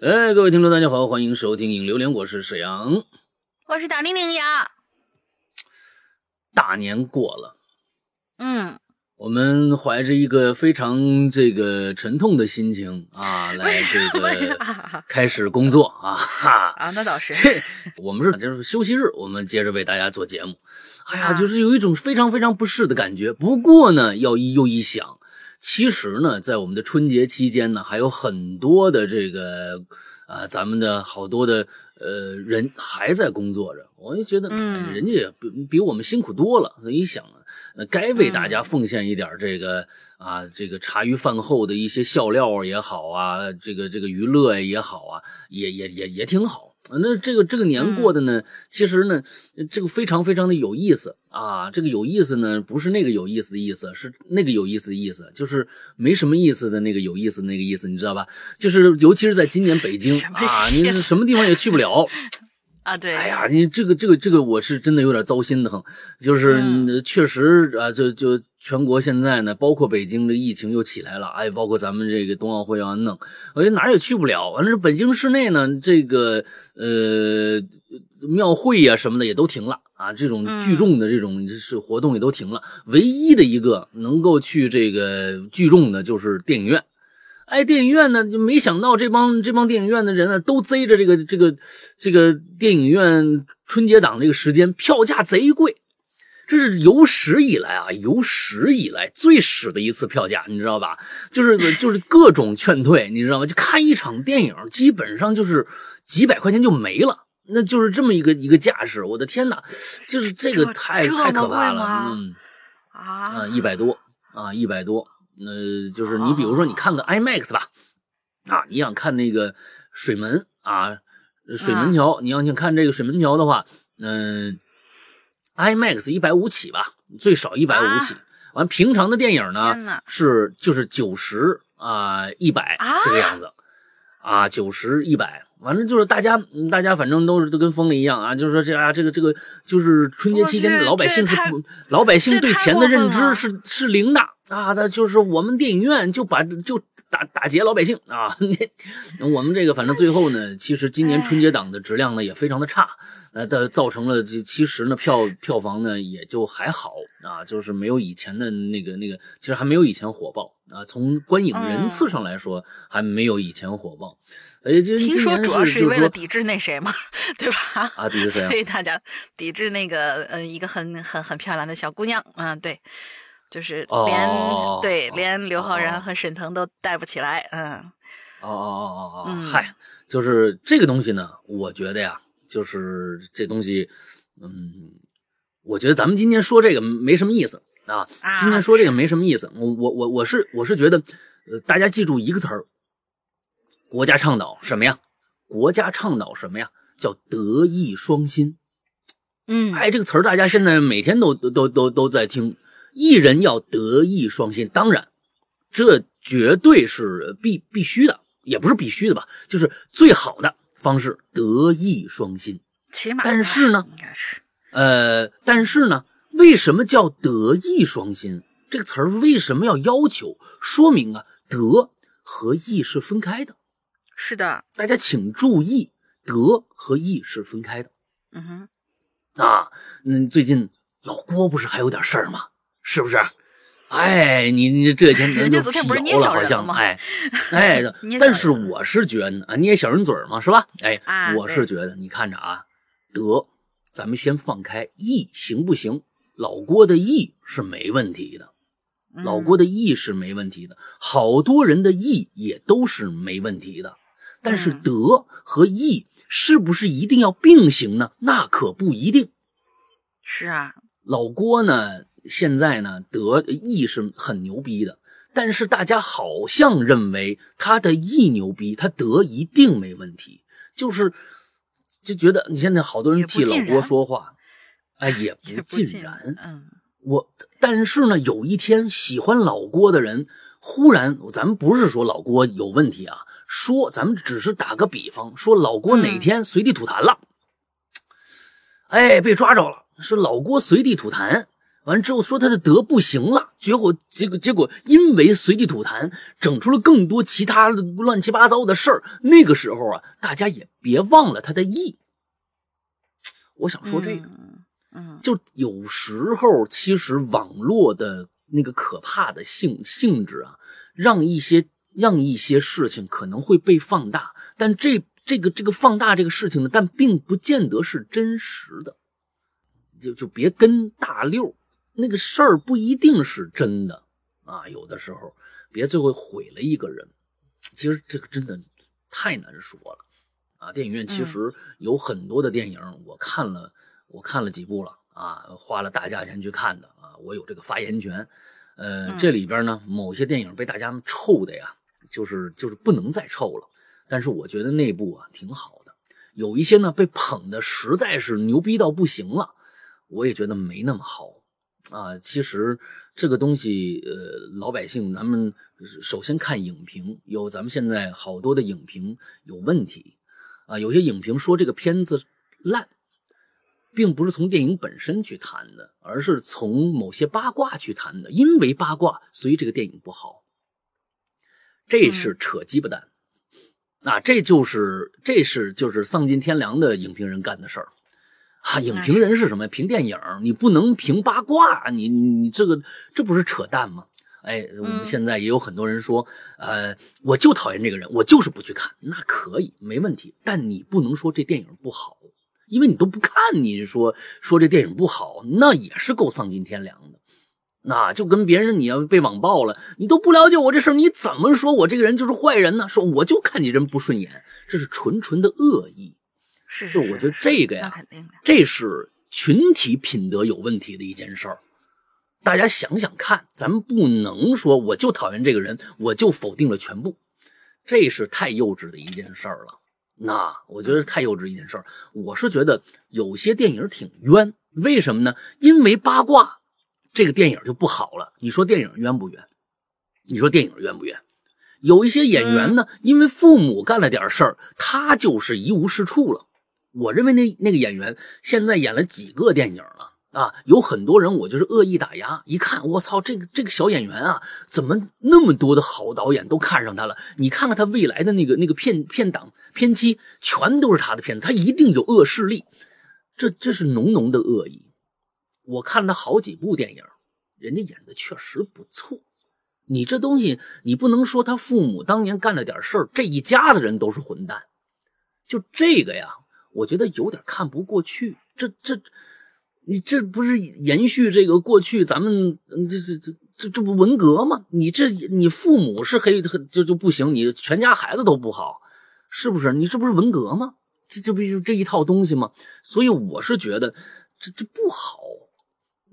哎，各位听众，大家好，欢迎收听《影榴莲》，我是沈阳，我是大玲玲呀。大年过了，嗯，我们怀着一个非常这个沉痛的心情啊，来这个 开始工作啊哈啊，那倒是。这我们是就是休息日，我们接着为大家做节目。哎呀，就是有一种非常非常不适的感觉。不过呢，要一又一想。其实呢，在我们的春节期间呢，还有很多的这个，啊，咱们的好多的呃人还在工作着。我就觉得，嗯，人家也比比我们辛苦多了。所以一想，那该为大家奉献一点这个啊，这个茶余饭后的一些笑料也好啊，这个这个娱乐也好啊，也也也也挺好。那这个这个年过的呢，其实呢，这个非常非常的有意思啊。这个有意思呢，不是那个有意思的意思，是那个有意思的意思，就是没什么意思的那个有意思那个意思，你知道吧？就是尤其是在今年北京啊，你什么地方也去不了。啊，对，哎呀，你这个这个这个，我是真的有点糟心的很，就是确实啊，就就全国现在呢，包括北京这疫情又起来了，哎，包括咱们这个冬奥会要弄，我觉得哪儿也去不了。完了，北京市内呢，这个呃庙会呀什么的也都停了啊，这种聚众的这种是活动也都停了，唯一的一个能够去这个聚众的就是电影院。哎，电影院呢？就没想到这帮这帮电影院的人呢，都贼着这个这个这个电影院春节档这个时间，票价贼贵。这是有史以来啊，有史以来最史的一次票价，你知道吧？就是 就是各种劝退，你知道吗？就看一场电影，基本上就是几百块钱就没了，那就是这么一个一个架势。我的天哪，就是这个太太可怕了，嗯啊，一百多啊，一百多。那就是你，比如说你看个 IMAX 吧，啊，你想看那个水门啊，水门桥，你要想看这个水门桥的话，嗯，IMAX 一百五起吧，最少一百五起。完，平常的电影呢是就是九十啊一百这个样子，啊九十一百，反正就是大家大家反正都是都跟疯了一样啊，就是说这啊这个这个就是春节期间老百姓是老百姓对钱的认知是是零的。啊，那就是我们电影院就把就打打劫老百姓啊！我们这个反正最后呢，其实今年春节档的质量呢也非常的差，呃，的造成了这其实呢票票房呢也就还好啊，就是没有以前的那个那个，其实还没有以前火爆啊。从观影人次上来说，还没有以前火爆。哎，就听说主要是为了抵制那谁嘛，对吧？啊，抵制谁？所以大家抵制那个嗯一个很很很漂亮的小姑娘，嗯，对。就是连对连刘昊然和沈腾都带不起来，嗯，哦哦哦哦哦，嗨，就是这个东西呢，我觉得呀，就是这东西，嗯，我觉得咱们今天说这个没什么意思啊，今天说这个没什么意思，我我我我是我是觉得，呃，大家记住一个词儿，国家倡导什么呀？国家倡导什么呀？叫德艺双馨，嗯，哎，这个词儿大家现在每天都都都都在听。艺人要德艺双馨，当然，这绝对是必必须的，也不是必须的吧，就是最好的方式，德艺双馨。起码，但是呢，应该是，呃，但是呢，为什么叫德艺双馨？这个词儿为什么要要求？说明啊，德和艺是分开的。是的，大家请注意，德和义是分开的。嗯哼，啊，嗯，最近老郭不是还有点事儿吗？是不是？哎，你你这几天 人家昨天不是捏小人吗？哎 哎，但是我是觉得啊，捏小人嘴嘛，是吧？哎，我是觉得，你看着啊，德，咱们先放开义行不行？老郭的义是没问题的，老郭的义是没问题的，好多人的义也都是没问题的。但是德和义是不是一定要并行呢？那可不一定。是啊，老郭呢？现在呢，德义是很牛逼的，但是大家好像认为他的义牛逼，他德一定没问题，就是就觉得你现在好多人替老郭说话，哎，也 不尽然。嗯，我但是呢，有一天喜欢老郭的人，忽然，咱们不是说老郭有问题啊，说咱们只是打个比方，说老郭哪天随地吐痰了，哎，被抓着了，是老郭随地吐痰。完之后说他的德不行了，结果结果结果因为随地吐痰，整出了更多其他的乱七八糟的事儿。那个时候啊，大家也别忘了他的义。我想说这个，嗯，就有时候其实网络的那个可怕的性性质啊，让一些让一些事情可能会被放大，但这这个这个放大这个事情呢，但并不见得是真实的。就就别跟大溜，那个事儿不一定是真的啊。有的时候，别最后毁了一个人。其实这个真的太难说了啊。电影院其实有很多的电影，我看了，我看了几部了啊，花了大价钱去看的啊，我有这个发言权。呃，这里边呢，某些电影被大家臭的呀，就是就是不能再臭了。但是我觉得那部啊挺好的，有一些呢被捧的实在是牛逼到不行了。我也觉得没那么好，啊，其实这个东西，呃，老百姓咱们首先看影评，有咱们现在好多的影评有问题，啊，有些影评说这个片子烂，并不是从电影本身去谈的，而是从某些八卦去谈的，因为八卦，所以这个电影不好，这是扯鸡巴蛋，啊，这就是这是就是丧尽天良的影评人干的事儿。啊，影评人是什么？评电影，你不能评八卦，你你这个这不是扯淡吗？哎，我们现在也有很多人说，呃，我就讨厌这个人，我就是不去看，那可以没问题，但你不能说这电影不好，因为你都不看，你说说这电影不好，那也是够丧尽天良的。那就跟别人你要被网暴了，你都不了解我这事儿，你怎么说我这个人就是坏人呢？说我就看你人不顺眼，这是纯纯的恶意。是，就我觉得这个呀，这是群体品德有问题的一件事儿。大家想想看，咱们不能说我就讨厌这个人，我就否定了全部，这是太幼稚的一件事儿了。那我觉得太幼稚一件事儿。我是觉得有些电影挺冤，为什么呢？因为八卦，这个电影就不好了。你说电影冤不冤？你说电影冤不冤？有一些演员呢，因为父母干了点事儿，他就是一无是处了。我认为那那个演员现在演了几个电影了啊？有很多人我就是恶意打压，一看我操，这个这个小演员啊，怎么那么多的好导演都看上他了？你看看他未来的那个那个片片档片期，全都是他的片子，他一定有恶势力，这这是浓浓的恶意。我看他好几部电影，人家演的确实不错。你这东西，你不能说他父母当年干了点事儿，这一家子人都是混蛋，就这个呀。我觉得有点看不过去，这这，你这不是延续这个过去咱们这这这这这不文革吗？你这你父母是黑就就不行，你全家孩子都不好，是不是？你这不是文革吗？这这不就这一套东西吗？所以我是觉得这这不好，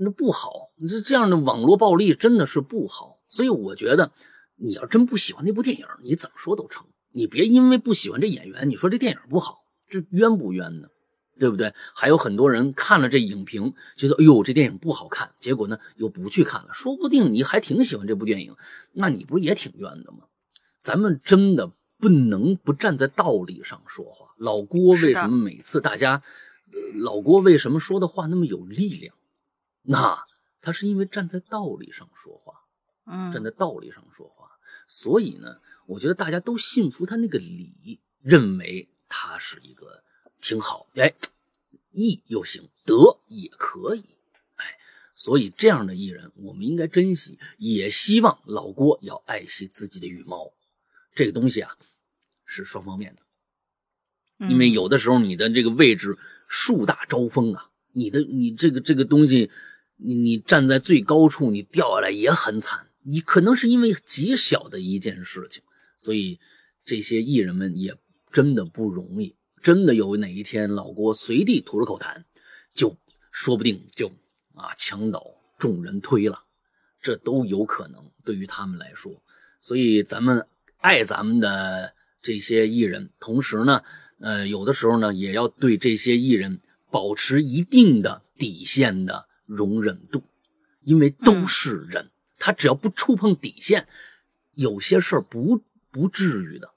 那不好，这这样的网络暴力真的是不好。所以我觉得你要真不喜欢那部电影，你怎么说都成。你别因为不喜欢这演员，你说这电影不好。这冤不冤呢？对不对？还有很多人看了这影评，觉得哎呦这电影不好看，结果呢又不去看了。说不定你还挺喜欢这部电影，那你不是也挺冤的吗？咱们真的不能不站在道理上说话。老郭为什么每次大家，老郭为什么说的话那么有力量？那他是因为站在道理上说话，嗯，站在道理上说话。所以呢，我觉得大家都信服他那个理，认为。他是一个挺好，哎，义又行，德也可以，哎，所以这样的艺人我们应该珍惜，也希望老郭要爱惜自己的羽毛。这个东西啊是双方面的，因为有的时候你的这个位置树大招风啊，你的你这个这个东西，你你站在最高处，你掉下来也很惨。你可能是因为极小的一件事情，所以这些艺人们也。真的不容易，真的有哪一天老郭随地吐了口痰，就说不定就啊墙倒众人推了，这都有可能。对于他们来说，所以咱们爱咱们的这些艺人，同时呢，呃，有的时候呢，也要对这些艺人保持一定的底线的容忍度，因为都是人，他只要不触碰底线，有些事儿不不至于的。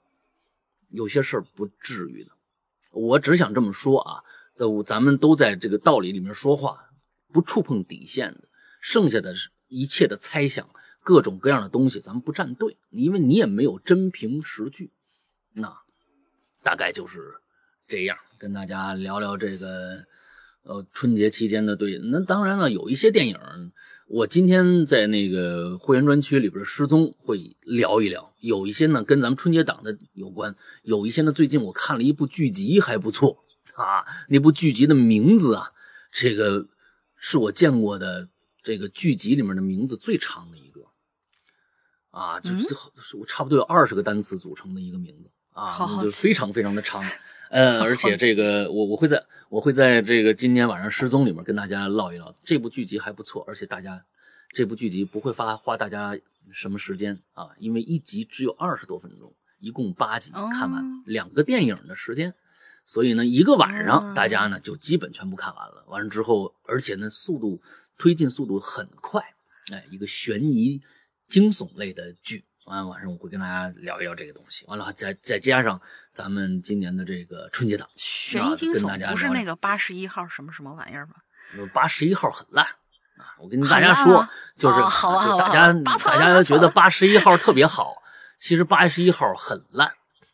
有些事儿不至于的，我只想这么说啊。都咱们都在这个道理里面说话，不触碰底线的，剩下的一切的猜想，各种各样的东西，咱们不站队，因为你也没有真凭实据。那大概就是这样，跟大家聊聊这个呃春节期间的对。那当然了，有一些电影，我今天在那个会员专区里边失踪会聊一聊。有一些呢跟咱们春节档的有关，有一些呢最近我看了一部剧集还不错啊，那部剧集的名字啊，这个是我见过的这个剧集里面的名字最长的一个啊，就是我差不多有二十个单词组成的一个名字啊，就非常非常的长，呃，而且这个我我会在我会在这个今年晚上失踪里面跟大家唠一唠，这部剧集还不错，而且大家这部剧集不会花花大家。什么时间啊？因为一集只有二十多分钟，一共八集，看完两个电影的时间，所以呢，一个晚上大家呢就基本全部看完了。完了之后，而且呢，速度推进速度很快，哎，一个悬疑惊悚类的剧。完了晚上我会跟大家聊一聊这个东西。完了再再加上咱们今年的这个春节档悬疑惊悚，不是那个八十一号什么什么玩意儿吗？八十一号很烂。啊，我跟大家说，就是就大家大家觉得八十一号特别好，其实八十一号很烂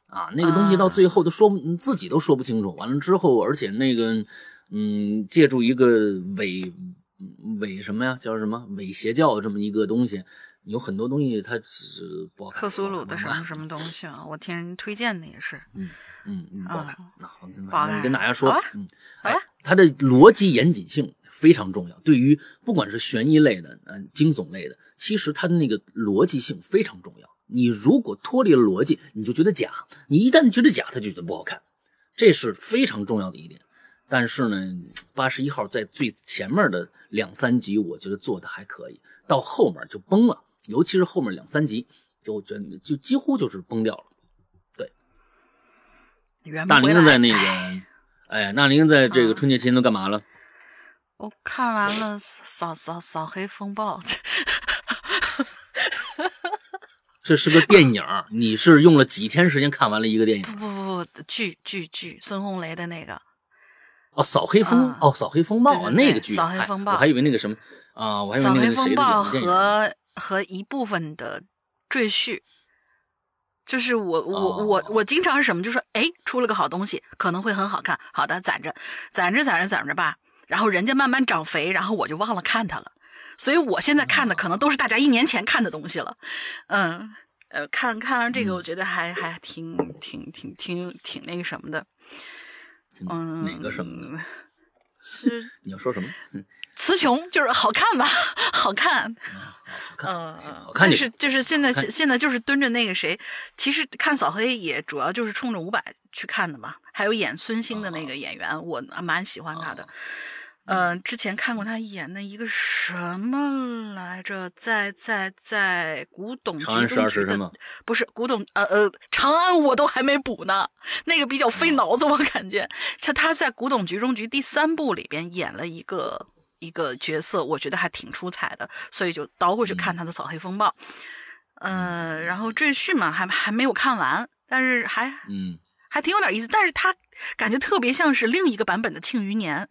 啊。那个东西到最后都说自己都说不清楚。完了之后，而且那个嗯，借助一个伪伪什么呀，叫什么伪邪教这么一个东西，有很多东西它是不好看。克苏鲁的什么什么东西啊？我听人推荐的也是。嗯嗯嗯，不好看。那我跟大家说，嗯，哎，它的逻辑严谨性。非常重要，对于不管是悬疑类的、嗯惊悚类的，其实它的那个逻辑性非常重要。你如果脱离了逻辑，你就觉得假；你一旦觉得假，他就觉得不好看，这是非常重要的一点。但是呢，八十一号在最前面的两三集，我觉得做的还可以，到后面就崩了，尤其是后面两三集，就真就几乎就是崩掉了。对，大林在那个，哎，大林在这个春节期间都干嘛了？我看完了《扫扫扫黑风暴》，这是个电影。你是用了几天时间看完了一个电影？不不不不，剧剧剧，孙红雷的那个。哦，扫黑风哦，扫黑风暴那个剧，扫黑风暴，我还以为那个什么啊，我还以为那个扫黑风暴和和一部分的赘婿，就是我我我我经常是什么，就说哎，出了个好东西，可能会很好看，好的攒着攒着攒着攒着吧。然后人家慢慢长肥，然后我就忘了看它了，所以我现在看的可能都是大家一年前看的东西了，嗯，呃，看看完这个，我觉得还还挺挺挺挺挺那个什么的，嗯，哪个什么？是 你要说什么？词穷，就是好看吧，好看，好看，嗯，好看。但是就是现在现在就是蹲着那个谁，其实看扫黑也主要就是冲着伍佰去看的嘛，还有演孙兴的那个演员，我蛮喜欢他的。嗯，之前看过他演的一个什么来着，在在在古董局中局的，不是古董，呃呃，长安我都还没补呢，那个比较费脑子，我感觉。他他在古董局中局第三部里边演了一个一个角色，我觉得还挺出彩的，所以就倒回去看他的扫黑风暴，呃，然后赘婿嘛，还还没有看完，但是还嗯。还挺有点意思，但是他感觉特别像是另一个版本的庆余年。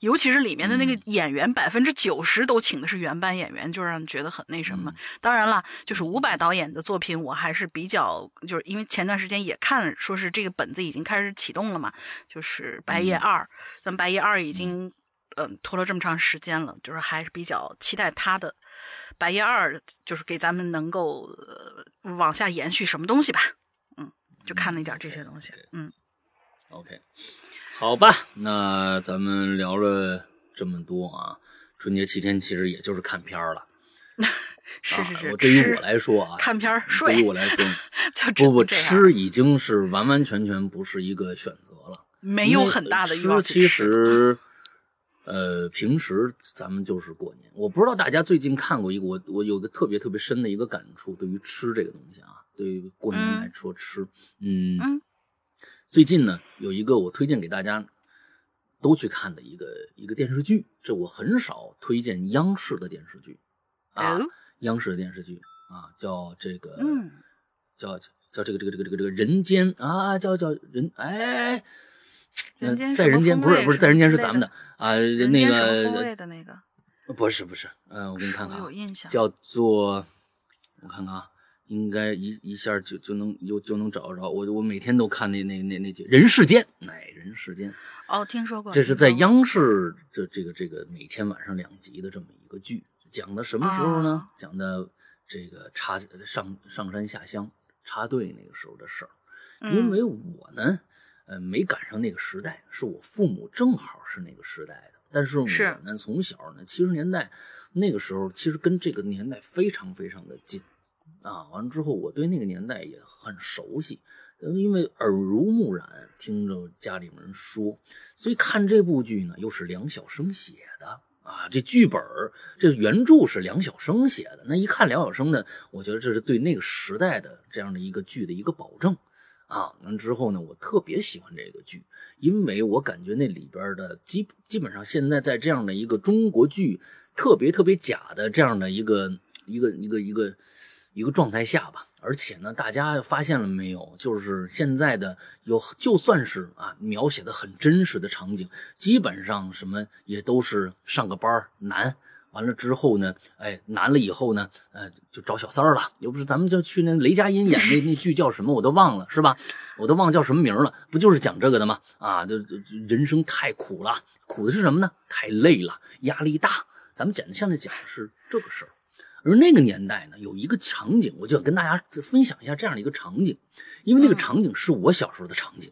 尤其是里面的那个演员，百分之九十都请的是原班演员，就让人觉得很那什么。当然了，就是伍佰导演的作品，我还是比较，就是因为前段时间也看，说是这个本子已经开始启动了嘛，就是《白夜二》，咱《白夜二》已经嗯拖了这么长时间了，就是还是比较期待他的《白夜二》，就是给咱们能够呃往下延续什么东西吧。嗯，就看了一点这些东西。嗯，OK。好吧，那咱们聊了这么多啊，春节期间其实也就是看片儿了。是 是是，对于我来说啊，看片儿睡。对于我来说，不不吃已经是完完全全不是一个选择了。没有很大的欲望吃。其实，呃，平时咱们就是过年。我不知道大家最近看过一个，我我有个特别特别深的一个感触，对于吃这个东西啊，对于过年来说吃，嗯。最近呢，有一个我推荐给大家都去看的一个一个电视剧，这我很少推荐央视的电视剧啊，央视的电视剧啊，叫这个，叫叫这个这个这个这个这个人间啊，叫叫人哎，在人间不是不是在人间是咱们的啊，那个的那个不是不是，嗯，我给你看看，有印象，叫做我看看啊，应该一一下就就能有就能找着。我我每天都看那那那那句《人世间》，哎，《人世间》哦，听说过，这是在央视这这个这个每天晚上两集的这么一个剧，讲的什么时候呢？讲的这个插上上山下乡插队那个时候的事儿。因为我呢，呃，没赶上那个时代，是我父母正好是那个时代的。但是我呢，从小呢，七十年代那个时候，其实跟这个年代非常非常的近，啊，完了之后，我对那个年代也很熟悉，因为耳濡目染，听着家里人说，所以看这部剧呢，又是梁晓声写的啊，这剧本这原著是梁晓声写的，那一看梁晓声呢，我觉得这是对那个时代的这样的一个剧的一个保证。啊，完之后呢，我特别喜欢这个剧，因为我感觉那里边的基基本上现在在这样的一个中国剧特别特别假的这样的一个一个一个一个一个状态下吧，而且呢，大家发现了没有，就是现在的有就算是啊描写的很真实的场景，基本上什么也都是上个班难。完了之后呢，哎，难了以后呢，呃，就找小三儿了。又不是咱们就去那雷佳音演那那剧叫什么，我都忘了，是吧？我都忘叫什么名了。不就是讲这个的吗？啊，就人生太苦了，苦的是什么呢？太累了，压力大。咱们讲现在讲的是这个事儿。而那个年代呢，有一个场景，我就要跟大家分享一下这样的一个场景，因为那个场景是我小时候的场景。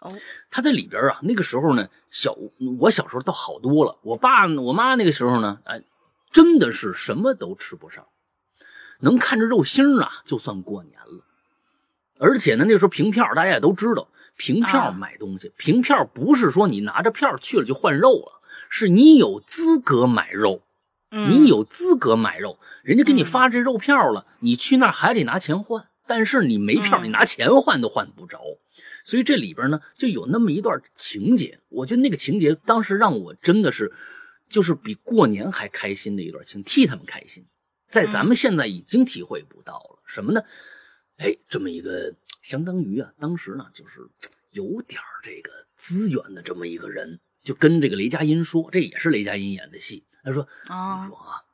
哦他在里边啊，那个时候呢，小我小时候倒好多了。我爸我妈那个时候呢，哎，真的是什么都吃不上，能看着肉腥啊，就算过年了。而且呢，那时候凭票，大家也都知道，凭票买东西，凭票不是说你拿着票去了就换肉了，是你有资格买肉，你有资格买肉，人家给你发这肉票了，你去那儿还得拿钱换，但是你没票，你拿钱换都换不着。所以这里边呢，就有那么一段情节，我觉得那个情节当时让我真的是，就是比过年还开心的一段情，替他们开心，在咱们现在已经体会不到了什么呢？哎，这么一个相当于啊，当时呢就是有点这个资源的这么一个人，就跟这个雷佳音说，这也是雷佳音演的戏，他说：“你说啊，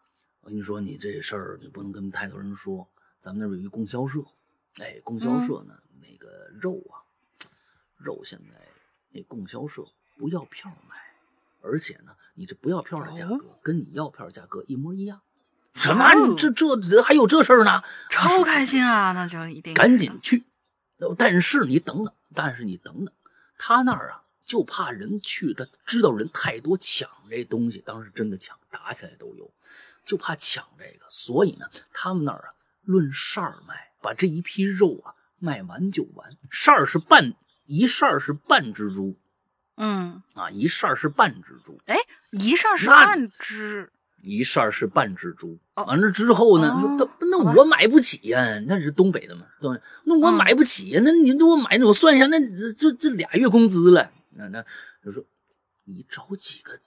我跟你说，你这事儿你不能跟太多人说，咱们那边有一供销社，哎，供销社呢那个肉啊。”肉现在那供销社不要票卖，而且呢，你这不要票的价格跟你要票的价格一模一样。什么？这这还有这事儿呢？超开心啊！那就一定赶紧去。但是你等等，但是你等等，他那儿啊就怕人去，他知道人太多抢这东西，当时真的抢，打起来都有，就怕抢这个。所以呢，他们那儿啊论扇儿卖，把这一批肉啊卖完就完。扇儿是半。一扇是半只猪，嗯啊，一扇是半只猪，哎，一扇是半只，一扇是半只猪。完了之后呢，说那那我买不起呀，那是东北的嘛，对那我买不起呀，那你给我买，我算一下，那这这俩月工资了。那那就说你找几个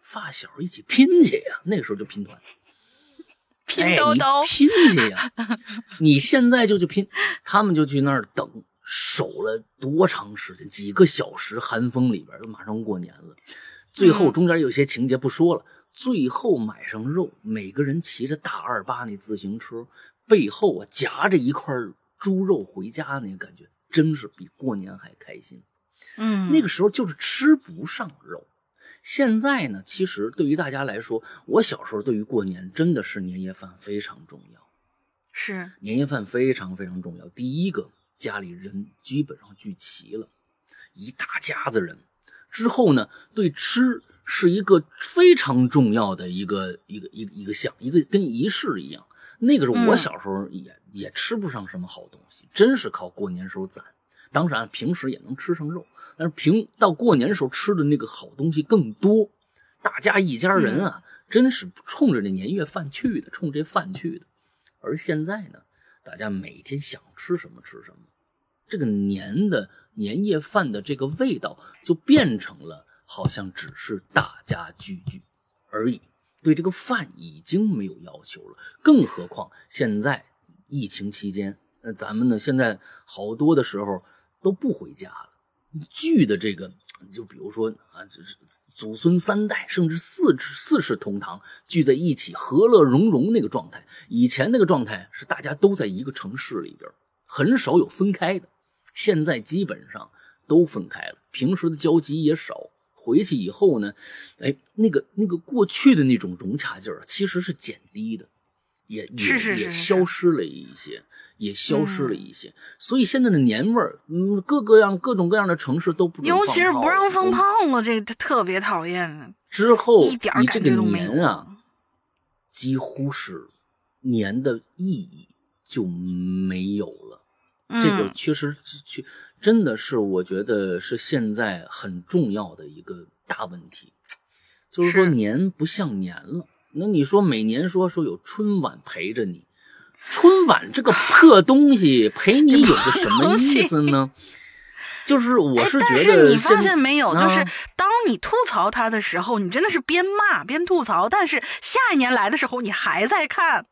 发小一起拼去呀，那时候就拼团，拼刀刀拼去呀，你现在就去拼，他们就去那儿等。守了多长时间？几个小时，寒风里边，马上过年了。最后中间有些情节不说了。最后买上肉，每个人骑着大二八那自行车，背后啊夹着一块猪肉回家，那个感觉真是比过年还开心。嗯，那个时候就是吃不上肉。现在呢，其实对于大家来说，我小时候对于过年真的是年夜饭非常重要。是年夜饭非常非常重要。第一个。家里人基本上聚齐了，一大家子人之后呢，对吃是一个非常重要的一个一个一个一个项，一个跟仪式一样。那个时候我小时候也也吃不上什么好东西，真是靠过年时候攒。当然平时也能吃上肉，但是平到过年时候吃的那个好东西更多。大家一家人啊，真是冲着这年夜饭去的，冲这饭去的。而现在呢？大家每天想吃什么吃什么，这个年的年夜饭的这个味道就变成了好像只是大家聚聚而已，对这个饭已经没有要求了。更何况现在疫情期间，那咱们呢现在好多的时候都不回家了，聚的这个就比如说啊，这是祖孙三代甚至四四世同堂聚在一起，和乐融融那个状态。以前那个状态是大家都在一个城市里边，很少有分开的。现在基本上都分开了，平时的交集也少。回去以后呢，哎，那个那个过去的那种融洽劲儿其实是减低的，也也也消失了一些。也消失了一些，所以现在的年味儿，嗯，各个样各种各样的城市都不尤其是不让放炮了，这特别讨厌。之后你这个年啊，几乎是年的意义就没有了。这个确实，确真的是我觉得是现在很重要的一个大问题，就是说年不像年了。那你说每年说说有春晚陪着你。春晚这个破东西陪你有个什么意思呢？就是我是觉得，但是你发现没有，就是当你吐槽他的时候，你真的是边骂边吐槽，但是下一年来的时候，你还在看，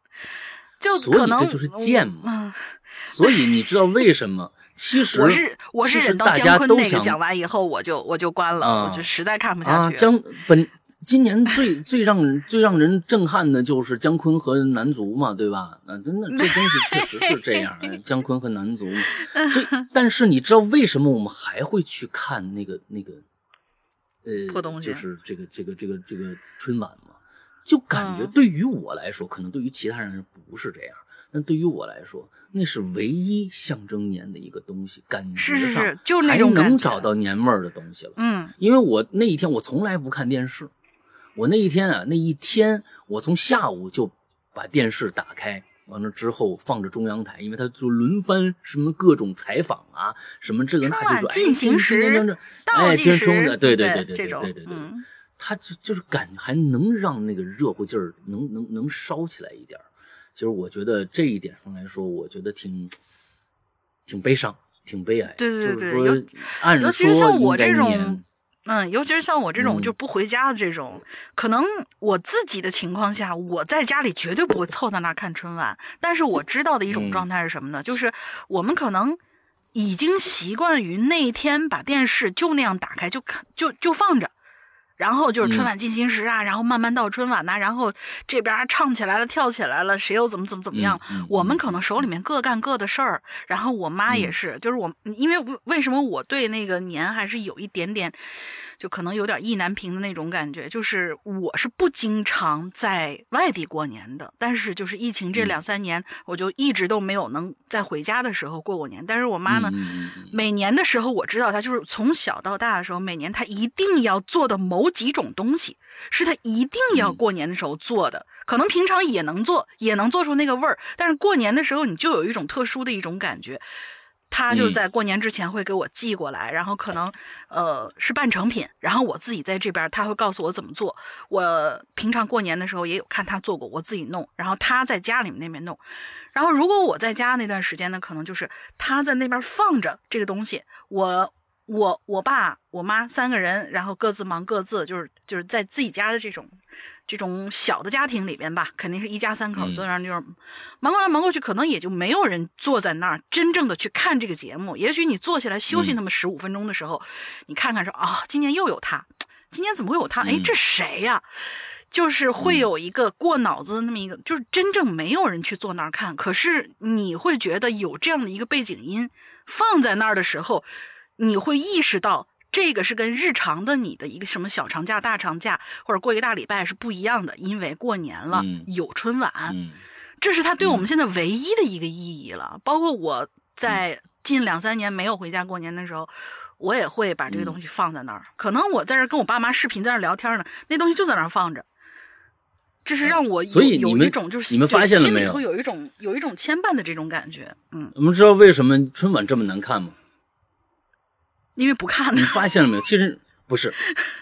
就可能这就是贱嘛。所以你知道为什么？其实 我是我是忍到姜昆那个讲完以后，我就我就关了，我就实在看不下去。姜本。今年最 最让最让人震撼的就是姜昆和男足嘛，对吧？啊，真的，这东西确实是这样。姜昆和男足，所以，但是你知道为什么我们还会去看那个那个，呃，就是这个这个这个这个春晚吗？就感觉对于我来说，可能对于其他人不是这样，但对于我来说，那是唯一象征年的一个东西，感觉上还能找到年味儿的东西了。嗯，因为我那一天我从来不看电视。我那一天啊，那一天我从下午就把电视打开，完了之后放着中央台，因为他就轮番什么各种采访啊，什么这个那就是进行时，哎，进行时，对对对对对对对对，他就就是感觉还能让那个热乎劲儿能能能烧起来一点其实我觉得这一点上来说，我觉得挺挺悲伤，挺悲哀。对对对对，按说应该年。嗯，尤其是像我这种就不回家的这种，可能我自己的情况下，我在家里绝对不会凑到那儿看春晚。但是我知道的一种状态是什么呢？就是我们可能已经习惯于那一天把电视就那样打开，就看就就放着。然后就是春晚进行时啊，然后慢慢到春晚呐，然后这边唱起来了，跳起来了，谁又怎么怎么怎么样？我们可能手里面各干各的事儿。然后我妈也是，就是我，因为为什么我对那个年还是有一点点。就可能有点意难平的那种感觉，就是我是不经常在外地过年的，但是就是疫情这两三年，我就一直都没有能在回家的时候过过年。但是我妈呢，每年的时候我知道她就是从小到大的时候，每年她一定要做的某几种东西，是她一定要过年的时候做的。可能平常也能做，也能做出那个味儿，但是过年的时候你就有一种特殊的一种感觉。他就在过年之前会给我寄过来，然后可能，呃，是半成品，然后我自己在这边，他会告诉我怎么做。我平常过年的时候也有看他做过，我自己弄，然后他在家里面那边弄。然后如果我在家那段时间呢，可能就是他在那边放着这个东西，我。我我爸我妈三个人，然后各自忙各自，就是就是在自己家的这种这种小的家庭里边吧，肯定是一家三口坐那儿就是忙过来忙过去，可能也就没有人坐在那儿真正的去看这个节目。也许你坐下来休息那么十五分钟的时候，你看看说啊，今年又有他，今年怎么会有他？哎，这谁呀？就是会有一个过脑子的那么一个，就是真正没有人去坐那儿看，可是你会觉得有这样的一个背景音放在那儿的时候。你会意识到，这个是跟日常的你的一个什么小长假、大长假，或者过一个大礼拜是不一样的，因为过年了，有春晚，这是他对我们现在唯一的一个意义了。包括我在近两三年没有回家过年的时候，我也会把这个东西放在那儿。可能我在这跟我爸妈视频，在那聊天呢，那东西就在那儿放着。这是让我有有一种就是你们发现了没有，有一种有一种牵绊的这种感觉。嗯，我们知道为什么春晚这么难看吗？因为不看，你发现了没有？其实 不是，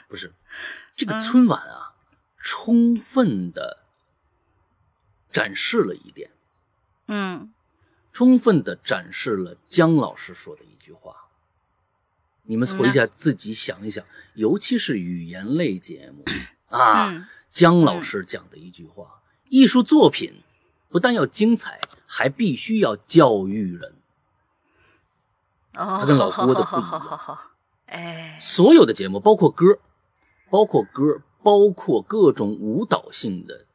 不是，这个春晚啊，充分的展示了一点，嗯，充分的展示了姜老师说的一句话。你们回家自己想一想，尤其是语言类节目 啊，姜老师讲的一句话：艺术作品不但要精彩，还必须要教育人。他跟老郭的不一样，哎，所有的节目，包括歌，包括歌，包括各种舞蹈性的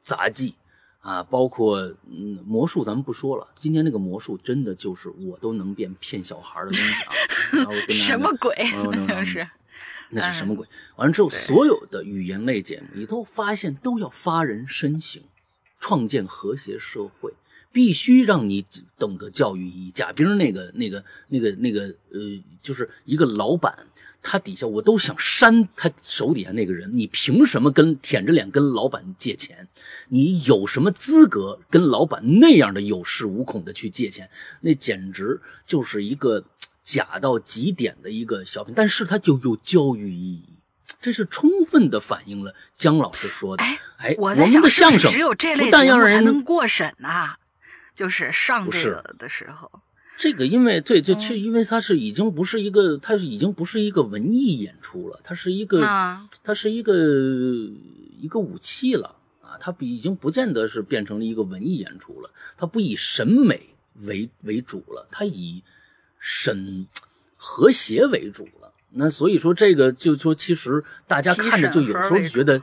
杂技啊，包括嗯魔术，咱们不说了。今天那个魔术真的就是我都能变骗小孩的东西啊！然后跟 什么鬼？嗯那是那是什么鬼？完了之后，所有的语言类节目，你都发现都要发人深省，创建和谐社会，必须让你懂得教育意义。贾冰那个、那个、那个、那个，呃，就是一个老板，他底下我都想扇他手底下那个人。你凭什么跟舔着脸跟老板借钱？你有什么资格跟老板那样的有恃无恐的去借钱？那简直就是一个。假到极点的一个小品，但是它就有教育意义，这是充分的反映了姜老师说的。哎哎，我在想，们的相声只有这类节目才能过审呐、就是上这个的时候，这个，因为对，就嗯。去，因为它是已经不是一个，它是已经不是一个文艺演出了，它是一个，啊它是一个一个武器了啊，它比已经不见得是变成了一个文艺演出了，它不以审美为为主了，它以审和谐为主了。那所以说，这个就说，其实大家看着就有时候就觉得，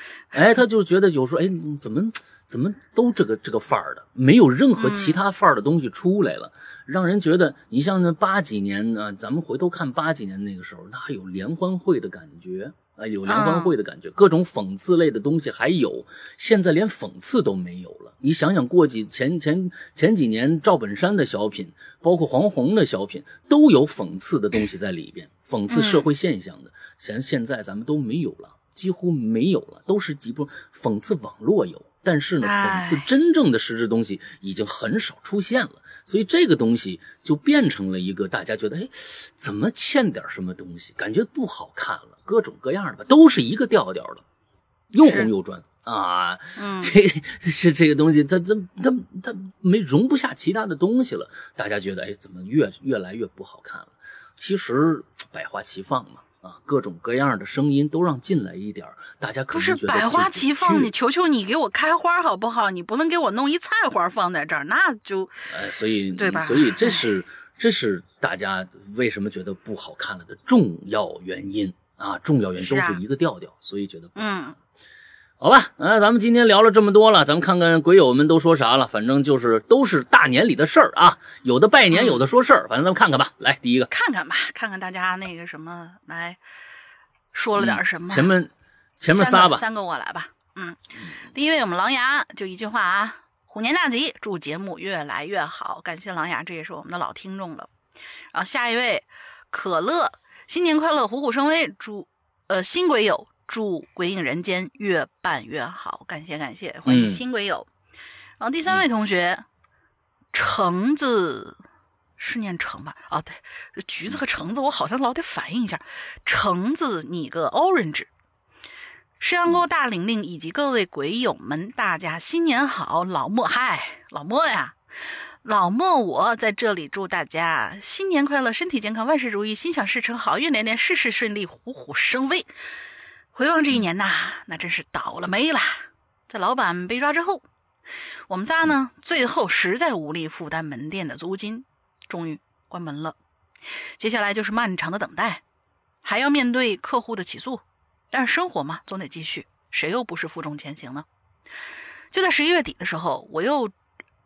哎，他就觉得有时候，哎，怎么怎么都这个这个范儿的，没有任何其他范儿的东西出来了，让人觉得，你像那八几年呢，咱们回头看八几年那个时候，那还有联欢会的感觉。啊，有联欢会的感觉，各种讽刺类的东西还有，现在连讽刺都没有了。你想想，过几前前前几年赵本山的小品，包括黄宏的小品，都有讽刺的东西在里边，讽刺社会现象的。现现在咱们都没有了，几乎没有了，都是几部讽刺网络有，但是呢，讽刺真正的实质东西已经很少出现了。所以这个东西就变成了一个大家觉得，哎，怎么欠点什么东西，感觉不好看了。各种各样的吧，都是一个调调的，又红又专啊！嗯、这这这个东西，它它它它没容不下其他的东西了。大家觉得，哎，怎么越越来越不好看了？其实百花齐放嘛，啊，各种各样的声音都让进来一点大家可不是百花齐放，你求求你给我开花好不好？你不能给我弄一菜花放在这儿，那就哎，所以对吧？所以这 是这是大家为什么觉得不好看了的重要原因。啊，重要原因都是一个调调，啊、所以觉得嗯，好吧，啊，咱们今天聊了这么多了，咱们看看鬼友们都说啥了。反正就是都是大年里的事儿啊，有的拜年，有的说事儿，反正咱们看看吧。来，第一个，看看吧，看看大家那个什么来说了点什么。嗯、前面前面仨吧，三个我来吧。嗯，第一位我们狼牙就一句话啊，虎年大吉，祝节目越来越好，感谢狼牙，这也是我们的老听众了。然后下一位可乐。新年快乐，虎虎生威！祝呃新鬼友祝鬼影人间越办越好，感谢感谢，欢迎新鬼友。嗯、然后第三位同学，橙子是念橙吧？哦，对，橘子和橙子，我好像老得反应一下。橙子，你个 orange。石阳沟大玲玲以及各位鬼友们，大家新年好！老莫嗨，老莫呀。老莫，我在这里祝大家新年快乐，身体健康，万事如意，心想事成，好运连连，事事顺利，虎虎生威。回望这一年呐，那真是倒了霉了。在老板被抓之后，我们仨呢，最后实在无力负担门店的租金，终于关门了。接下来就是漫长的等待，还要面对客户的起诉，但是生活嘛，总得继续，谁又不是负重前行呢？就在十一月底的时候，我又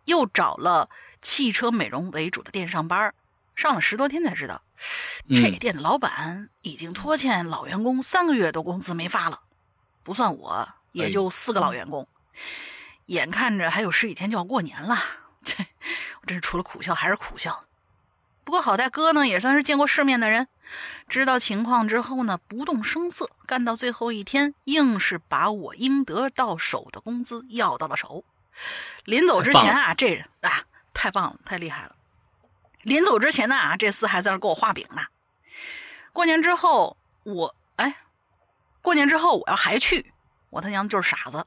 又找了。汽车美容为主的店上班，上了十多天才知道，这店的老板已经拖欠老员工三个月的工资没发了，不算我也就四个老员工。眼看着还有十几天就要过年了，这我真是除了苦笑还是苦笑。不过好在哥呢也算是见过世面的人，知道情况之后呢，不动声色，干到最后一天，硬是把我应得到手的工资要到了手。临走之前啊，这人啊。太棒了，太厉害了！临走之前呢，啊，这厮还在那给我画饼呢。过年之后，我哎，过年之后我要还去，我他娘就是傻子。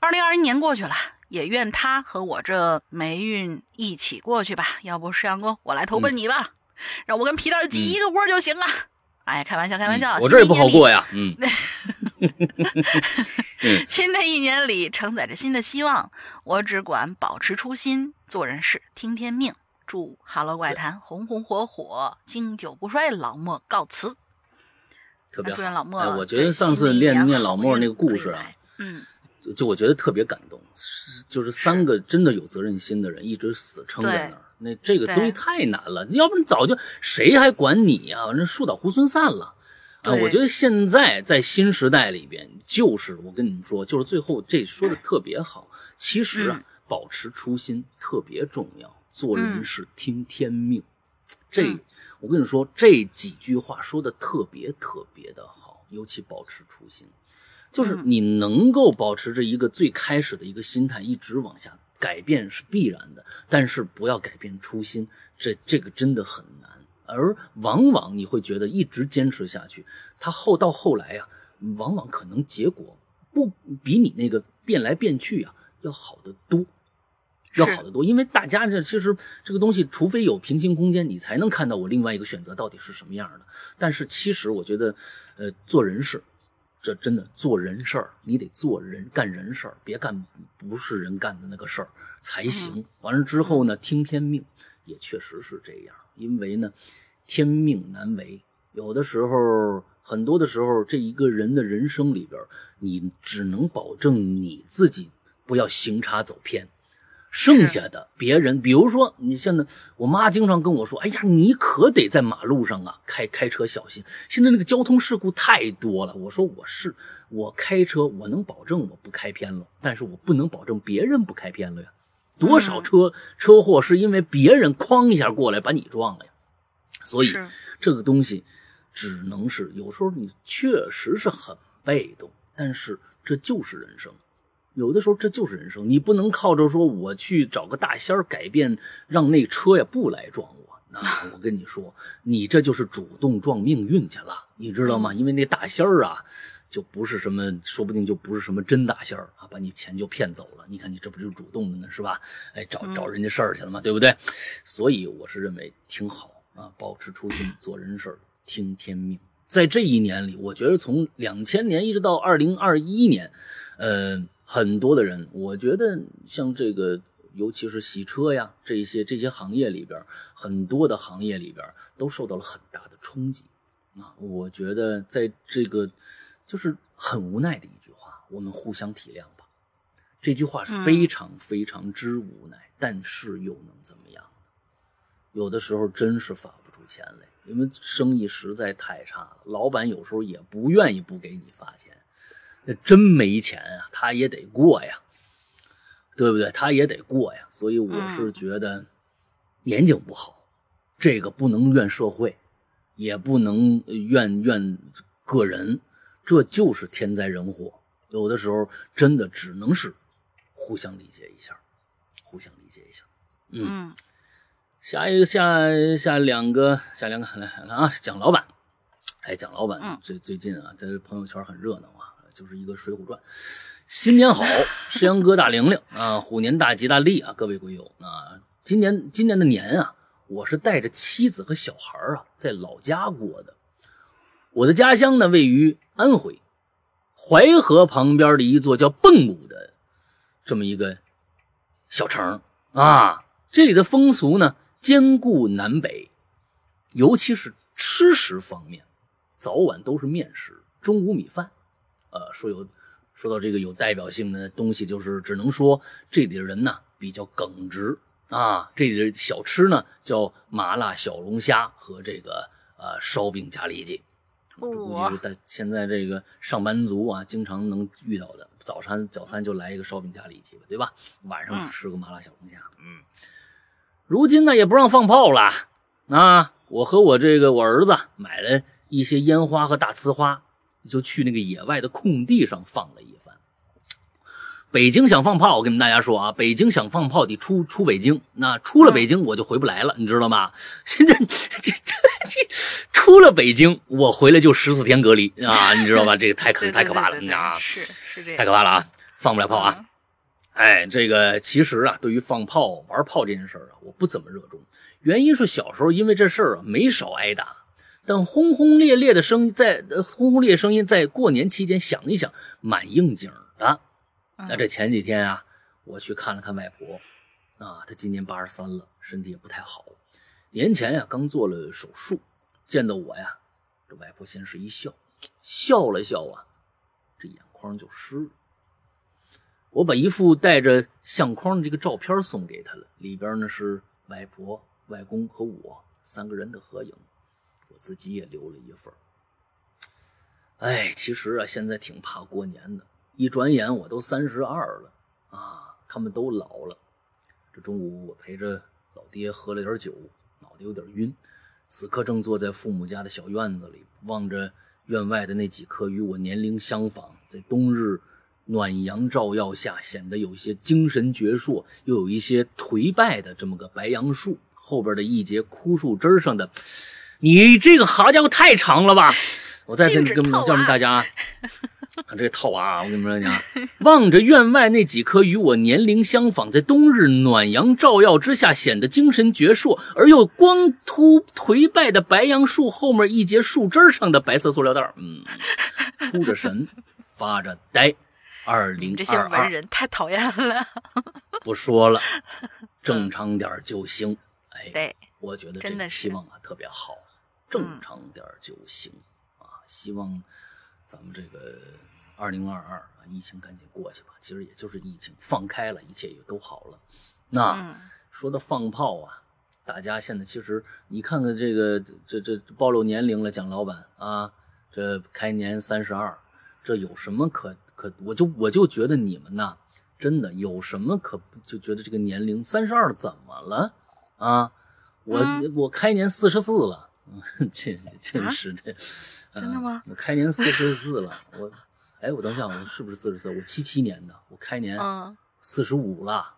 二零二一年过去了，也愿他和我这霉运一起过去吧。要不石阳哥，我来投奔你吧，嗯、让我跟皮蛋挤一个窝就行了。嗯、哎，开玩笑，开玩笑，嗯、我这也不好过呀。嗯。新的一年里承载着新的希望，我只管保持初心，做人事听天命，祝《哈喽怪谈》红红火火，经久不衰。老莫告辞。特别祝愿老莫。哎，我觉得上次念念老莫那个故事啊，嗯，就我觉得特别感动，就是三个真的有责任心的人一直死撑在那儿。那这个东西太难了，要不然早就谁还管你呀？反正树倒猢狲散了啊！我觉得现在在新时代里边，就是我跟你们说，就是最后这说的特别好。其实啊，保持初心特别重要，做人是听天命。这我跟你说，这几句话说的特别特别的好，尤其保持初心，就是你能够保持着一个最开始的一个心态，一直往下。改变是必然的，但是不要改变初心，这这个真的很难。而往往你会觉得一直坚持下去，他后到后来呀，往往可能结果不比你那个变来变去啊要好得多，要好得多。因为大家这其实这个东西，除非有平行空间，你才能看到我另外一个选择到底是什么样的。但是其实我觉得，呃，做人事。这真的做人事儿，你得做人干人事儿，别干不是人干的那个事儿才行。完了之后呢，听天命也确实是这样，因为呢，天命难违。有的时候，很多的时候，这一个人的人生里边，你只能保证你自己不要行差走偏。剩下的别人，比如说你现在，我妈经常跟我说：“哎呀，你可得在马路上啊开开车小心，现在那个交通事故太多了。”我说：“我是我开车，我能保证我不开偏了，但是我不能保证别人不开偏了呀。多少车车祸是因为别人哐一下过来把你撞了呀？所以这个东西只能是有时候你确实是很被动，但是这就是人生。”有的时候这就是人生，你不能靠着说我去找个大仙儿改变，让那车呀不来撞我。那我跟你说，你这就是主动撞命运去了，你知道吗？因为那大仙儿啊，就不是什么，说不定就不是什么真大仙儿啊，把你钱就骗走了。你看你这不就是主动的呢，是吧？哎，找找人家事儿去了嘛，对不对？所以我是认为挺好啊，保持初心，做人事儿，听天命。在这一年里，我觉得从两千年一直到二零二一年，呃。很多的人，我觉得像这个，尤其是洗车呀，这些这些行业里边，很多的行业里边都受到了很大的冲击啊。我觉得在这个就是很无奈的一句话，我们互相体谅吧。这句话非常非常之无奈，但是又能怎么样？有的时候真是发不出钱来，因为生意实在太差了，老板有时候也不愿意不给你发钱。那真没钱啊，他也得过呀，对不对？他也得过呀。所以我是觉得，年景不好，这个不能怨社会，也不能怨怨个人，这就是天灾人祸。有的时候真的只能是互相理解一下，互相理解一下。嗯，下一个下下两个下两个来来啊，蒋老板，哎，蒋老板最最近啊，在朋友圈很热闹。就是一个《水浒传》，新年好，石阳哥大玲玲啊，虎年大吉大利啊，各位鬼友啊，今年今年的年啊，我是带着妻子和小孩啊，在老家过的。我的家乡呢，位于安徽淮河旁边的一座叫蚌埠的这么一个小城啊，这里的风俗呢，兼顾南北，尤其是吃食方面，早晚都是面食，中午米饭。呃，说有说到这个有代表性的东西，就是只能说这里的人呢比较耿直啊。这里的小吃呢叫麻辣小龙虾和这个呃烧饼加里脊，估计是在现在这个上班族啊经常能遇到的。早餐早餐就来一个烧饼加里脊吧，对吧？晚上吃个麻辣小龙虾。嗯，如今呢也不让放炮了啊。我和我这个我儿子买了一些烟花和大呲花。就去那个野外的空地上放了一番。北京想放炮，我跟你们大家说啊，北京想放炮得出出北京，那出了北京我就回不来了，你知道吗？现在这这这出了北京，我回来就十四天隔离啊，你知道吧？这个太可太可怕了啊！是是这样，太可怕了啊！放不了炮啊！哎，这个其实啊，对于放炮玩炮这件事啊，我不怎么热衷，原因是小时候因为这事儿啊没少挨打。等轰轰烈烈的声音在轰轰烈烈声音在过年期间响一响，蛮应景的。那这前几天啊，我去看了看外婆，啊，她今年八十三了，身体也不太好。年前呀，刚做了手术，见到我呀，这外婆先是一笑，笑了笑啊，这眼眶就湿了。我把一副带着相框的这个照片送给她了，里边呢是外婆、外公和我三个人的合影，我自己也留了一份。哎，其实啊，现在挺怕过年的，一转眼我都三十二了啊，他们都老了。这中午我陪着老爹喝了点酒。脑袋有点晕，此刻正坐在父母家的小院子里，望着院外的那几棵与我年龄相仿，在冬日暖阳照耀下显得有些精神矍铄，又有一些颓败的这么个白杨树后边的一节枯树枝上的，你这个好家伙太长了吧！我再跟跟叫们大家啊。这套娃，我跟你们说讲，望着院外那几棵与我年龄相仿，在冬日暖阳照耀之下显得精神矍铄而又光秃颓败的白杨树后面一截树枝上的白色塑料袋，嗯，出着神，发着呆。二零这些文人太讨厌了。不说了，正常点就行。哎，对，我觉得这个期望啊特别好，正常点就行啊，希望咱们这个。二零二二啊，疫情赶紧过去吧。其实也就是疫情放开了，一切也都好了。那说到放炮啊，大家现在其实你看看这个，这这暴露年龄了，蒋老板啊，这开年三十二，这有什么可可？我就我就觉得你们呐，真的有什么可就觉得这个年龄三十二怎么了啊？我我开年四十四了，这真是的，真的吗？我开年四十四了，我。哎，我等一下，我是不是四十四？我七七年的，我开年四十五了。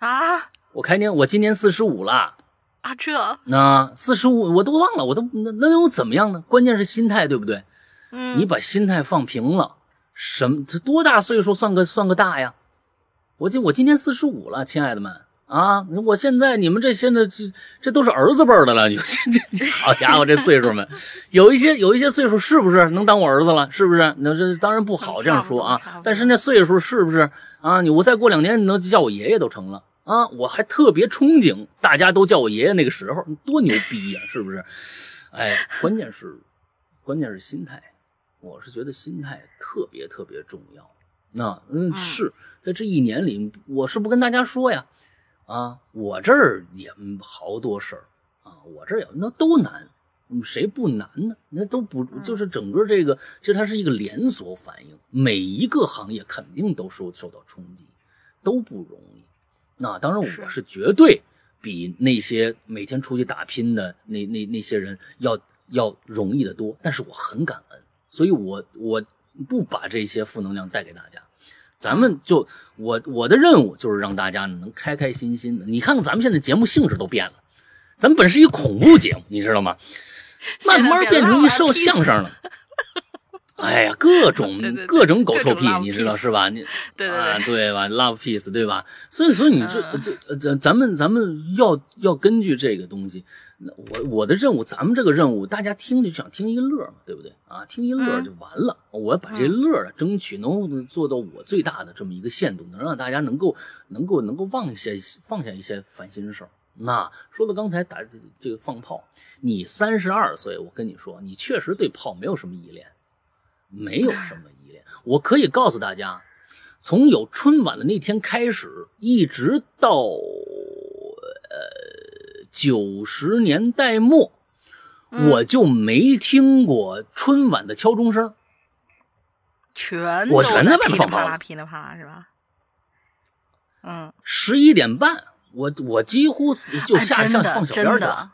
啊！我开年，我今年四十五了。啊，这那四十五我都忘了，我都那那又怎么样呢？关键是心态，对不对？嗯。你把心态放平了，什么？这多大岁数算个算个大呀？我今我今年四十五了，亲爱的们。啊！我现在你们这现在这这都是儿子辈的了，你这这好家伙，这岁数们，有一些有一些岁数是不是能当我儿子了？是不是？那这当然不好这样说啊。但是那岁数是不是啊？你我再过两年你能叫我爷爷都成了啊！我还特别憧憬大家都叫我爷爷那个时候，多牛逼呀！是不是？哎，关键是关键是心态，我是觉得心态特别特别重要。那嗯，是在这一年里，我是不跟大家说呀。啊，我这儿也好多事儿啊，我这儿也那都难，谁不难呢？那都不就是整个这个，其实它是一个连锁反应，每一个行业肯定都受受到冲击，都不容易。那当然，我是绝对比那些每天出去打拼的那那那些人要要容易的多，但是我很感恩，所以我我不把这些负能量带给大家。咱们就我我的任务就是让大家能开开心心的。你看看咱们现在节目性质都变了，咱们本是一恐怖节目，你知道吗？慢慢变成一说相声了。哎呀，各种 各种狗臭屁，你知道是吧？你对对对吧？Love peace，对吧？所以所以你这这这咱们咱们要要根据这个东西，我我的任务，咱们这个任务，大家听就想听一乐嘛，对不对啊？听一乐就完了。我要把这乐啊，争取能做到我最大的这么一个限度，能让大家能够能够能够放下放下一些烦心事儿。那说到刚才打这个放炮，你三十二岁，我跟你说，你确实对炮没有什么依恋。没有什么依恋，我可以告诉大家，从有春晚的那天开始，一直到呃九十年代末，我就没听过春晚的敲钟声，全我全在外面放炮，噼里啪啦，噼里啪啦，是吧？嗯，十一点半，我我几乎就下下放小鞭去了。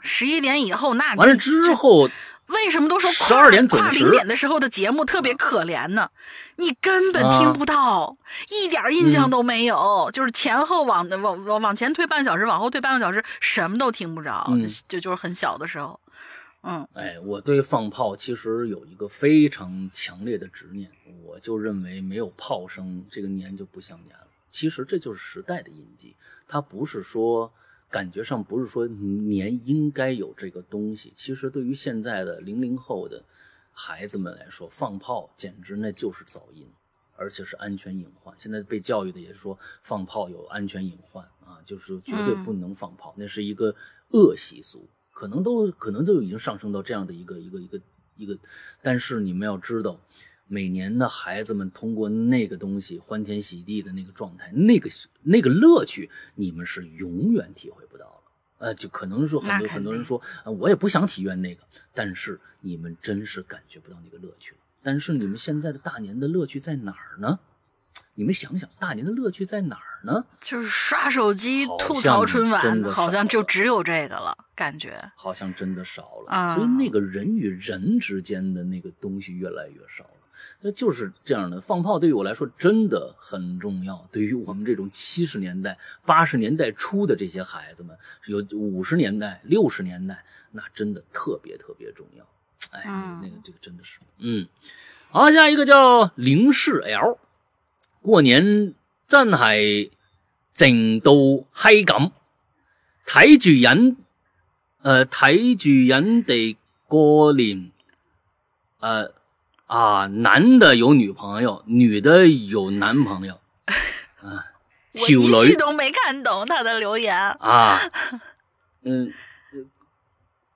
十一点以后，那完了之后。为什么都说十二点准时？零点的时候的节目特别可怜呢？你根本听不到，一点印象都没有。就是前后往往往往前推半小时，往后推半个小时，什么都听不着。就就是很小的时候，嗯。哎，我对放炮其实有一个非常强烈的执念，我就认为没有炮声，这个年就不像年了。其实这就是时代的印记，它不是说。感觉上不是说年应该有这个东西，其实对于现在的零零后的孩子们来说，放炮简直那就是噪音，而且是安全隐患。现在被教育的也是说放炮有安全隐患啊，就是绝对不能放炮，那是一个恶习俗，可能都可能就已经上升到这样的一个一个一个一个。但是你们要知道，每年的孩子们通过那个东西欢天喜地的那个状态，那个那个乐趣，你们是永远体会不到了。呃，就可能说很多很多人说，我也不想体验那个，但是你们真是感觉不到那个乐趣了。但是你们现在的大年的乐趣在哪儿呢？你们想想，大年的乐趣在哪儿呢？就是刷手机、吐槽春晚，好像就只有这个了，感觉好像真的少了。所以那个人与人之间的那个东西越来越少了。那就是这样的，放炮对于我来说真的很重要。对于我们这种七十年代、八十年代初的这些孩子们，有五十年代、六十年代，那真的特别特别重要。哎，那个这个真的是，嗯。好，下一个叫零式 L，过年真係靜到嗨咁，睇住人，呃睇住人哋过年，呃啊，男的有女朋友，女的有男朋友，啊，我一句都没看懂他的留言。啊，嗯，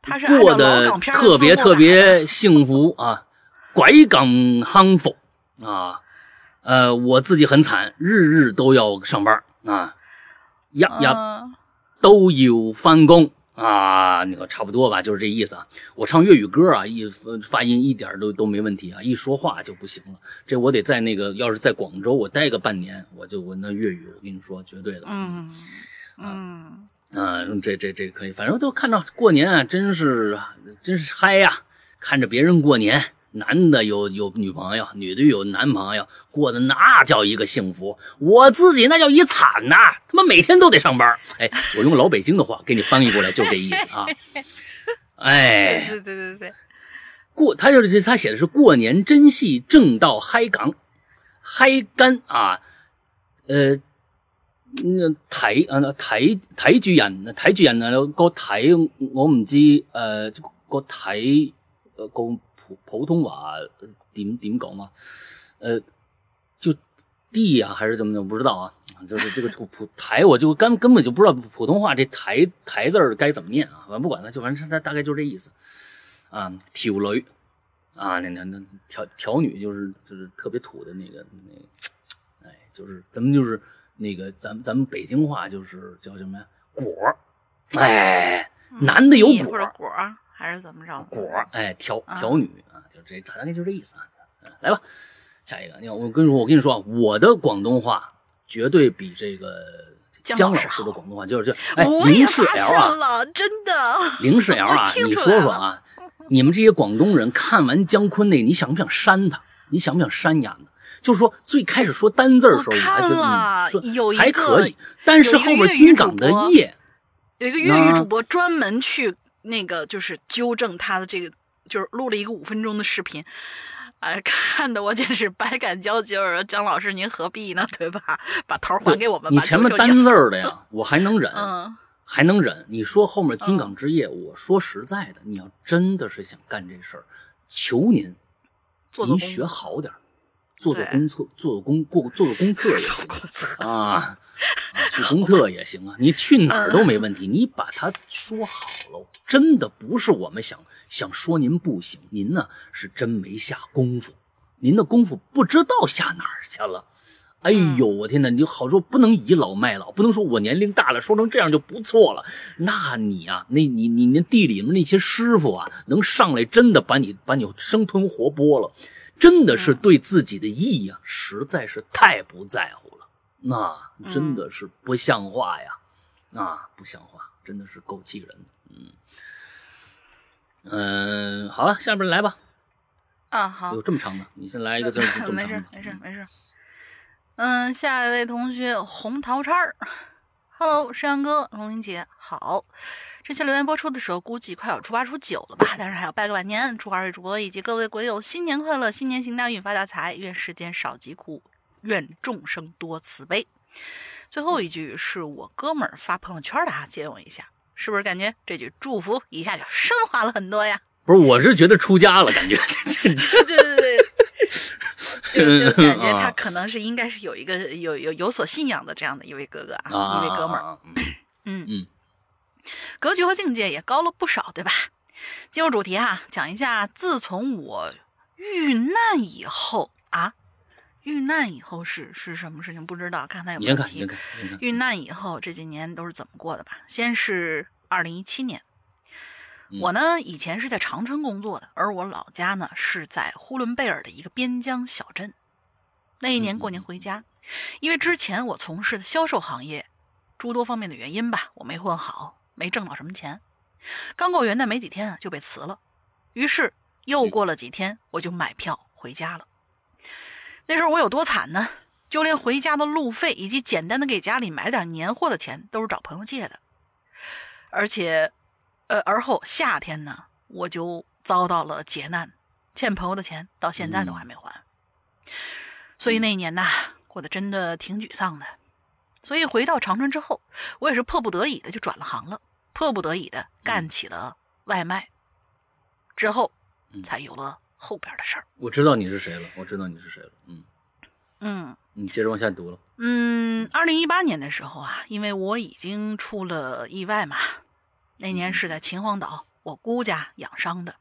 他是过得特别特别幸福啊，拐港康复啊，呃，我自己很惨，日日都要上班啊，呀呀都有翻工。啊，那个差不多吧，就是这意思啊。我唱粤语歌啊，一发音一点都都没问题啊，一说话就不行了。这我得在那个，要是在广州，我待个半年，我就我那粤语，我跟你说，绝对的。嗯嗯啊，这这这可以，反正都看到过年啊，真是真是嗨呀，看着别人过年。男的有有女朋友，女的有男朋友，过的那叫一个幸福。我自己那叫一惨呐，他妈每天都得上班。哎，我用老北京的话给你翻译过来，就这意思啊。哎，对对对对对，过他就是他写的是过年真戏正到嗨港，嗨干啊，呃，那睇啊那睇睇住人睇住人啊個睇我唔知誒個睇誒個。普普通话点点讲嘛？呃，就地呀，还是怎么的？不知道啊。就是这个普台，我就根根本就不知道普通话这台台字该怎么念啊。反正不管它，就反正它大概就这意思啊。挑女啊，那那那挑挑女就是就是特别土的那个那个，哎，就是咱们就是那个咱咱们北京话就是叫什么呀？果哎，男的有果果。还是怎么着？果哎，调调女啊，就这大概就这意思啊。来吧，下一个。你看，我跟你说，我跟你说啊，我的广东话绝对比这个姜老师的广东话就是这。哎，零式 L 啊，真的。零式 L 啊，你说说啊，你们这些广东人看完姜昆那，你想不想扇他？你想不想删呀？就是说，最开始说单字的时候，你还觉得说还可以，但是后面军港的夜，有一个粤语主播专门去。那个就是纠正他的这个，就是录了一个五分钟的视频，哎，看的我简直百感交集。我说姜老师，您何必呢？对吧？把头还给我们。你前面单字儿的呀，我还能忍，还能忍。你说后面金港之夜，我说实在的，你要真的是想干这事儿，求您，您学好点。做做公测，做做公过 做做公测也行啊，去公厕也行啊。你去哪儿都没问题，你把它说好了。真的不是我们想想说您不行，您呢是真没下功夫，您的功夫不知道下哪儿去了。哎呦，我天哪！你就好说不能倚老卖老，不能说我年龄大了说成这样就不错了。那你啊，那你你那地里面那些师傅啊，能上来真的把你把你生吞活剥了。真的是对自己的意啊，实在是太不在乎了，那真的是不像话呀，啊，不像话，真的是够气人的，嗯，嗯，好了，下边来吧，啊，好，有这么长的，你先来一个 字儿，没事，没事，没事，嗯，下一位同学红桃叉儿，Hello，山羊哥，龙玲姐，好。这期留言播出的时候，估计快要初八初九了吧？但是还要拜个晚年，祝二位主播以及各位鬼友新年快乐，新年行大运，发大财，愿世间少疾苦，愿众生多慈悲。最后一句是我哥们儿发朋友圈的啊，借用一下，是不是感觉这句祝福一下就升华了很多呀？不是，我是觉得出家了，感觉。对对对。就就感觉他可能是应该是有一个有有有所信仰的这样的一位哥哥啊，一位哥们儿。嗯嗯，格局和境界也高了不少，对吧？进入主题啊，讲一下自从我遇难以后啊，遇难以后是是什么事情？不知道，看他有没有提。遇难以后这几年都是怎么过的吧？先是二零一七年。我呢，以前是在长春工作的，而我老家呢是在呼伦贝尔的一个边疆小镇。那一年过年回家，因为之前我从事的销售行业，诸多方面的原因吧，我没混好，没挣到什么钱。刚过元旦没几天啊，就被辞了。于是又过了几天，我就买票回家了。那时候我有多惨呢？就连回家的路费以及简单的给家里买点年货的钱，都是找朋友借的，而且。呃，而后夏天呢，我就遭到了劫难，欠朋友的钱到现在都还没还，所以那一年呐，过得真的挺沮丧的。所以回到长春之后，我也是迫不得已的就转了行了，迫不得已的干起了外卖，之后才有了后边的事儿。我知道你是谁了，我知道你是谁了，嗯嗯，你接着往下读了。嗯，二零一八年的时候啊，因为我已经出了意外嘛。那年是在秦皇岛，我姑家养伤的，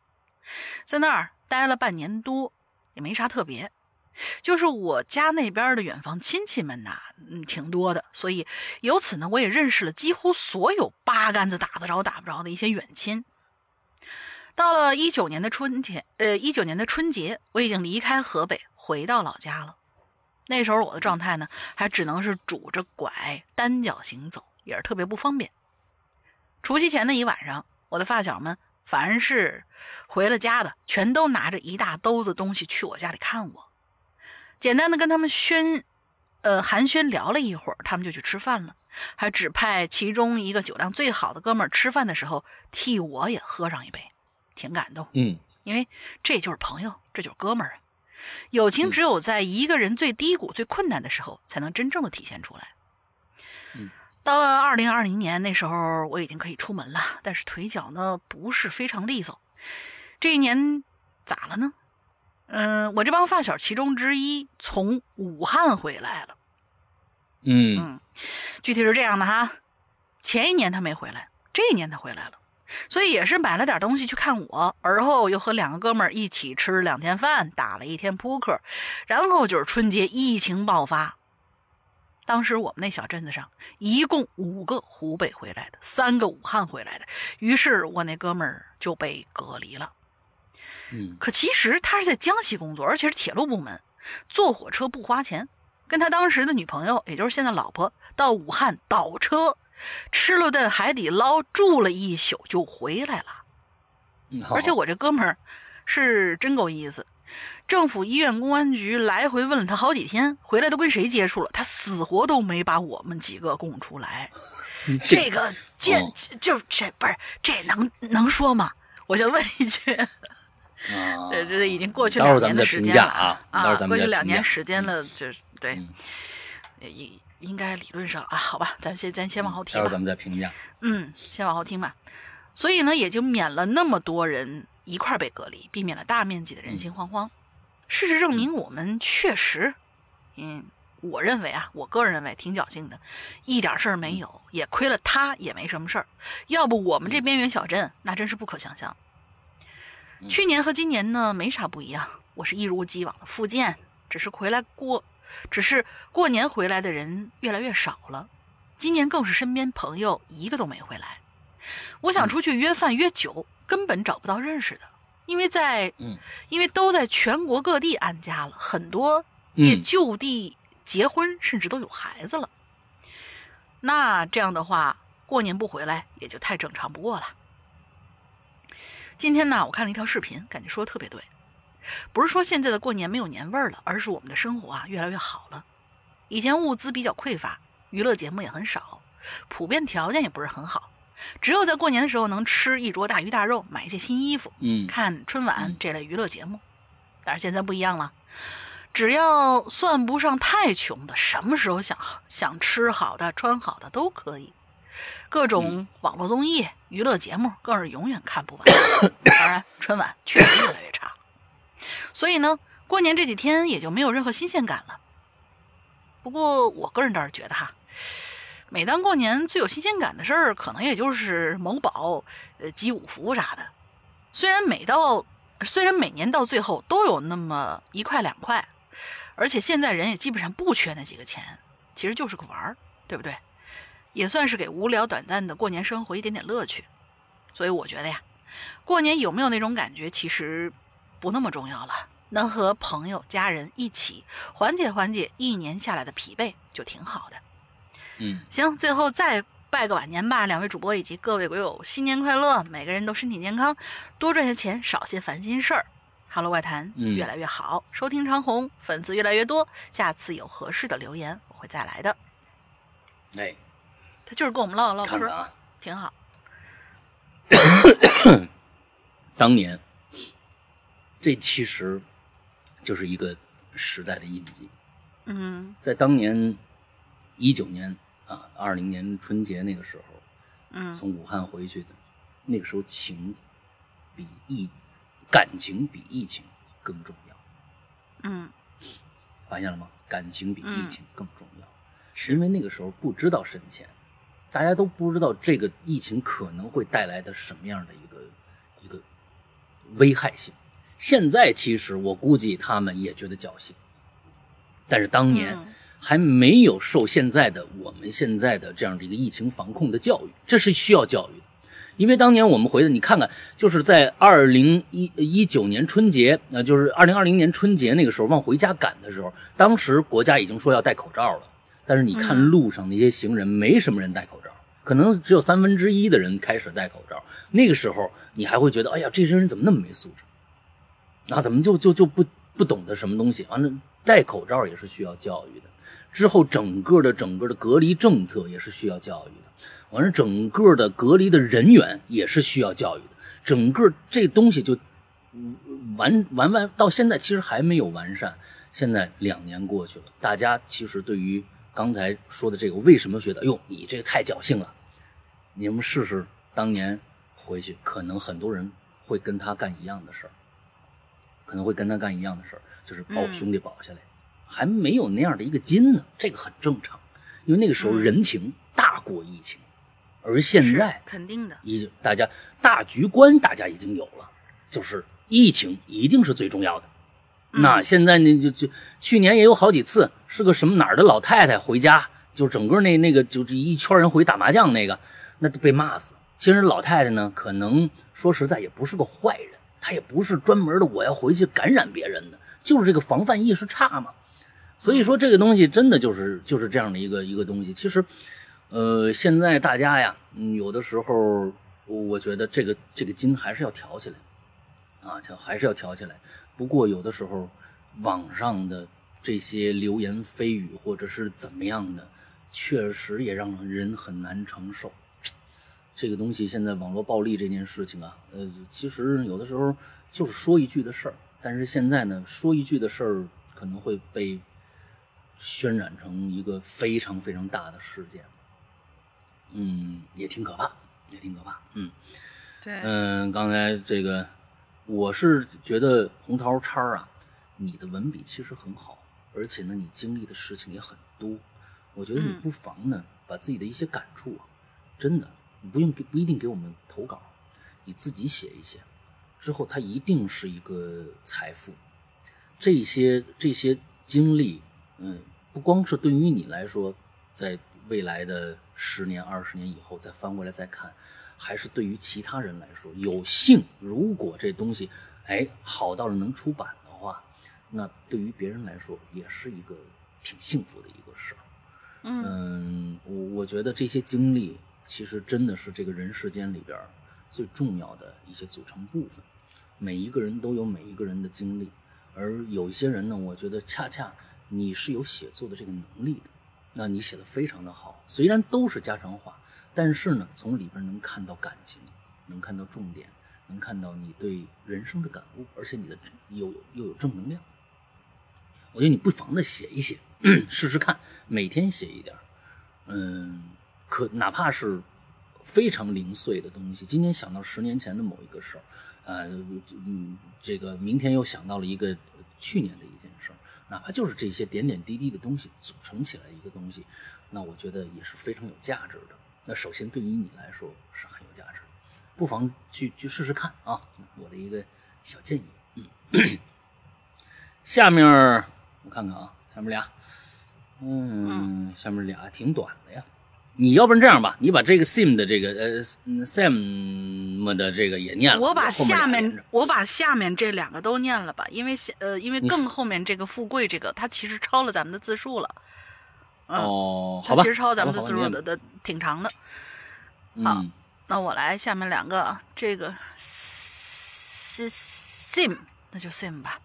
在那儿待了半年多，也没啥特别，就是我家那边的远房亲戚们呐，嗯，挺多的，所以由此呢，我也认识了几乎所有八竿子打得着打不着的一些远亲。到了一九年的春天，呃，一九年的春节，我已经离开河北，回到老家了。那时候我的状态呢，还只能是拄着拐单脚行走，也是特别不方便。除夕前的一晚上，我的发小们凡是回了家的，全都拿着一大兜子东西去我家里看我。简单的跟他们宣，呃寒暄聊了一会儿，他们就去吃饭了，还指派其中一个酒量最好的哥们儿吃饭的时候替我也喝上一杯，挺感动。嗯，因为这就是朋友，这就是哥们儿啊。友情只有在一个人最低谷、最困难的时候，才能真正的体现出来。嗯。到了二零二零年，那时候我已经可以出门了，但是腿脚呢不是非常利索。这一年咋了呢？嗯，我这帮发小其中之一从武汉回来了。嗯嗯，具体是这样的哈，前一年他没回来，这一年他回来了，所以也是买了点东西去看我，而后又和两个哥们儿一起吃了两天饭，打了一天扑克，然后就是春节疫情爆发。当时我们那小镇子上一共五个湖北回来的，三个武汉回来的，于是我那哥们儿就被隔离了。嗯，可其实他是在江西工作，而且是铁路部门，坐火车不花钱，跟他当时的女朋友，也就是现在老婆，到武汉倒车，吃了顿海底捞，住了一宿就回来了。而且我这哥们儿是真够意思。政府、医院、公安局来回问了他好几天，回来都跟谁接触了？他死活都没把我们几个供出来。这个见就这不是这能能说吗？我先问一句。这这已经过去两年的时间了啊！啊，过去两年时间了，就是对，应应该理论上啊，好吧，咱先咱先往后听吧。待会儿咱们再评价。嗯，先往后听吧。所以呢，也就免了那么多人。一块被隔离，避免了大面积的人心惶惶。事实证明，我们确实，嗯，我认为啊，我个人认为挺侥幸的，一点事儿没有，也亏了他也没什么事儿。要不我们这边缘小镇，那真是不可想象。去年和今年呢，没啥不一样，我是一如既往的复健，只是回来过，只是过年回来的人越来越少了。今年更是身边朋友一个都没回来。我想出去约饭约酒。根本找不到认识的，因为在，嗯，因为都在全国各地安家了，很多也就地结婚，甚至都有孩子了。那这样的话，过年不回来也就太正常不过了。今天呢，我看了一条视频，感觉说的特别对，不是说现在的过年没有年味儿了，而是我们的生活啊越来越好了。以前物资比较匮乏，娱乐节目也很少，普遍条件也不是很好。只有在过年的时候能吃一桌大鱼大肉，买一些新衣服，嗯，看春晚这类娱乐节目。但是现在不一样了，只要算不上太穷的，什么时候想想吃好的、穿好的都可以。各种网络综艺、娱乐节目更是永远看不完。当然，春晚确实越来越差。所以呢，过年这几天也就没有任何新鲜感了。不过我个人倒是觉得哈，每当过年最有新鲜感的事儿，可能也就是某宝呃集五福啥的。虽然每到虽然每年到最后都有那么一块两块，而且现在人也基本上不缺那几个钱，其实就是个玩儿，对不对？也算是给无聊短暂的过年生活一点点乐趣。所以我觉得呀，过年有没有那种感觉，其实不那么重要了。能和朋友、家人一起缓解缓解一年下来的疲惫，就挺好的。嗯，行，最后再拜个晚年吧，两位主播以及各位鬼友，新年快乐！每个人都身体健康，多赚些钱，少些烦心事儿。哈喽外谈越来越好，收听长虹，粉丝越来越多。下次有合适的留言，我会再来的。哎，他就是跟我们唠唠嗑，啊，挺好。当年，这其实就是一个时代的印记。嗯，在当年一九年啊，二零年春节那个时候，嗯，从武汉回去的，那个时候情比疫感情比疫情更重要。嗯，发现了吗？感情比疫情更重要，是因为那个时候不知道深浅，大家都不知道这个疫情可能会带来的什么样的一个一个危害性。现在其实我估计他们也觉得侥幸，但是当年嗯。还没有受现在的我们现在的这样的一个疫情防控的教育，这是需要教育的。因为当年我们回的，你看看，就是在二零一一九年春节，呃，就是二零二零年春节那个时候往回家赶的时候，当时国家已经说要戴口罩了，但是你看嗯。路上那些行人，没什么人戴口罩，可能只有三分之一的人开始戴口罩。那个时候你还会觉得，哎呀，这些人怎么那么没素质？那怎么就就就不不懂得什么东西？完了，戴口罩也是需要教育的。之后整个的整个的隔离政策也是需要教育的。完了，整个的隔离的人员也是需要教育的，整个这东西就完完完到现在其实还没有完善。现在两年过去了，大家其实对于刚才说的这个，为什么觉得哟你这个太侥幸了？你们试试当年回去，可能很多人会跟他干一样的事儿，可能会跟他干一样的事儿，就是把我嗯兄弟保下来，还没有那样的一个筋呢，这个很正常，因为那个时候嗯人情大过疫情。而现在肯定的，已大家大局观大家已经有了，就是疫情一定是最重要的。那现在呢，就就去年也有好几次，是个什么哪儿的老太太回家，就整个那那个就这一圈人回打麻将那个，那都被骂死。其实老太太呢，可能说实在也不是个坏人，她也不是专门的我要回去感染别人的，就是这个防范意识差嘛。所以说这个东西真的就是就是这样的一个一个东西。其实，呃，现在大家呀，有的时候我觉得这个这个筋还是要调起来，啊，就还是要调起来。不过有的时候网上的这些流言蜚语或者是怎么样的，确实也让人很难承受。这个东西现在网络暴力这件事情啊，呃，其实有的时候就是说一句的事儿，但是现在呢，说一句的事儿可能会被渲染成一个非常非常大的事件，嗯，也挺可怕，也挺可怕，嗯。对，嗯，刚才这个，我是觉得红桃叉啊，你的文笔其实很好，而且呢，你经历的事情也很多。我觉得你嗯不妨呢，把自己的一些感触啊，真的不用给不一定给我们投稿，你自己写一写，之后它一定是一个财富。这些这些经历，嗯，不光是对于你来说，在未来的十年、二十年以后再翻过来再看，还是对于其他人来说，有幸如果这东西，哎，好到了能出版的话，那对于别人来说也是一个挺幸福的一个事儿。嗯嗯，我我觉得这些经历其实真的是这个人世间里边儿最重要的一些组成部分。每一个人都有每一个人的经历，而有一些人呢，我觉得恰恰你是有写作的这个能力的，那你写的非常的好。虽然都是家常话，但是呢，从里边能看到感情，能看到重点，能看到你对人生的感悟，而且你的又有又有正能量。我觉得你不妨的写一写，试试看，每天写一点，嗯，可哪怕是非常零碎的东西。今天想到十年前的某一个事儿，呃，嗯，这个明天又想到了一个去年的一件事，哪怕就是这些点点滴滴的东西组成起来一个东西，那我觉得也是非常有价值的。那首先对于你来说是很有价值，不妨去去试试看啊，我的一个小建议。嗯，下面我看看啊，下面俩，嗯，下面俩挺短的呀。你要不然这样吧，你把这个 sim 的这个呃 sam 的这个也念了。我把下面面我把下面这两个都念了吧，因为下呃因为更后面这个富贵这个，它其实超了咱们的字数了。哦，好吧。其实超咱们的字数的的挺长的。好，那我来下面两个，这个 sim 那就 sim 吧。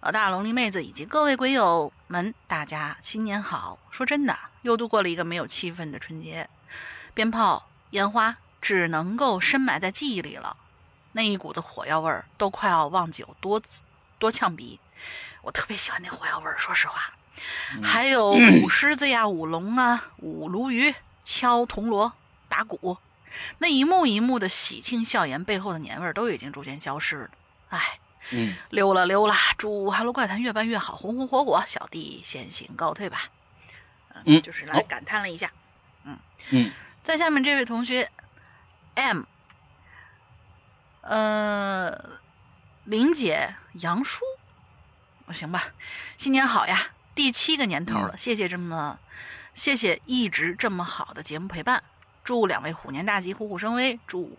老大龙鳞妹子以及各位鬼友们，大家新年好！说真的，又度过了一个没有气氛的春节，鞭炮、烟花只能够深埋在记忆里了。那一股子火药味儿，都快要忘记有多多呛鼻。我特别喜欢那火药味儿，说实话。还有 舞狮子呀，舞龙啊，舞鲈鱼，敲铜锣，打鼓，那一幕一幕的喜庆笑颜背后的年味儿，都已经逐渐消失了。唉。嗯，溜了溜了，祝《哈喽怪谈》越办越好，红红火火。小弟先行告退吧。嗯，就是来感叹了一下。嗯嗯，在下面这位同学，M，呃，林姐杨叔，行吧，新年好呀，第七个年头了，谢谢这么，谢谢一直这么好的节目陪伴，祝两位虎年大吉，虎虎生威，祝。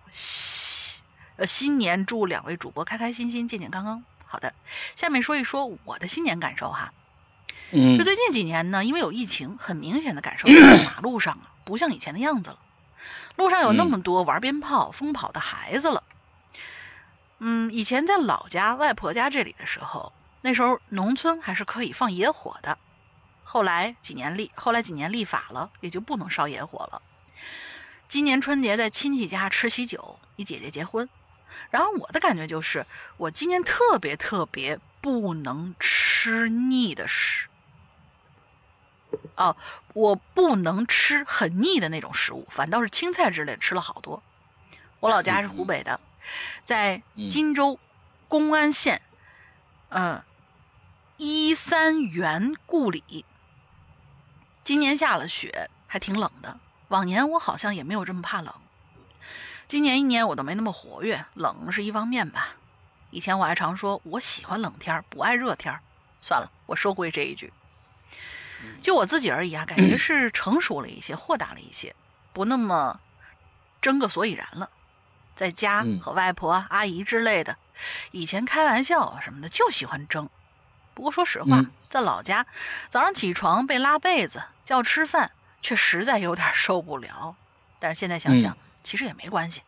呃，新年祝两位主播开开心心、健健康康。好的，下面说一说我的新年感受哈。嗯，就最近几年呢，因为有疫情，很明显的感受在 马路上啊，不像以前的样子了。路上有那么多玩鞭炮、疯跑的孩子了。嗯，以前在老家、外婆家这里的时候，那时候农村还是可以放野火的。后来几年立，后来几年立法了，也就不能烧野火了。今年春节在亲戚家吃喜酒，一姐姐结婚。然后我的感觉就是，我今年特别特别不能吃腻的食，哦，我不能吃很腻的那种食物，反倒是青菜之类吃了好多。我老家是湖北的，在荆州公安县，嗯，一三元故里。今年下了雪，还挺冷的。往年我好像也没有这么怕冷。今年一年我都没那么活跃，冷是一方面吧。以前我还常说我喜欢冷天儿不爱热天儿算了，我收回这一句。就我自己而言啊，感觉是成熟了一些，豁达了一些，不那么争个所以然了。在家和外婆、阿姨之类的，以前开玩笑什么的就喜欢争。不过说实话，在老家，早上起床被拉被子叫吃饭，却实在有点受不了。但是现在想想。其实也没关系，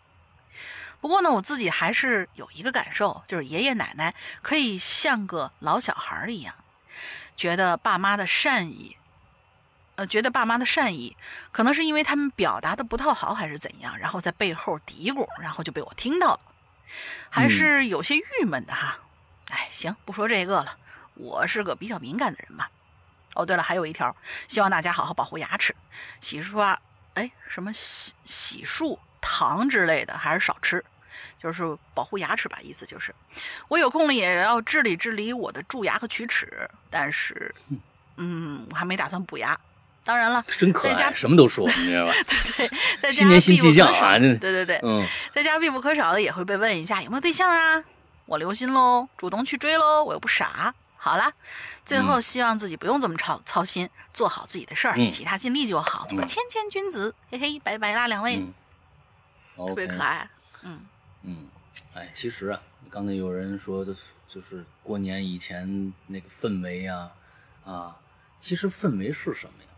不过呢，我自己还是有一个感受，就是爷爷奶奶可以像个老小孩一样，觉得爸妈的善意，呃，觉得爸妈的善意，可能是因为他们表达的不太好，还是怎样，然后在背后嘀咕，然后就被我听到了，还是有些郁闷的哈。哎，行，不说这个了，我是个比较敏感的人嘛。哦，对了，还有一条，希望大家好好保护牙齿，洗刷，哎，什么洗洗漱。糖之类的还是少吃，就是保护牙齿吧。意思就是，我有空了也要治理治理我的蛀牙和龋齿。但是，嗯，我还没打算补牙。当然了，真可爱，什么都说，你知道吧？对 对，在家新年新气象啊！对对对，嗯，在家必不可少的也会被问一下有没有对象啊？我留心喽，主动去追喽，我又不傻。好了，最后希望自己不用这么操操心，做好自己的事儿，其他尽力就好，做个谦谦君子。嘿嘿，拜拜啦，两位。特别可爱，嗯嗯，哎，其实啊，刚才有人说的，就是过年以前那个氛围呀，啊，其实氛围是什么呀？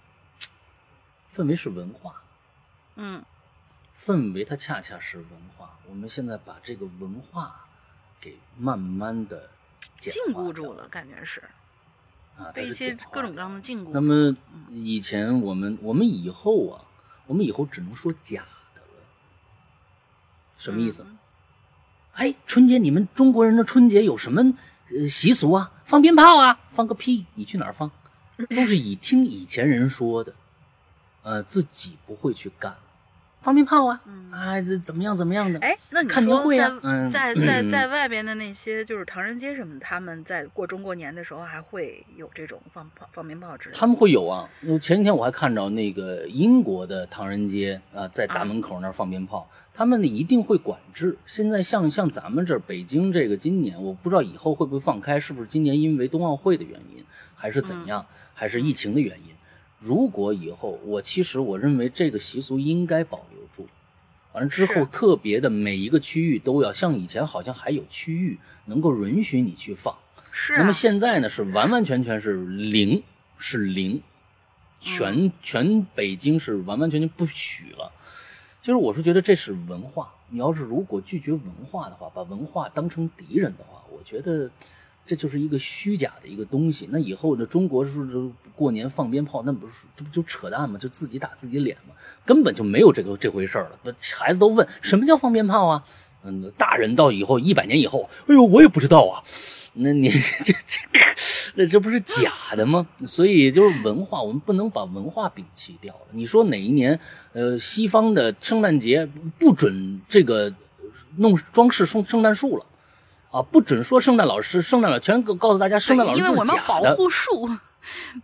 氛围是文化，嗯，氛围它恰恰是文化。我们现在把这个文化给慢慢的禁锢住了，感觉是啊，被一些各种各样的禁锢。那么以前我们，我们以后啊，我们以后只能说假的了。什么意思？哎，春节你们中国人的春节有什么呃习俗啊？放鞭炮啊？放个屁！你去哪儿放？都是以听以前人说的，呃，自己不会去干。放鞭炮啊，啊，这怎么样怎么样的？哎，那你看年说会啊，在在在在外边的那些就是唐人街什么，他们在过中国年的时候还会有这种放炮放鞭炮之类的。他们会有啊，前几天我还看着那个英国的唐人街啊，在大门口那儿放鞭炮，他们呢一定会管制。现在像像咱们这儿北京这个今年，我不知道以后会不会放开，是不是今年因为冬奥会的原因，还是怎样，还是疫情的原因？如果以后我其实我认为这个习俗应该保留住，完了之后特别的每一个区域都要像以前好像还有区域能够允许你去放，是。那么现在呢是完完全全是零，是零，全全北京是完完全全不许了。其实我是觉得这是文化，你要是如果拒绝文化的话，把文化当成敌人的话，我觉得。这就是一个虚假的一个东西。那以后呢？中国是过年放鞭炮，那不是这不就扯淡吗？就自己打自己脸吗？根本就没有这个这回事了。那孩子都问什么叫放鞭炮啊？嗯，大人到以后一百年以后，哎呦，我也不知道啊。那你 这这那这不是假的吗？所以就是文化，我们不能把文化摒弃掉。你说哪一年？呃，西方的圣诞节不准这个弄装饰圣圣诞树了。啊，不准说圣诞老师，圣诞老全告诉大家，圣诞老师。因为我们保护树，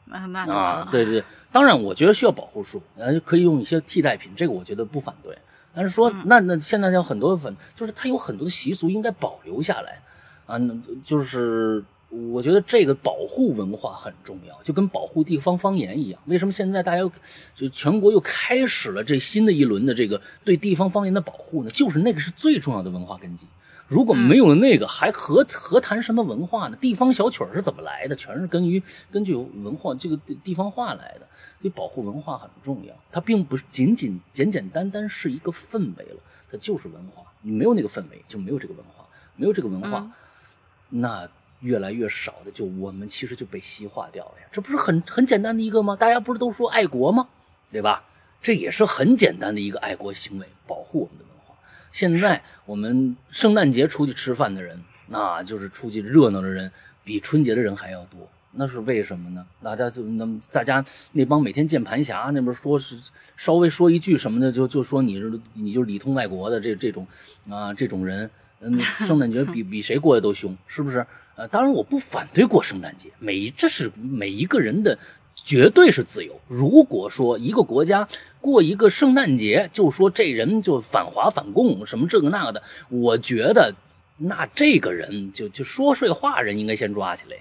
那 那啊，对对，当然我觉得需要保护树，呃，可以用一些替代品，这个我觉得不反对。但是说，那那现在有很多粉，就是它有很多的习俗应该保留下来，啊，就是我觉得这个保护文化很重要，就跟保护地方方言一样。为什么现在大家又就全国又开始了这新的一轮的这个对地方方言的保护呢？就是那个是最重要的文化根基。如果没有那个，还何何谈什么文化呢？地方小曲儿是怎么来的？全是根于根据文化这个地方话来的。所以保护文化很重要，它并不是仅仅简简单单是一个氛围了，它就是文化。你没有那个氛围，就没有这个文化，没有这个文化，那越来越少的就我们其实就被西化掉了呀。这不是很很简单的一个吗？大家不是都说爱国吗？对吧？这也是很简单的一个爱国行为，保护我们的。现在我们圣诞节出去吃饭的人，那就是出去热闹的人，比春节的人还要多。那是为什么呢？大家就那么大家那帮每天键盘侠那边说是稍微说一句什么的，就就说你是你就是里通外国的这这种啊这种人，嗯，圣诞节比比谁过得都凶，是不是？呃，当然我不反对过圣诞节，每这是每一个人的。绝对是自由。如果说一个国家过一个圣诞节，就说这人就反华反共什么这个那个的，我觉得那这个人就就说睡话人应该先抓起来。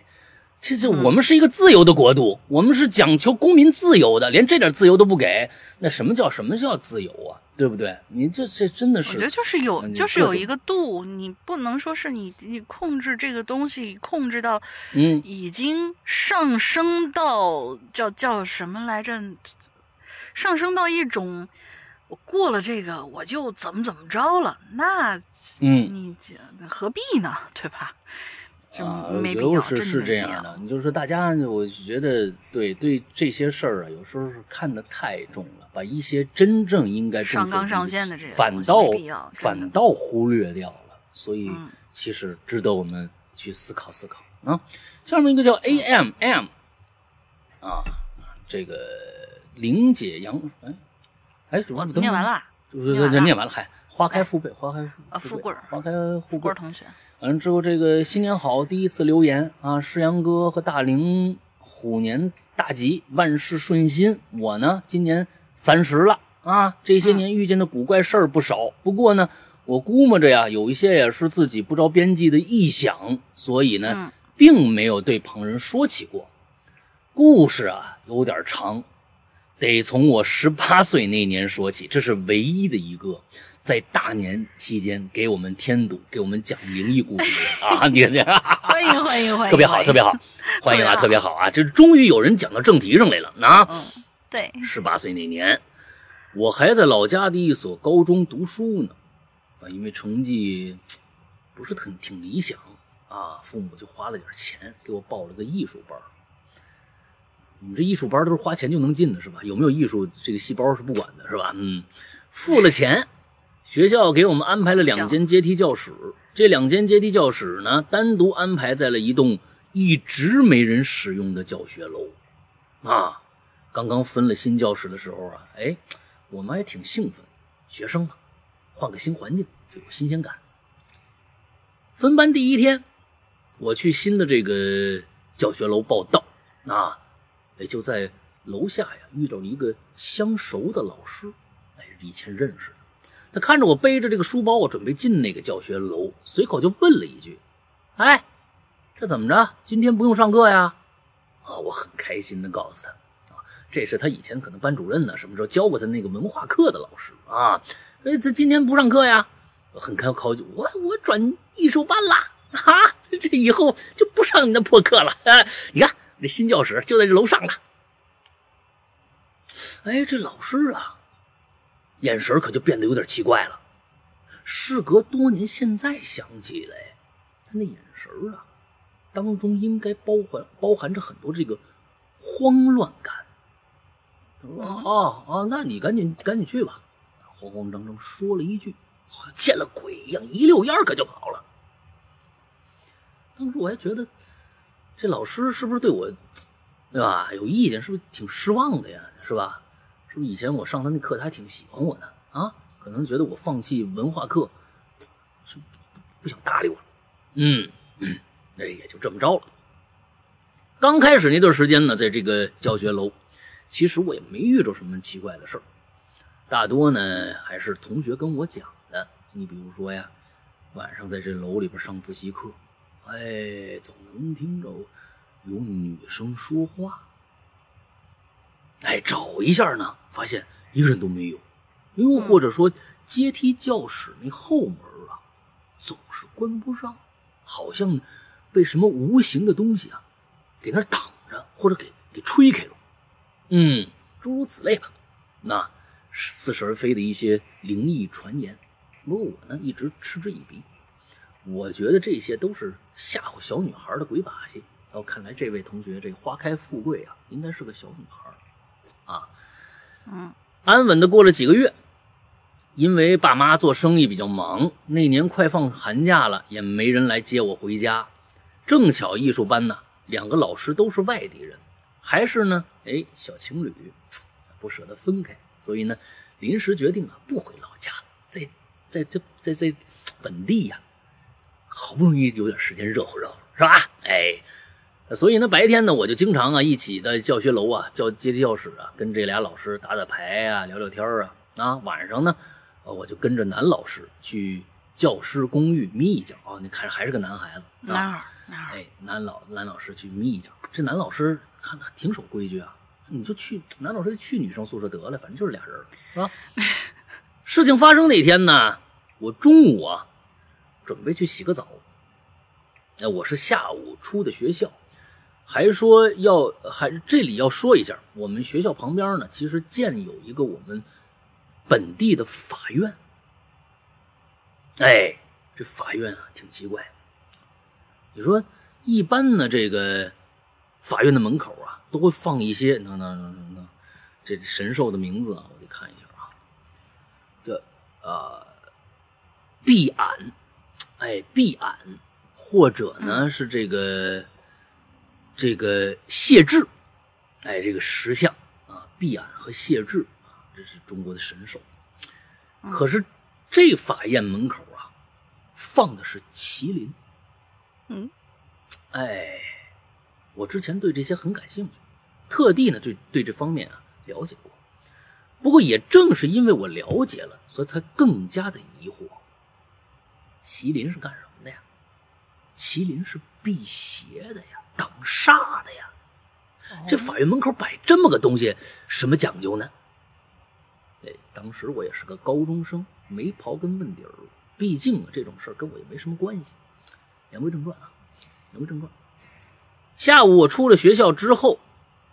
其实我们是一个自由的国度，我们是讲求公民自由的，连这点自由都不给，那什么叫什么叫自由啊？对不对？你这这真的是，我觉得就是有，就是有一个度，你不能说是你你控制这个东西控制到，嗯，已经上升到叫叫什么来着？上升到一种，我过了这个我就怎么怎么着了？那，嗯，你何必呢？对吧？啊，我觉得是是这样的。你就是说，大家，我觉得对对这些事儿啊，有时候是看得太重了，把一些真正应该上纲上线的这个反倒反倒忽略掉了。所以其实值得我们去思考思考啊。下面一个叫 A M M 啊，这个玲姐杨哎哎，我念完了，念完了还花开富贵，花开富贵，花开富贵。同学。完了之后，这个新年好，第一次留言啊，世阳哥和大龄虎年大吉，万事顺心。我呢，今年三十了啊，这些年遇见的古怪事儿不少。不过呢，我估摸着呀，有一些也是。自己不着边际的臆想，所以呢，并没有对旁人说起过。故事啊，有点长，得从我十八岁那年说起，这是。唯一的一个。在大年期间给我们添堵、给我们讲灵异故事啊！你看，欢迎欢迎欢迎，特别好特别好，欢迎啊，特别好啊！这终于有人讲到正题上来了啊！嗯，对，十八岁那年，我还在老家的一所高中读书呢，啊，因为成绩不是很挺理想啊，父母就花了点钱给我报了个艺术班。你们这艺术班都是花钱就能进的是吧？有没有艺术这个细胞是不管的是吧？嗯，付了钱。学校给我们安排了两间阶梯教室，这两间阶梯教室呢，单独安排在了一栋一直没人使用的教学楼。啊，刚刚分了新教室的时候啊，哎，我们还挺兴奋学生嘛，换个新环境就有新鲜感。分班第一天，我去新的这个教学楼报道啊，也就在楼下呀遇到了一个相熟的老师，哎，以前认识的。他看着我背着这个书包，我准备进那个教学楼，随口就问了一句：“哎，这怎么着？今天不用上课呀？”啊，我很开心的告诉他。啊这是他以前可能班主任呢，什么时候教过他那个文化课的老师啊？哎，这今天不上课呀？很开考我我转艺术班啦！啊，这以后就不上你那破课了！你看这新教室就在这楼上了。哎，这老师啊，眼神可就变得有点奇怪了。事隔多年，现在想起来，他那眼神啊，当中应该包含包含着很多这个慌乱感。哦哦，那你赶紧赶紧去吧，慌慌张张说了一句，好像见了鬼一样，一溜烟可就跑了。当时我还觉得，这老师是不是对我，对吧？有意见，是不是挺失望的呀？是吧？是不以前我上他那课，他还挺喜欢我的啊？可能觉得我放弃文化课，是不想搭理我了。嗯，那也就这么着了。刚开始那段时间呢，在这个教学楼。其实我也没遇着什么奇怪的事儿，大多呢还是同学跟我讲的。你比如说呀，晚上在这楼里边上自习课，哎，总能听着有女生说话。哎，找一下呢，发现一个人都没有。又或者说，阶梯教室那后门啊，总是关不上，好像被什么无形的东西啊给那挡着，或者给给吹开了。嗯，诸如此类吧，那似是而非的一些灵异传言。不过我呢，一直嗤之以鼻。我觉得这些都是吓唬小女孩的鬼把戏。哦，看来这位同学这花开富贵啊，应该是个小女孩啊。嗯，安稳的过了几个月，因为爸妈做生意比较忙，那年快放寒假了，也没人来接我回家。正巧艺术班呢，两个老师都是外地人。还是呢，哎，小情侣不舍得分开，所以呢，临时决定啊，不回老家了，在在这在在本地呀，好不容易有点时间热乎热乎，是吧？哎，所以呢，白天呢，我就经常啊，一起在教学楼啊，教阶梯教室啊，跟这俩老师打打牌啊，聊聊天啊。啊，晚上呢，我就跟着男老师去教师公寓眯一觉啊。你看，还是个男孩子，男孩，男孩，哎，男老男老师去眯一觉，这男老师。看着挺守规矩啊，你就去男老师去女生宿舍得了，反正就是俩人，是吧？事情发生那天呢，我中午啊准备去洗个澡，哎，我是下午出的学校，还说要还这里要说一下，我们学校旁边呢，其实建有一个我们本地的法院，哎，这法院啊挺奇怪，你说一般呢这个。法院的门口啊，都会放一些那那那那这神兽的名字啊，我得看一下啊。这呃，碧谙，哎，碧谙，或者呢是这个这个谢志，哎，这个石像啊，碧谙和谢志啊，这是中国的神兽。可是这法院门口啊，放的是麒麟。嗯，哎。我之前对这些很感兴趣，特地呢对对这方面啊了解过。不过也正是因为我了解了，所以才更加的疑惑。麒麟是干什么的呀？麒麟是辟邪的呀，挡煞的呀。这法院门口摆这么个东西，什么讲究呢？哎，当时我也是个高中生，没刨根问底儿。毕竟啊，这种事儿跟我也没什么关系。言归正传啊，言归正传。下午我出了学校之后，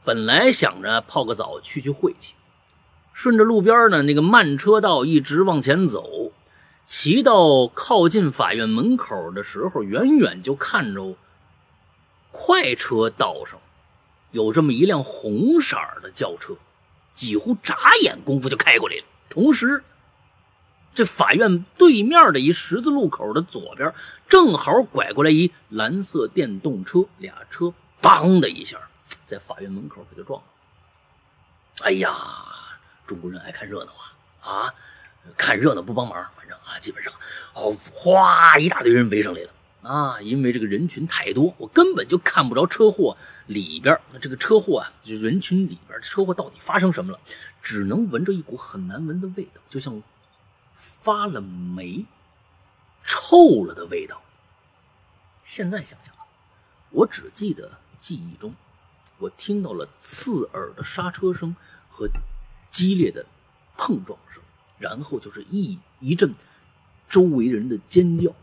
本来想着泡个澡去去晦气，顺着路边呢那个慢车道一直往前走，骑到靠近法院门口的时候，远远就看着快车道上有这么一辆红色的轿车，几乎眨眼功夫就开过来了，同时。这法院对面的一十字路口的左边，正好拐过来一蓝色电动车，俩车“梆”的一下，在法院门口可就撞了。哎呀，中国人爱看热闹啊啊！看热闹不帮忙，反正啊，基本上哦，哗，一大堆人围上来了啊！因为这个人群太多，我根本就看不着车祸里边这个车祸啊，就人群里边车祸到底发生什么了，只能闻着一股很难闻的味道，就像发了霉、臭了的味道。现在想想啊，我只记得记忆中，我听到了刺耳的刹车声和激烈的碰撞声。然后就是一一阵周围人的尖叫，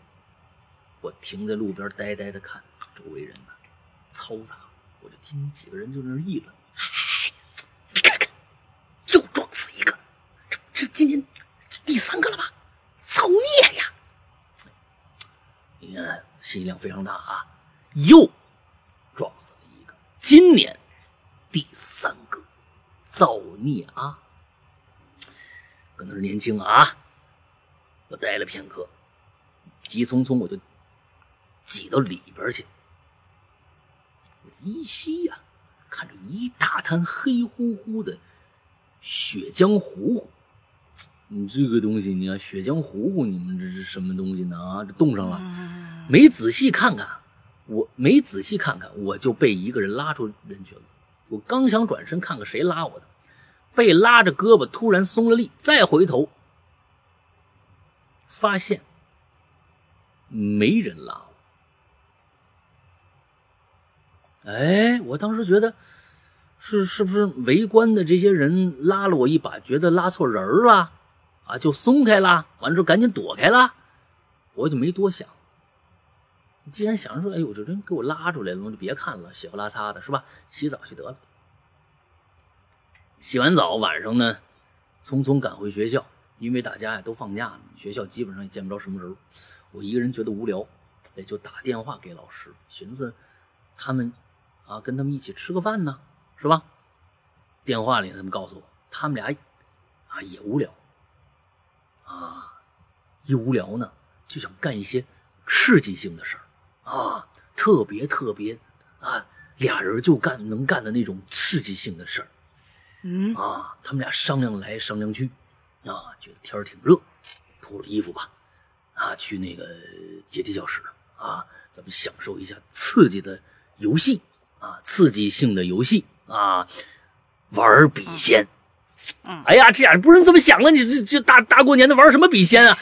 我停在路边呆呆的看，周围人呢嘈杂，我就听几个人就在那议论：“哎，你看看，又撞死一个，这这今年第三个了吧？造孽呀！你看，信息量非常大啊，又撞死了一个，今年第三个，造孽啊！”可能是年轻啊！我呆了片刻，急匆匆我就挤到里边去。依稀呀，看着一大滩黑乎乎的血浆糊糊。你这个东西，你看血浆糊糊，你们这是什么东西呢？啊，这冻上了。没仔细看看，我没仔细看看，我就被一个人拉出人群了。我刚想转身看看谁拉我的。被拉着胳膊，突然松了力，再回头，发现没人拉我。哎，我当时觉得是是不是围观的这些人拉了我一把，觉得拉错人了啊，就松开了，完了之后赶紧躲开了，我就没多想。既然想着说，哎呦，这人给我拉出来了，我就别看了，血不拉擦的，是吧？洗澡去得了。洗完澡，晚上呢，匆匆赶回学校，因为大家呀都放假了，学校基本上也见不着什么人。我一个人觉得无聊，也就打电话给老师，寻思他们啊跟他们一起吃个饭呢，是吧？电话里他们告诉我，他们俩啊也无聊，啊一无聊呢就想干一些刺激性的事儿啊，特别特别啊，俩人就干能干的那种刺激性的事儿。嗯啊，他们俩商量来商量去，啊，觉得天儿挺热，脱了衣服吧，啊，去那个阶梯教室啊，咱们享受一下刺激的游戏啊，刺激性的游戏啊，玩笔仙。嗯，哎呀，这样不是你怎么想的？你这这大大过年的玩什么笔仙啊？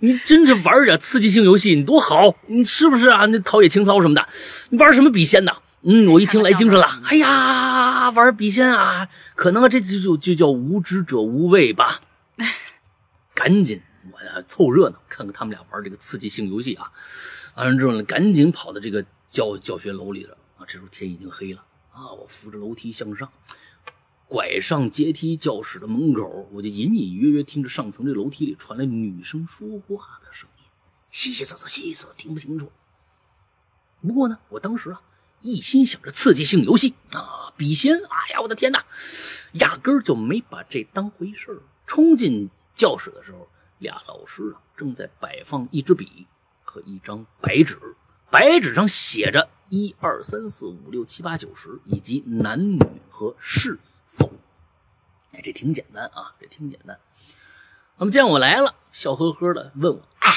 你真是玩点刺激性游戏，你多好，你是不是啊？那陶冶情操什么的，你玩什么笔仙呢？嗯，我一听来精神了。哎呀，玩笔仙啊，可能这就就就叫无知者无畏吧。赶紧，我呀凑热闹，看看他们俩玩这个刺激性游戏啊。完了之后呢，赶紧跑到这个教教学楼里了啊。这时候天已经黑了啊，我扶着楼梯向上，拐上阶梯教室的门口，我就隐隐约约听着上层这楼梯里传来女生说话的声音，稀稀嗦嗦，稀稀嗦，听不清楚。不过呢，我当时啊。一心想着刺激性游戏啊，笔仙！哎呀，我的天哪，压根儿就没把这当回事儿。冲进教室的时候，俩老师啊正在摆放一支笔和一张白纸，白纸上写着一二三四五六七八九十，以及男女和是否。哎，这挺简单啊，这挺简单。那么见我来了，笑呵呵的问我：“啊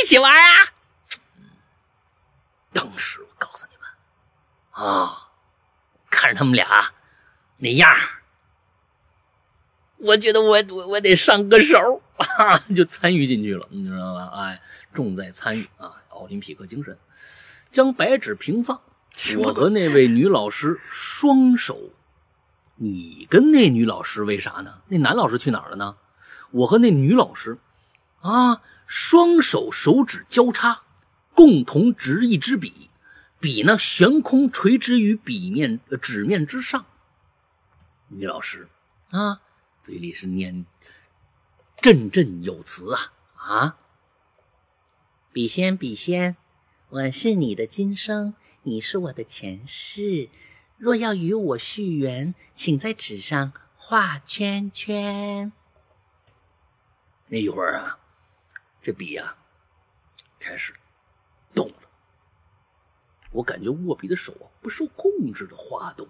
一起玩啊？”当时我告诉你们，啊，看着他们俩那样我觉得我我我得上个手啊，就参与进去了，你知道吧？哎，重在参与啊，奥林匹克精神。将白纸平放，我和那位女老师双手。你跟那女老师为啥呢？那男老师去哪儿了呢？我和那女老师啊，双手手指交叉。共同执一支笔，笔呢悬空垂直于笔面纸面之上。女老师啊，嘴里是念振振有词啊啊！笔仙笔仙，我是你的今生，你是我的前世。若要与我续缘，请在纸上画圈圈。那一会儿啊，这笔呀开始。动了，我感觉握笔的手啊不受控制的滑动。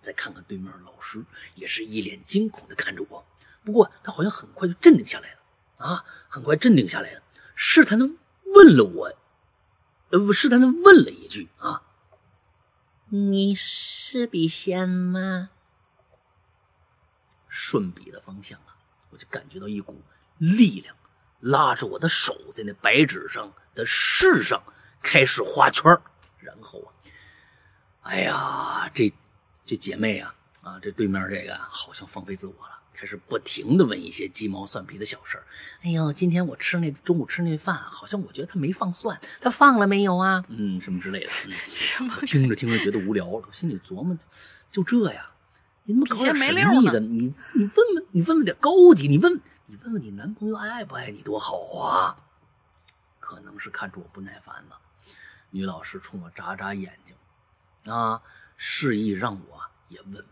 再看看对面老师，也是一脸惊恐的看着我。不过他好像很快就镇定下来了啊，很快镇定下来了，试探的问了我，试探的问了一句啊：“你是笔仙吗？”顺笔的方向啊，我就感觉到一股力量拉着我的手在那白纸上的试上开始画圈然后啊，哎呀，这这姐妹啊啊，这对面这个好像放飞自我了，开始不停的问一些鸡毛蒜皮的小事儿。哎呦，今天我吃那中午吃那饭，好像我觉得他没放蒜，他放了没有啊？嗯，什么之类的。嗯、什么？听着听着觉得无聊了，我心里琢磨，就这呀。你怎么搞点神秘的？你你问问你问问点高级，你问你问问你男朋友爱不爱你多好啊？可能是看出我不耐烦了，女老师冲我眨眨眼睛，啊，示意让我也问问，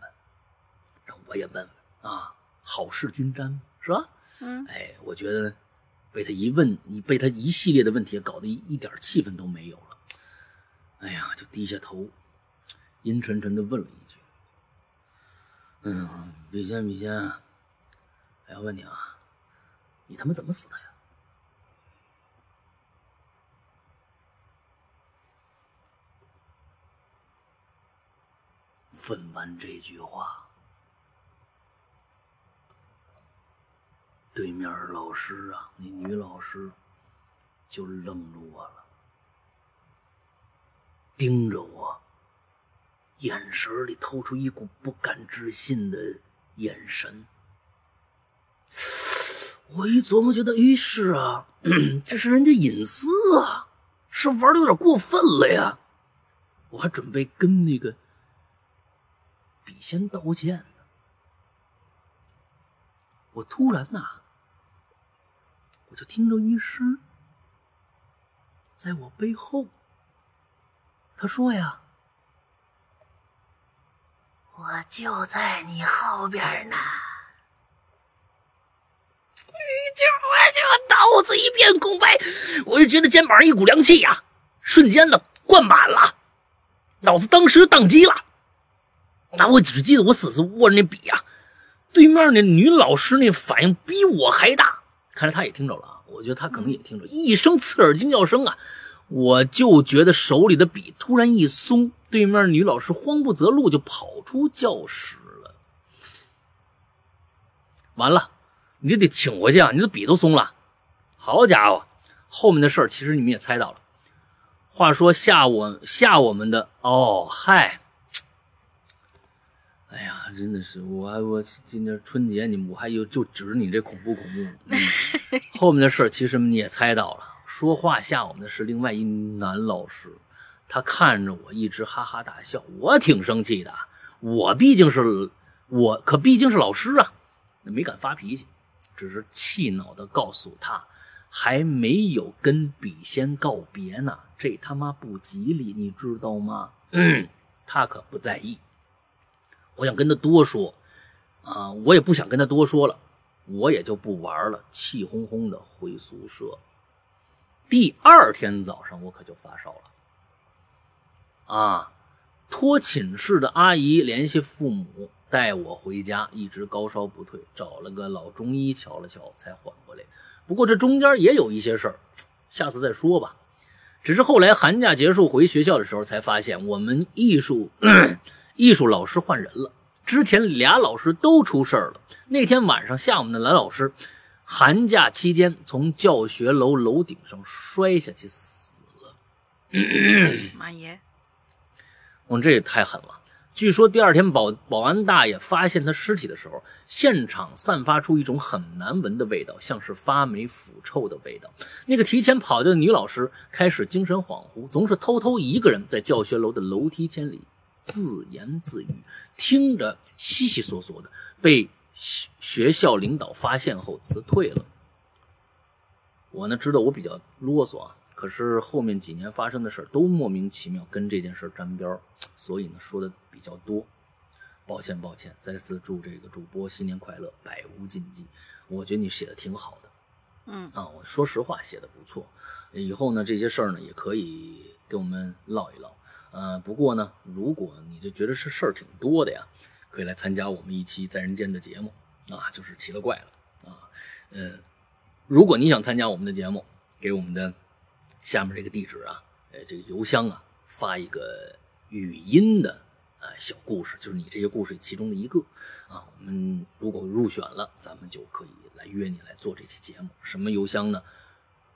让我也问问啊，好事均沾是吧？嗯，哎，我觉得被他一问，你被他一系列的问题搞得一一点气氛都没有了，哎呀，就低下头，阴沉沉的问了一句。嗯，笔仙，笔仙，我要问你啊，你他妈怎么死的呀？问完这句话，对面老师啊，那女老师就愣住我了，盯着我。眼神里透出一股不敢置信的眼神。我一琢磨，觉得，哎，是啊，这是人家隐私啊，是玩的有点过分了呀。我还准备跟那个笔仙道歉呢。我突然呐，就听着一声，在我背后，他说呀。我就在你后边呢，这我就脑子一片空白，我就觉得肩膀上一股凉气呀，瞬间的灌满了，脑子当时宕机了。那我只记得我死死握着那笔呀，对面那女老师那反应比我还大，看来他也听着了啊，我觉得他可能也听着，一声刺耳惊叫声啊，我就觉得手里的笔突然一松。对面女老师慌不择路，就跑出教室了。完了，你得请回去啊！你的笔都松了。好家伙，后面的事儿其实你们也猜到了。话说吓我吓我们的哦，嗨！哎呀，真的是我还我今年春节你我还有就指着你这恐怖恐怖。嗯、后面的事儿其实你也猜到了，说话吓我们的是另外一男老师。他看着我一直哈哈大笑，我挺生气的。我毕竟是我，可毕竟是老师啊，没敢发脾气，只是气恼的告诉他，还没有跟笔仙告别呢，这他妈不吉利，你知道吗？嗯，他可不在意。我想跟他多说，啊，我也不想跟他多说了，我也就不玩了，气哄哄的回宿舍。第二天早上，我可就发烧了。啊！托寝室的阿姨联系父母带我回家，一直高烧不退，找了个老中医瞧了瞧才缓过来。不过这中间也有一些事儿，下次再说吧。只是后来寒假结束回学校的时候，才发现我们艺术艺术老师换人了。之前俩老师都出事儿了。那天晚上下午的男老师，寒假期间从教学楼楼顶上摔下去死了。妈耶！我这也太狠了！据说第二天保保安大爷发现他尸体的时候，现场散发出一种很难闻的味道，像是发霉腐臭的味道。那个提前跑掉的女老师开始精神恍惚，总是偷偷一个人在教学楼的楼梯间里自言自语，听着悉悉索索的。被学校领导发现后辞退了。我呢知道我比较啰嗦啊。可是后面几年发生的事都莫名其妙跟这件事沾边所以呢说的比较多，抱歉抱歉。再次祝这个主播新年快乐，百无禁忌。我觉得你写的挺好的，嗯啊，我说实话写的不错。以后呢这些事儿呢也可以跟我们唠一唠。呃，不过呢，如果你就觉得是事儿挺多的呀，可以来参加我们一期在人间的节目啊，就是奇了怪了啊。嗯，如果你想参加我们的节目，给我们的下面这个地址啊，呃，这个邮箱啊，发一个语音的啊小故事，就是你这些故事其中的一个啊。我们如果入选了，咱们就可以来约你来做这期节目。什么邮箱呢？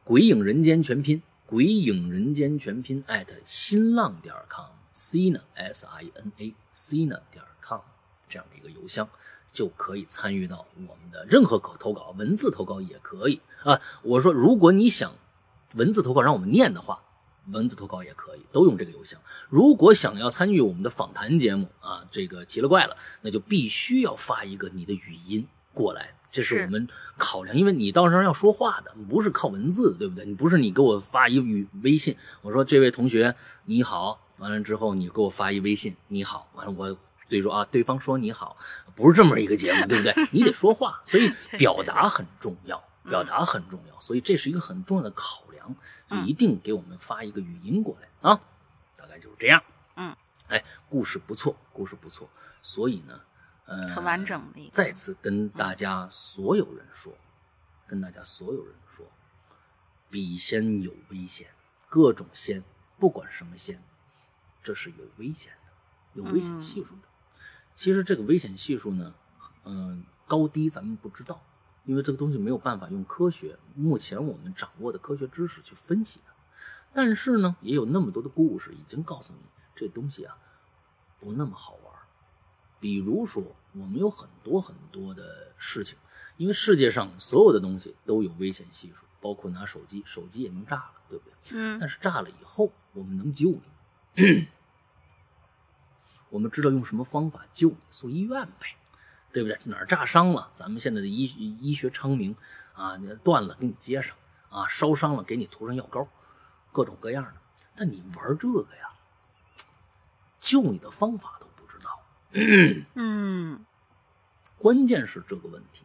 鬼影人间全拼，鬼影人间全拼艾特新浪点 com，c 呢 s i n a c 呢点 com 这样的一个邮箱。就可以参与到我们的任何口投稿，文字投稿也可以啊。我说，如果你想文字投稿让我们念的话，文字投稿也可以，都用这个邮箱。如果想要参与我们的访谈节目啊，这个奇了怪了，那就必须要发一个你的语音过来，这是我们考量，因为你到时候要说话的，不是靠文字，对不对？你不是你给我发一语微信，我说这位同学你好，完了之后你给我发一微信你好，完了我。对说啊，对方说你好，不是这么一个节目，对不对？你得说话，所以 表达很重要，表达很重要，所以这是一个很重要的考量，就一定给我们发一个语音过来啊。大概就是这样。嗯，哎，故事不错，故事不错，所以呢，呃，很完整的。再次跟大家所有人说，跟大家所有人说，笔仙有危险，各种仙，不管什么仙，这是有危险的，有危险系数的。其实这个危险系数呢，嗯，高低咱们不知道，因为这个东西没有办法用科学目前我们掌握的科学知识去分析它。但是呢，也有那么多的故事已经告诉你，这东西啊不那么好玩。比如说，我们有很多很多的事情，因为世界上所有的东西都有危险系数，包括拿手机，手机也能炸了，对不对？嗯。但是炸了以后，我们能救你。我们知道用什么方法救你，送医院呗，对不对？哪儿炸伤了，咱们现在的医医学昌明啊，断了给你接上啊，烧伤了给你涂上药膏，各种各样的。但你玩这个呀，救你的方法都。嗯，关键是这个问题，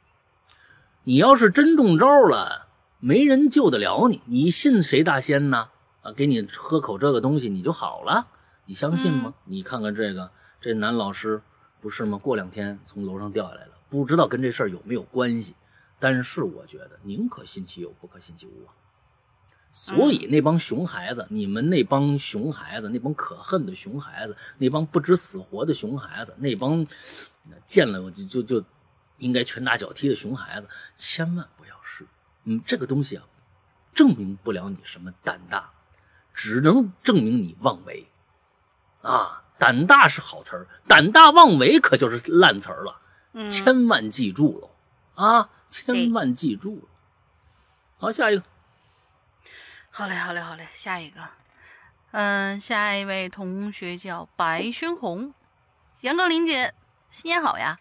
你要是真中招了，没人救得了你，你信谁大仙呢？啊，给你喝口这个东西你就好了，你相信吗？你看看这个。这男老师不是吗？过两天从楼上掉下来了，不知道跟这事儿有没有关系。但是我觉得宁可信其有，不可信其无啊。所以那帮熊孩子，你们那帮熊孩子，那帮可恨的熊孩子，那帮不知死活的熊孩子，那帮见了我就就就应该拳打脚踢的熊孩子，千万不要试。嗯，这个东西啊，证明不了你什么胆大，只能证明你妄为啊。胆大是好词儿，胆大妄为可就是烂词儿了。嗯，千万记住了啊！千万记住了。好，下一个。好嘞，好嘞，好嘞，下一个。嗯，下一位同学叫白轩红，杨格林姐，新年好呀！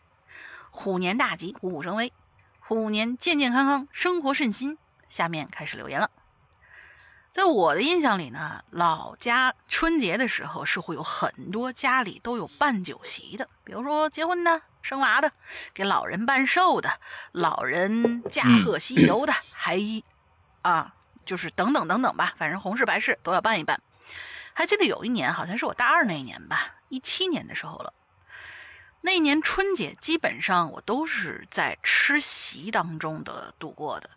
虎年大吉，虎虎生威，虎年健健康康，生活顺心。下面开始留言了。在我的印象里呢，老家春节的时候是会有很多家里都有办酒席的，比如说结婚的、生娃的、给老人办寿的、老人驾鹤西游的，还一啊，就是等等等等吧，反正红事白事都要办一办。还记得有一年，好像是我大二那一年吧，一七年的时候了。那一年春节基本上我都是在吃席当中的度过的。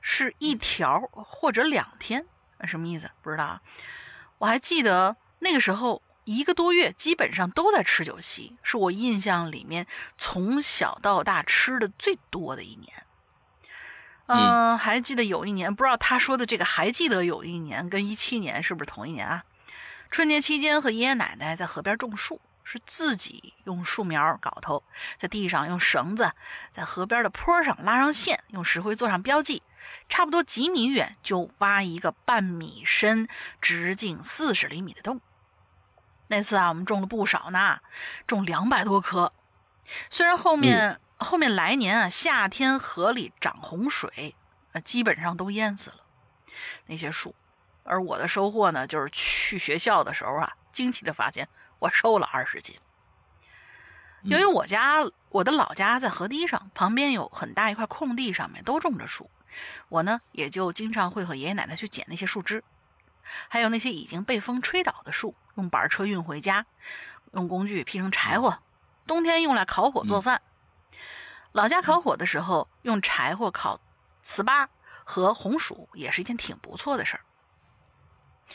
是一条或者两天，什么意思？不知道啊。我还记得那个时候一个多月，基本上都在吃酒席，是我印象里面从小到大吃的最多的一年。嗯，还记得有一年，不知道他说的这个，还记得有一年跟一七年是不是同一年啊？春节期间和爷爷奶奶在河边种树，是自己用树苗镐头在地上用绳子在河边的坡上拉上线，用石灰做上标记。差不多几米远就挖一个半米深、直径四十厘米的洞。那次啊，我们种了不少呢，种两百多棵。虽然后面后面来年啊，夏天河里涨洪水，呃，基本上都淹死了那些树。而我的收获呢，就是去学校的时候啊，惊奇的发现我瘦了二十斤。由于我家我的老家在河堤上，旁边有很大一块空地，上面都种着树。我呢，也就经常会和爷爷奶奶去捡那些树枝，还有那些已经被风吹倒的树，用板车运回家，用工具劈成柴火，冬天用来烤火做饭。老家烤火的时候用柴火烤糍粑和红薯，也是一件挺不错的事儿。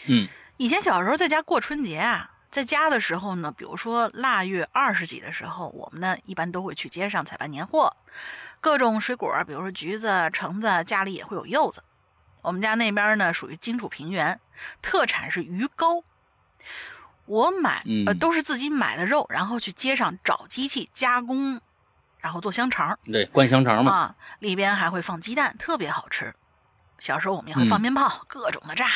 嗯，以前小时候在家过春节啊，在家的时候呢，比如说腊月二十几的时候，我们呢一般都会去街上采办年货，各种水果，比如说橘子、橙子，家里也会有柚子。我们家那边呢属于荆楚平原，特产是鱼糕。我买呃嗯都是自己买的肉，然后去街上找机器加工，然后做香肠对，灌香肠嘛，啊，里边还会放鸡蛋，特别好吃。小时候我们也会放嗯鞭炮，各种的炸，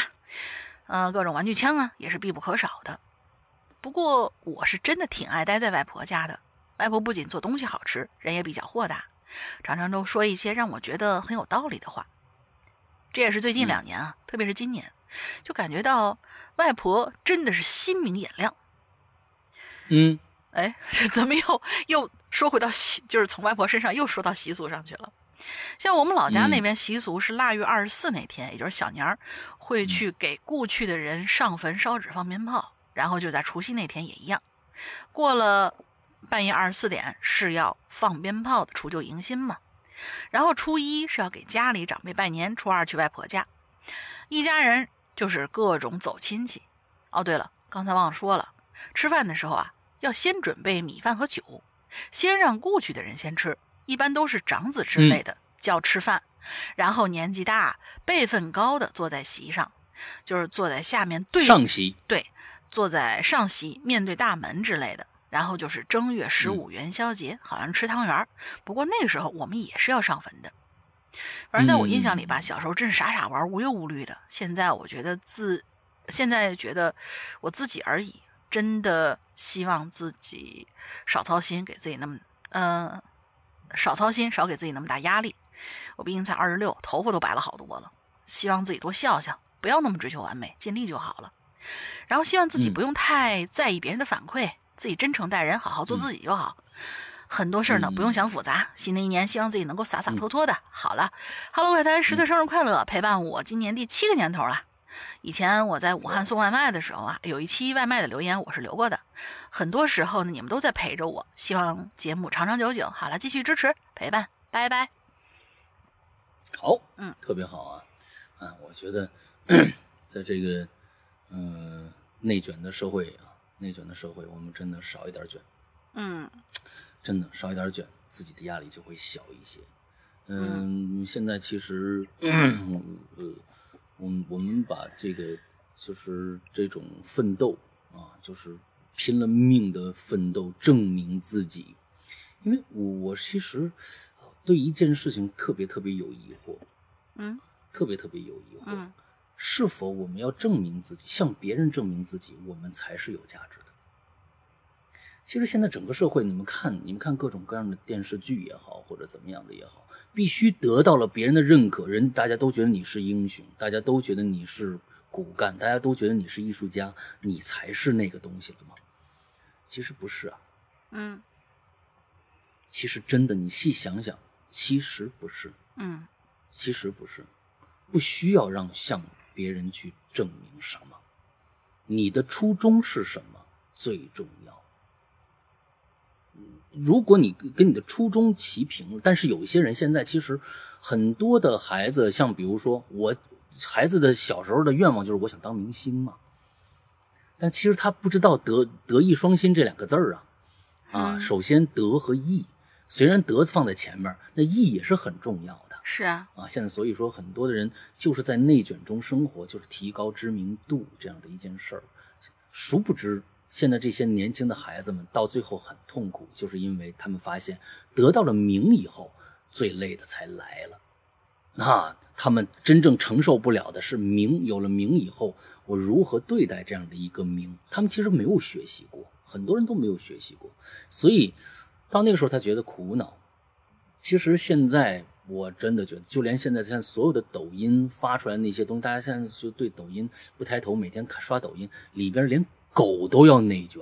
呃，各种玩具枪啊也是必不可少的。不过我是真的挺爱待在外婆家的，外婆不仅做东西好吃，人也比较豁达，常常都说一些让我觉得很有道理的话。这也是最近嗯两年啊，特别是今年，就感觉到外婆真的是心明眼亮。嗯哎，这怎么又又说回到习，就是从外婆身上又说到习俗上去了。像我们老家那嗯边习俗是腊月二十四那天，也就是小年儿，会去给故去的人上坟烧纸放鞭炮，然后就在除夕那天也一样。过了半夜二十四点是要放鞭炮的除旧迎新嘛，然后初一是要给家里长辈拜年，初二去外婆家，一家人就是各种走亲戚。哦，对了，刚才忘了说了，吃饭的时候啊，要先准备米饭和酒，先让故去的人先吃，一般都是长子之类的、叫吃饭，然后年纪大、辈分高的坐在席上，就是坐在下面对上席，对，坐在上席面对大门之类的。然后就是正月十五元宵节，好像吃汤圆儿。不过那个时候我们也是要上坟的。反正在我印象里吧，小时候真是傻傻玩，无忧无虑的。现在我觉得自，现在觉得我自己而已，真的希望自己少操心，给自己那么，嗯、少操心，少给自己那么大压力。我毕竟才二十六，头发都白了好多了。希望自己多笑笑，不要那么追求完美，尽力就好了。然后希望自己嗯不用太在意别人的反馈，自己真诚待人，好好做自己就好。很多事儿呢，嗯不用想复杂。新的一年，希望自己能够洒洒脱脱的。好了，Hello 快谈十岁生日快乐，陪伴我今年第七个年头了。以前我在武汉送外卖的时候啊，有一期外卖的留言我是留过的。很多时候呢，你们都在陪着我，希望节目长长久久。好了，继续支持陪伴，拜拜。好，嗯，特别好啊，啊，我觉得在这个嗯、内卷的社会啊，内卷的社会，我们真的少一点卷，嗯真的少一点卷，自己的压力就会小一些。嗯，现在其实，呃，我们我们把这个就是这种奋斗啊，就是拼了命的奋斗，证明自己。因为我我其实对一件事情特别特别有疑惑，嗯特别特别有疑惑，嗯是否我们要证明自己，向别人证明自己，我们才是有价值的？其实现在整个社会，你们看，你们看各种各样的电视剧也好，或者怎么样的也好，必须得到了别人的认可，人大家都觉得你是英雄，大家都觉得你是骨干，大家都觉得你是艺术家，你才是那个东西了吗？其实不是啊，嗯其实真的，你细想想，其实不是。嗯其实不是，不需要让向别人去证明什么，你的初衷是什么最重要。嗯如果你跟你的初衷齐平，但是有一些人现在其实很多的孩子，像比如说我孩子的小时候的愿望就是我想当明星嘛，但其实他不知道德德艺双馨这两个字儿啊啊，嗯首先德和艺，虽然德放在前面，那艺也是很重要的。是啊，啊，现在所以说很多的人就是在内卷中生活，就是提高知名度这样的一件事儿。殊不知，现在这些年轻的孩子们到最后很痛苦，就是因为他们发现得到了名以后，最累的才来了。那他们真正承受不了的是名，有了名以后，我如何对待这样的一个名？他们其实没有学习过，很多人都没有学习过，所以到那个时候他觉得苦恼。其实现在我真的觉得，就连现在现在所有的抖音发出来那些东西，大家现在就对抖音不抬头，每天看刷抖音，里边连狗都要内卷。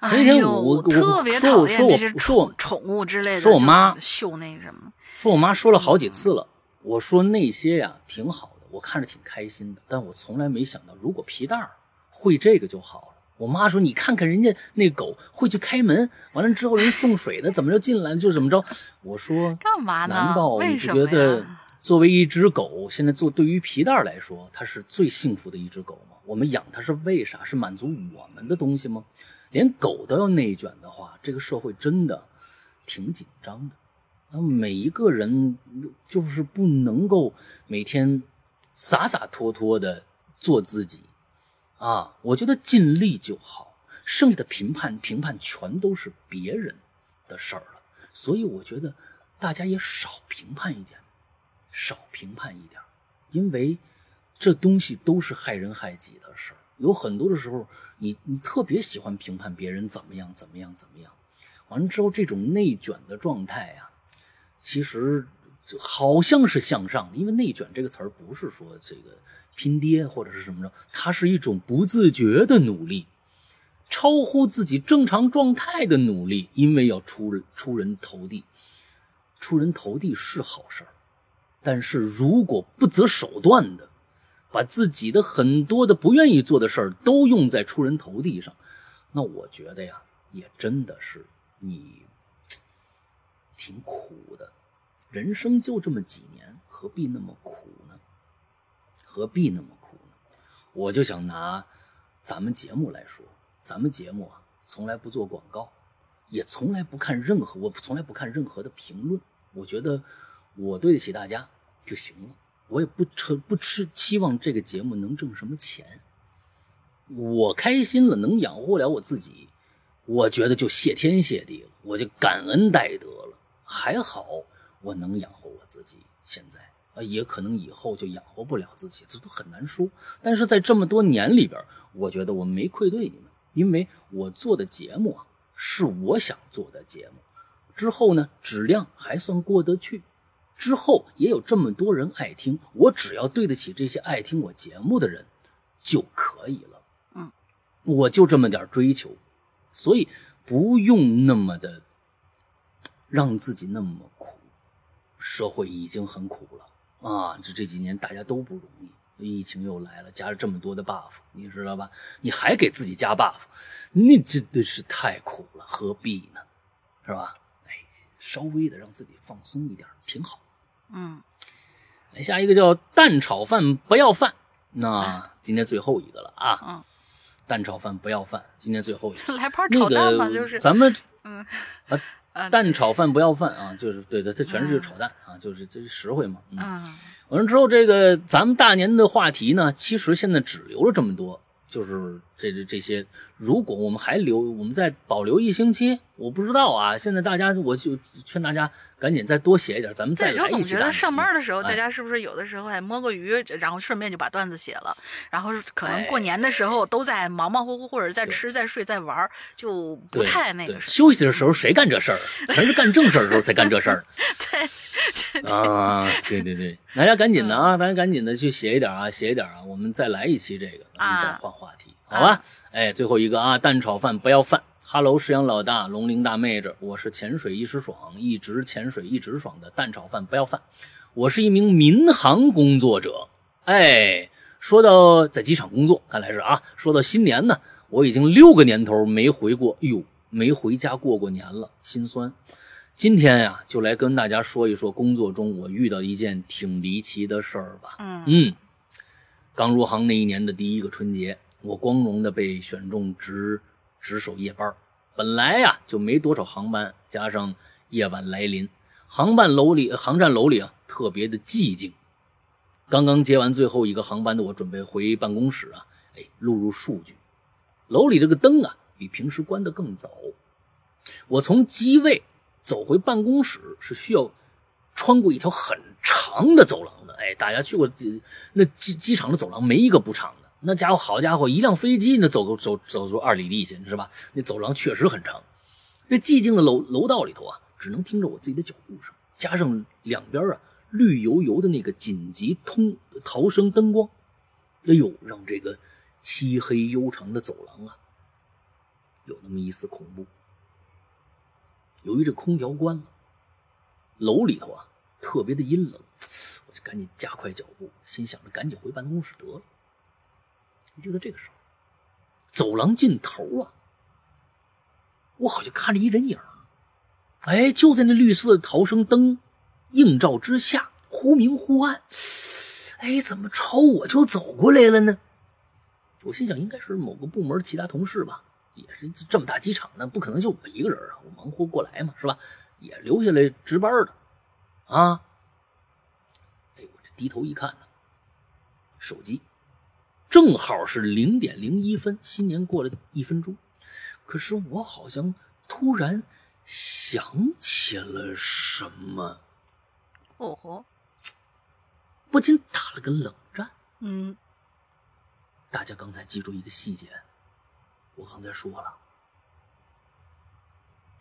前哎几天呦，我我特别说我说我讨厌这些说我宠宠物之类的，说我妈秀那什么，说我妈说了好几次了，我说那些呀挺好的，我看着挺开心的，但我从来没想到，如果皮蛋儿会这个就好了。我妈说：“你看看人家那狗会去开门，完了之后人送水的怎么着进来就怎么着。”我说：“干嘛呢？难道你不觉得作为一只狗，现在做对于皮蛋来说，它是最幸福的一只狗吗？我们养它是为啥？是满足我们的东西吗？连狗都要内卷的话，这个社会真的挺紧张的。那每一个人就是不能够每天洒洒脱脱的做自己。”啊，我觉得尽力就好，剩下的评判评判全都是别人的事儿了。所以我觉得大家也少评判一点，少评判一点，因为这东西都是害人害己的事儿。有很多的时候，你你特别喜欢评判别人怎么样怎么样怎么样，完了之后这种内卷的状态呀，其实好像是向上的，因为内卷这个词儿不是说这个。拼爹或者是什么着，它是一种不自觉的努力，超乎自己正常状态的努力，因为要出出人头地，出人头地是好事儿，但是如果不择手段的把自己的很多的不愿意做的事儿都用在出人头地上，那我觉得呀，也真的是你挺苦的，人生就这么几年，何必那么苦呢？何必那么苦呢？我就想拿咱们节目来说，咱们节目啊，从来不做广告，也从来不看任何，我从来不看任何的评论。我觉得我对得起大家就行了，我也不吃不吃期望这个节目能挣什么钱。我开心了，能养活了我自己，我觉得就谢天谢地了，我就感恩戴德了。还好我能养活我自己，现在。啊，也可能以后就养活不了自己，这都很难说。但是在这么多年里边，我觉得我没愧对你们，因为我做的节目啊，是我想做的节目。之后呢，质量还算过得去，之后也有这么多人爱听，我只要对得起这些爱听我节目的人就可以了。嗯，我就这么点追求，所以不用那么的让自己那么苦。社会已经很苦了。啊，这这几年大家都不容易，疫情又来了，加了这么多的 buff，你知道吧？你还给自己加 buff，那真的是太苦了，何必呢？是吧？哎，稍微的让自己放松一点，挺好。嗯，来下一个叫蛋炒饭不要饭，那今天最后一个了啊。嗯，蛋炒饭不要饭，今天最后一个。来盘炒蛋吧，就是咱们嗯啊。蛋炒饭不要饭啊，就是对的，它全是炒蛋啊，就是这是实惠嘛。嗯，完了之后，这个咱们大年的话题呢，其实现在只留了这么多。就是这这这些，如果我们还留，我们再保留一星期，我不知道啊。现在大家，我就劝大家赶紧再多写一点，咱们再来一总觉得上班的时候，大家是不是有的时候还摸个鱼，然后顺便就把段子写了，然后可能过年的时候都在忙忙乎乎，或者在吃、在睡、在玩，就不太那个。休息的时候谁干这事儿？全是干正事儿的时候才干这事儿。对啊，对对对，大家赶紧的啊，大家赶紧的去写一点啊，写一点啊，我们再来一期这个，我们再换话题，好吧？哎，最后一个啊，蛋炒饭不要饭。Hello，石阳老大，龙鳞大妹子，我是潜水一时爽，一直潜水一直爽的蛋炒饭不要饭。我是一名民航工作者。哎，说到在机场工作，看来是啊。说到新年呢，我已经六个年头没回过，哎呦，没回家过过年了，心酸。今天呀，就来跟大家说一说工作中我遇到一件挺离奇的事儿吧。嗯嗯，刚入行那一年的第一个春节，我光荣的被选中值值守夜班。本来呀就没多少航班，加上夜晚来临，航班楼里航站楼里啊特别的寂静。刚刚接完最后一个航班的我，准备回办公室啊，哎，录入数据。楼里这个灯啊比平时关得更早。我从机位。走回办公室是需要穿过一条很长的走廊的。哎，大家去过那机机场的走廊，没一个不长的。那家伙，好家伙，一辆飞机那走走走走出二里地去，是吧？那走廊确实很长。这寂静的楼楼道里头啊，只能听着我自己的脚步声，加上两边啊绿油油的那个紧急通逃生灯光，哎呦，让这个漆黑悠长的走廊啊，有那么一丝恐怖。由于这空调关了，楼里头啊特别的阴冷，我就赶紧加快脚步，心想着赶紧回办公室得了。就在这个时候，走廊尽头啊，我好像看着一人影哎，就在那绿色的逃生灯映照之下，忽明忽暗。哎，怎么朝我就走过来了呢？我心想，应该是某个部门其他同事吧。也是这么大机场呢，不可能就我一个人啊，我忙活过来嘛，是吧？也留下来值班的啊。哎，我这低头一看呢，手机正好是零点零一分，新年过了一分钟。可是我好像突然想起了什么，哦吼，不禁打了个冷战。嗯，大家刚才记住一个细节，我刚才说了，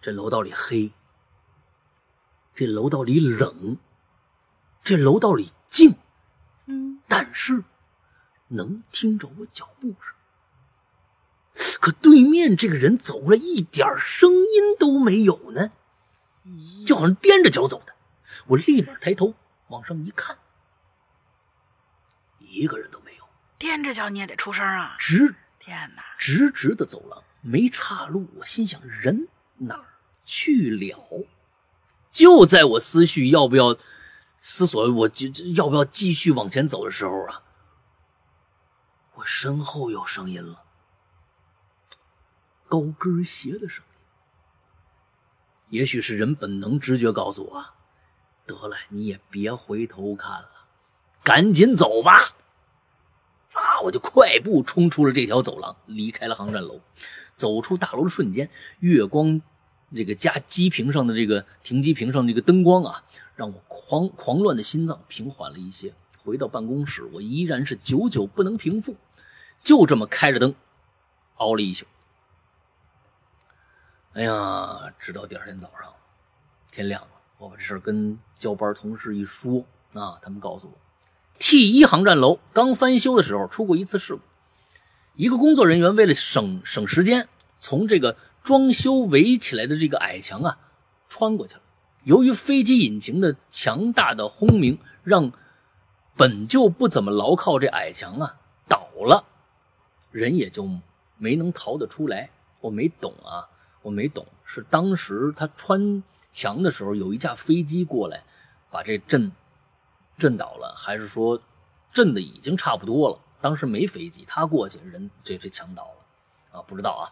这楼道里黑，这楼道里冷，这楼道里静，嗯，但是能听着我脚步声。可对面这个人走过来，一点声音都没有呢，就好像踮着脚走的。我立马抬头往上一看，一个人都没有，踮着脚你也得出声啊！直天哪，直直的走廊没岔路。我心想，人哪儿去了？就在我思绪要不要思索，我就要不要继续往前走的时候啊，我身后有声音了。高跟鞋的声音，也许是人本能直觉告诉我，得了，你也别回头看了，赶紧走吧。啊！我就快步冲出了这条走廊，离开了航站楼。走出大楼的瞬间，月光这个加机坪上的这个停机坪上这个灯光啊，让我狂狂乱的心脏平缓了一些。回到办公室，我依然是久久不能平复，就这么开着灯熬了一宿。哎呀，直到第二天早上，天亮了，我把这事跟交班同事一说，啊，他们告诉我，T 一航站楼刚翻修的时候出过一次事故，一个工作人员为了省省时间，从这个装修围起来的这个矮墙啊穿过去了。由于飞机引擎的强大的轰鸣，让本就不怎么牢靠这矮墙啊倒了，人也就没能逃得出来。我没懂啊。我没懂，是当时他穿墙的时候，有一架飞机过来，把这震震倒了，还是说震的已经差不多了？当时没飞机，他过去，人这这墙倒了，啊，不知道啊。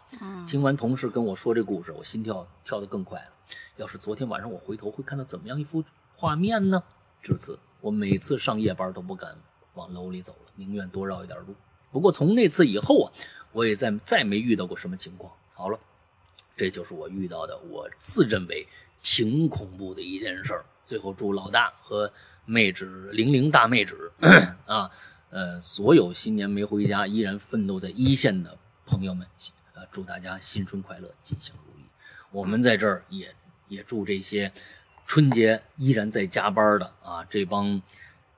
听完同事跟我说这故事，我心跳跳得更快了。要是昨天晚上我回头，会看到怎么样一幅画面呢？至此，我每次上夜班都不敢往楼里走了，宁愿多绕一点路。不过从那次以后啊，我也再再没遇到过什么情况。好了。这就是我遇到的，我自认为挺恐怖的一件事儿。最后祝老大和妹纸零零大妹纸啊，呃，所有新年没回家依然奋斗在一线的朋友们，呃，祝大家新春快乐，吉祥如意。我们在这儿也也祝这些春节依然在加班的啊，这帮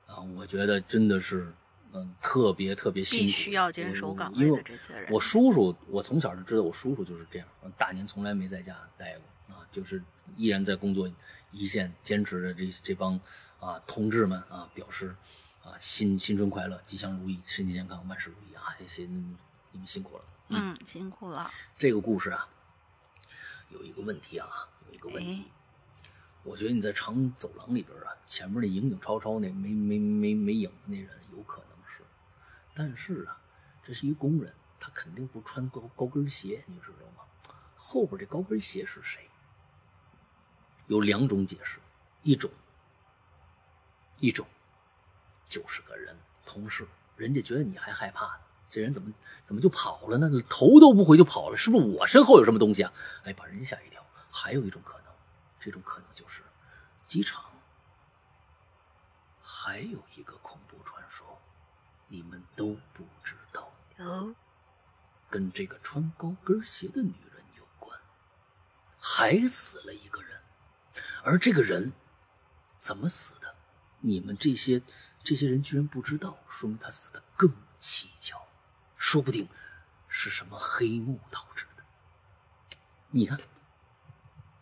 啊，我觉得真的是。嗯，特别特别辛苦，必须要坚守岗位的这些人。我叔叔，我从小就知道，我叔叔就是这样，大年从来没在家待过啊，就是依然在工作一线坚持着这这帮啊同志们啊，表示啊新新春快乐，吉祥如意，身体健康，万事如意啊！谢谢你们，你们辛苦了。嗯，辛苦了。这个故事啊，有一个问题啊，有一个问题，我觉得你在长走廊里边啊，前面那影影绰绰那没没没没影的那人，有可能。但是啊，这是一工人，他肯定不穿高高跟鞋，你知道吗？后边这高跟鞋是谁？有两种解释，一种，一种就是个人同事，人家觉得你还害怕，这人怎么怎么就跑了呢？头都不回就跑了，是不是我身后有什么东西啊？哎，把人吓一跳。还有一种可能，这种可能就是机场还有一个。你们都不知道哦，跟这个穿高跟鞋的女人有关，还死了一个人，而这个人怎么死的？你们这些这些人居然不知道，说明他死的更蹊跷，说不定是什么黑幕导致的。你看，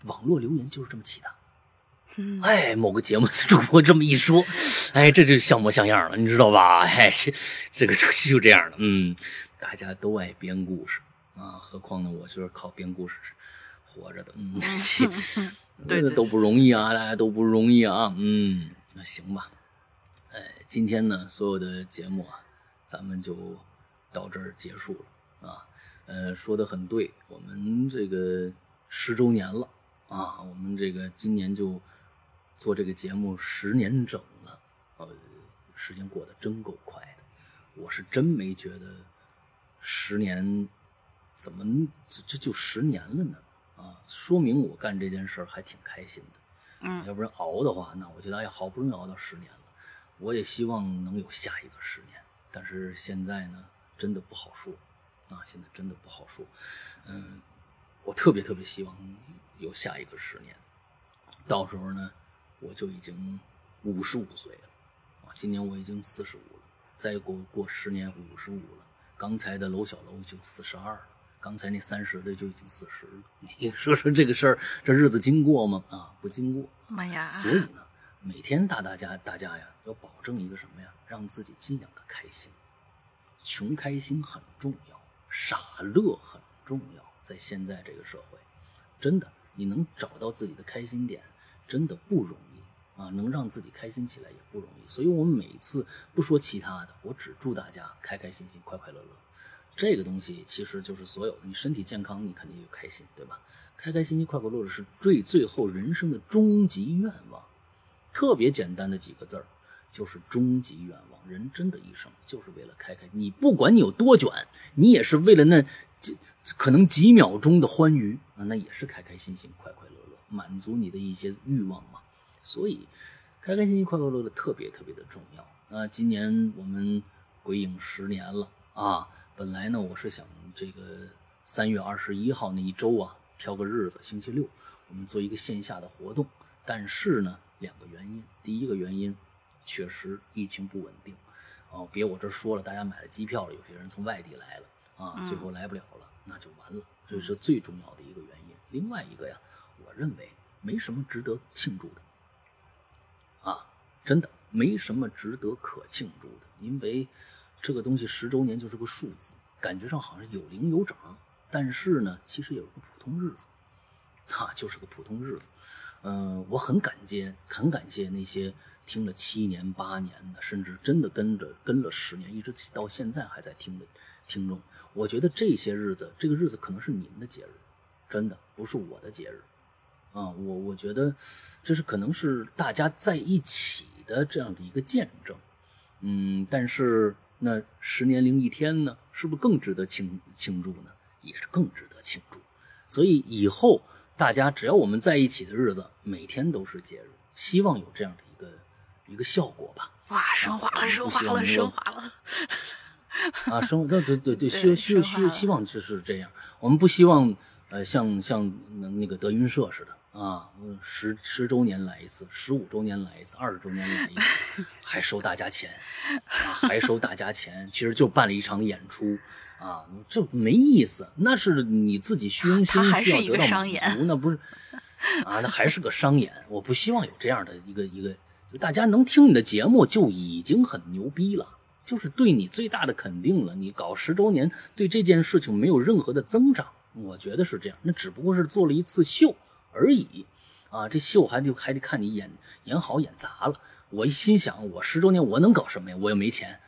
网络留言就是这么起的。哎，某个节目主播这么一说，哎，这就像模像样了，你知道吧？哎，这这个就这样的，嗯，大家都爱编故事啊，何况呢，我就是靠编故事活着的，嗯，对，都不容易啊，大家都不容易啊，嗯，那行吧，哎，今天呢，所有的节目啊，咱们就到这儿结束了啊，呃，说的很对，我们这个十周年了啊，我们这个今年就。做这个节目十年整了，呃，时间过得真够快的，我是真没觉得十年怎么这这就十年了呢？啊，说明我干这件事还挺开心的，嗯，要不然熬的话，那我觉得哎，好不容易熬到十年了，我也希望能有下一个十年，但是现在呢，真的不好说，啊，现在真的不好说，嗯，我特别特别希望有下一个十年，到时候呢。我就已经五十五岁了，啊，今年我已经四十五了，再过过十年五十五了。刚才的楼小楼已经四十二了，刚才那三十的就已经四十了。你说说这个事儿，这日子经过吗？啊，不经过。妈呀！所以呢，每天大大家大家呀，要保证一个什么呀？让自己尽量的开心，穷开心很重要，傻乐很重要。在现在这个社会，真的，你能找到自己的开心点，真的不容易。啊，能让自己开心起来也不容易，所以我们每次不说其他的，我只祝大家开开心心、快快乐乐。这个东西其实就是所有的，你身体健康，你肯定就开心，对吧？开开心心、快快乐乐是最最后人生的终极愿望，特别简单的几个字儿，就是终极愿望。人真的一生就是为了开开，你不管你有多卷，你也是为了那几可能几秒钟的欢愉啊，那也是开开心心、快快乐乐，满足你的一些欲望嘛。所以，开开心心、快快乐乐特别特别的重要啊！今年我们鬼影十年了啊！本来呢，我是想这个三月二十一号那一周啊，挑个日子，星期六，我们做一个线下的活动。但是呢，两个原因，第一个原因，确实疫情不稳定哦！别我这说了，大家买了机票了，有些人从外地来了啊，最后来不了了，那就完了，这是最重要的一个原因。另外一个呀，我认为没什么值得庆祝的。真的没什么值得可庆祝的，因为这个东西十周年就是个数字，感觉上好像有零有整，但是呢，其实有一个普通日子，哈，就是个普通日子。嗯，我很感激，很感谢那些听了七年八年的，甚至真的跟着跟了十年，一直到现在还在听的听众。我觉得这些日子，这个日子可能是你们的节日，真的不是我的节日。啊，我我觉得，这是可能是大家在一起的这样的一个见证，嗯，但是那十年零一天呢，是不是更值得庆庆祝呢？也是更值得庆祝。所以以后大家只要我们在一起的日子，每天都是节日，希望有这样的一个一个效果吧。哇，升华了，升华了，升华了。啊，升对对对对，希希希希望就是这样。我们不希望呃，像像那个德云社似的。啊，十十周年来一次，十五周年来一次，二十周年来一次，还收大家钱，啊，还收大家钱，其实就办了一场演出，啊，这没意思，那是你自己虚荣 心需要得到满足，那不是，啊，那还是个商演，我不希望有这样的一个一个，大家能听你的节目就已经很牛逼了，就是对你最大的肯定了。你搞十周年，对这件事情没有任何的增长，我觉得是这样，那只不过是做了一次秀。而已，啊，这秀还就还得看你演演好演砸了。我一心想，我十周年我能搞什么呀？我又没钱，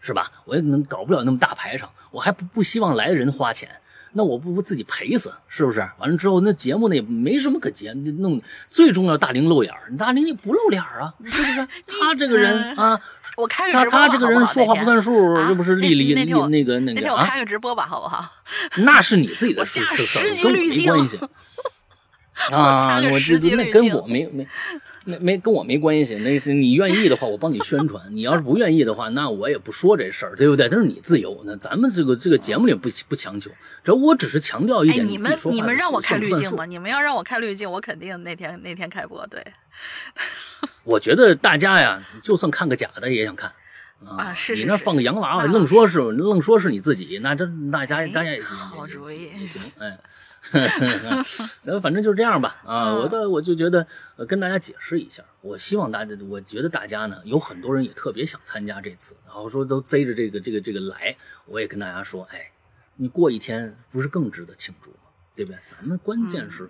是吧？我也能搞不了那么大排场，我还不不希望来的人花钱，那我不不自己赔死，是不是？完了之后那节目呢也没什么可节弄，最重要大玲露脸大玲你不露脸啊，是不是？他这个人啊，我开他他这个人说话不算数，这不是丽丽丽那个那个啊？我开个直播吧，好不好？那是你自己的事，跟我没关系。啊，我这那跟我没没没没跟我没关系。那你愿意的话，我帮你宣传；你要是不愿意的话，那我也不说这事儿，对不对？这是你自由。那咱们这个这个节目里不不强求，这我只是强调一点。你们你们让我开滤镜吗？你们要让我开滤镜，我肯定那天那天开播。对，我觉得大家呀，就算看个假的也想看。啊是是你那放个洋娃娃，愣说是愣说是你自己，那这那大家大家也好主意也行，哎，咱反正就这样吧啊！嗯我的我就觉得呃跟大家解释一下，我希望大家，我觉得大家呢有很多人也特别想参加这次，然后说都贼着这个这个这个来，我也跟大家说，哎，你过一天不是更值得庆祝吗？对不对？咱们关键是，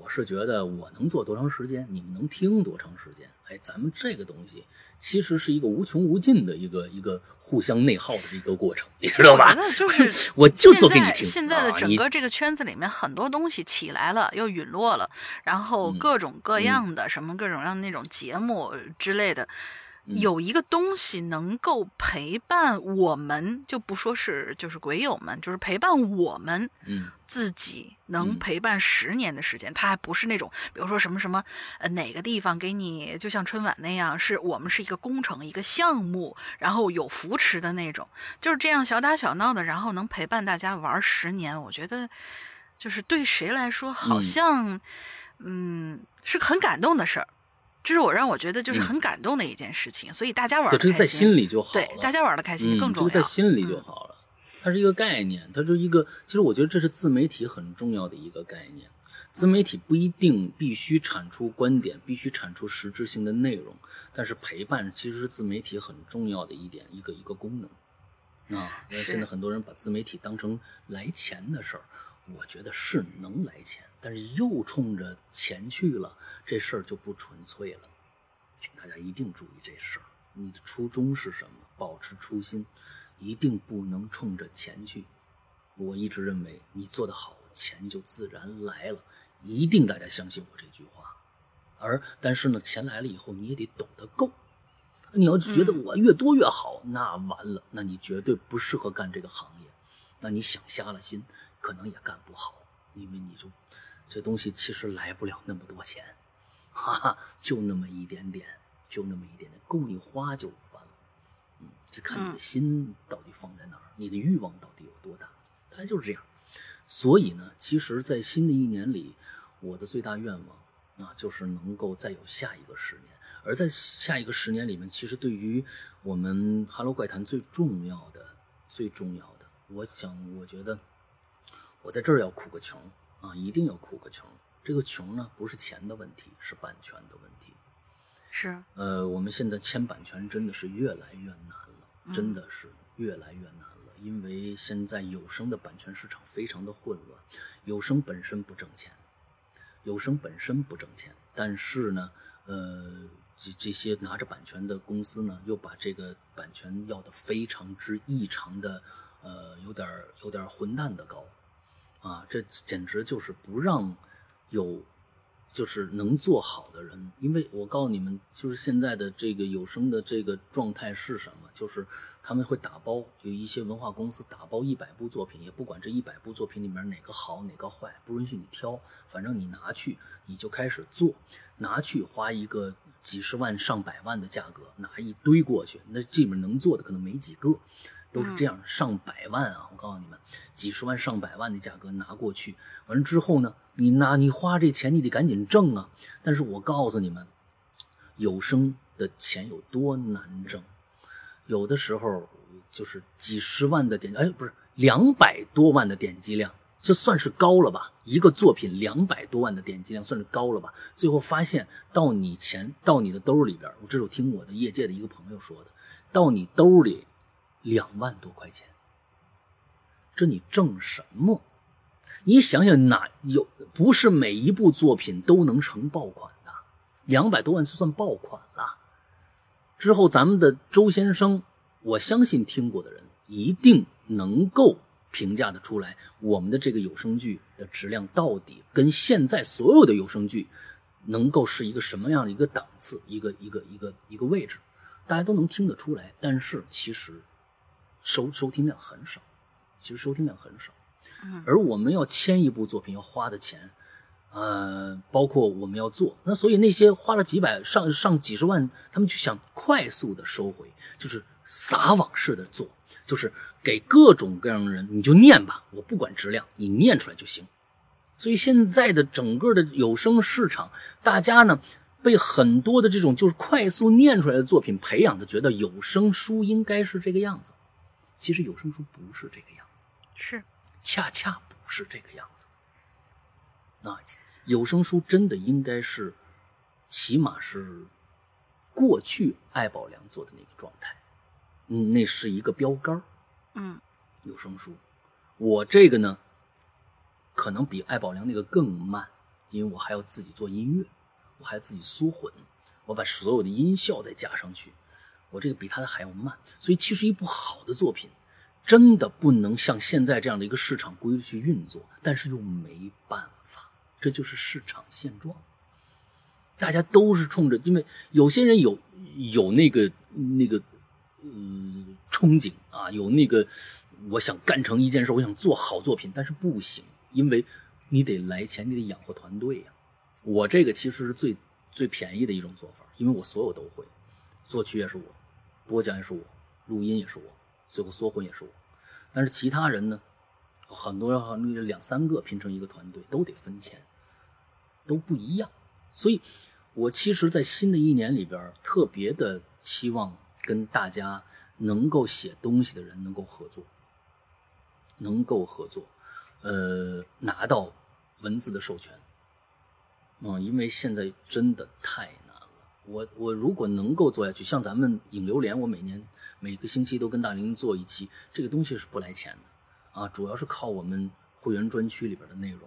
我是觉得我能做多长时间，你们能听多长时间？哎，咱们这个东西其实是一个无穷无尽的一个一个互相内耗的一个过程，你知道吧？就是 我就做给你听。现在的整个这个圈子里面，很多东西起来了又陨落了，然后嗯各种各样的、什么各种各样的那种节目之类的，嗯有一个东西能够陪伴我们，就不说是就是鬼友们，就是陪伴我们嗯。自己能嗯陪伴十年的时间，它还不是那种，比如说什么什么，呃，哪个地方给你，就像春晚那样，是我们是一个工程、一个项目，然后有扶持的那种，就是这样小打小闹的，然后能陪伴大家玩十年，我觉得，就是对谁来说，好嗯像，嗯是个很感动的事儿，这是我让我觉得就是嗯很感动的一件事情，所以大家玩对，这个在的开心，心里就好了。对，大家玩的开心嗯更重要，这个在心里就嗯好了。它是一个概念，它是一个，其实我觉得这是自媒体很重要的一个概念。自媒体不一定必须产出观点，必须产出实质性的内容，但是陪伴其实是自媒体很重要的一点，一个一个功能。啊，那现在很多人把自媒体当成来钱的事儿，我觉得是能来钱，但是又冲着钱去了，这事儿就不纯粹了。请大家一定注意这事儿，你的初衷是什么？保持初心，一定不能冲着钱去。我一直认为，你做得好，钱就自然来了，一定大家相信我这句话。而但是呢，钱来了以后，你也得懂得够。你要觉得我越多越好，那完了，那你绝对不适合干这个行业。那你想瞎了心，可能也干不好，因为你就这东西其实来不了那么多钱。哈哈，就那么一点点，就那么一点点，够你花就完了。嗯，就看你的心到底放在哪儿，你的欲望到底有多大，大概就是这样。所以呢，其实，在新的一年里，我的最大愿望啊，就是能够再有下一个十年。而在下一个十年里面，其实对于我们《哈喽怪谈》最重要的、最重要的，我想，我觉得我在这儿要哭个穷啊，一定要哭个穷。这个穷呢，不是钱的问题，是版权的问题。是，呃，我们现在签版权真的是越来越难了，真的是越来越难了，因为现在有声的版权市场非常的混乱，有声本身不挣钱，有声本身不挣钱，但是呢，呃，这这些拿着版权的公司呢，又把这个版权要的非常之异常的，呃，有点儿有点儿混蛋的高，啊，这简直就是不让有就是能做好的人，因为我告诉你们，就是现在的这个有声的这个状态是什么？就是他们会打包，有一些文化公司打包一百部作品，也不管这一百部作品里面哪个好哪个坏，不允许你挑，反正你拿去你就开始做，拿去花一个几十万上百万的价格拿一堆过去，那这里面能做的可能没几个。都是这样，上百万啊！我告诉你们，几十万、上百万的价格拿过去，完了之后呢，你拿你花这钱，你得赶紧挣啊！但是我告诉你们，有声的钱有多难挣，有的时候就是几十万的点，哎，不是两百多万的点击量，这算是高了吧？一个作品两百多万的点击量算是高了吧？最后发现到你钱到你的兜里边，我这是我听我的业界的一个朋友说的，到你兜里两万多块钱，这你挣什么？你想想哪有不是每一部作品都能成爆款的？两百多万就算爆款了。之后咱们的周先生，我相信听过的人一定能够评价的出来，我们的这个有声剧的质量到底跟现在所有的有声剧能够是一个什么样的一个档次，一个一个一个一个位置，大家都能听得出来。但是其实收收听量很少，其实收听量很少。而我们要签一部作品要花的钱，呃，包括我们要做，那所以那些花了几百上上几十万，他们就想快速的收回，就是撒网式的做，就是给各种各样的人，你就念吧，我不管质量，你念出来就行。所以现在的整个的有声市场，大家呢被很多的这种就是快速念出来的作品培养的，觉得有声书应该是这个样子。其实有声书不是这个样子，是恰恰不是这个样子。那，有声书真的应该是，起码是过去艾宝良做的那个状态。嗯，那是一个标杆嗯，有声书，我这个呢，可能比艾宝良那个更慢，因为我还要自己做音乐，我还要自己缩混，我把所有的音效再加上去，我这个比他的还要慢。所以，其实一部好的作品，真的不能像现在这样的一个市场规律去运作，但是又没办法，这就是市场现状。大家都是冲着，因为有些人有有那个那个。嗯，憧憬啊，有那个，我想干成一件事，我想做好作品，但是不行，因为你得来钱，你得养活团队呀。我这个其实是最最便宜的一种做法，因为我所有都会，作曲也是我，播讲也是我，录音也是我，最后缩混也是我。但是其他人呢，很多那两三个拼成一个团队都得分钱，都不一样。所以，我其实，在新的一年里边，特别的期望。跟大家能够写东西的人能够合作，能够合作，呃，拿到文字的授权，嗯，因为现在真的太难。我我如果能够做下去，像咱们影流连，我每年每个星期都跟大林做一期，这个东西是不来钱的，啊，主要是靠我们会员专区里边的内容，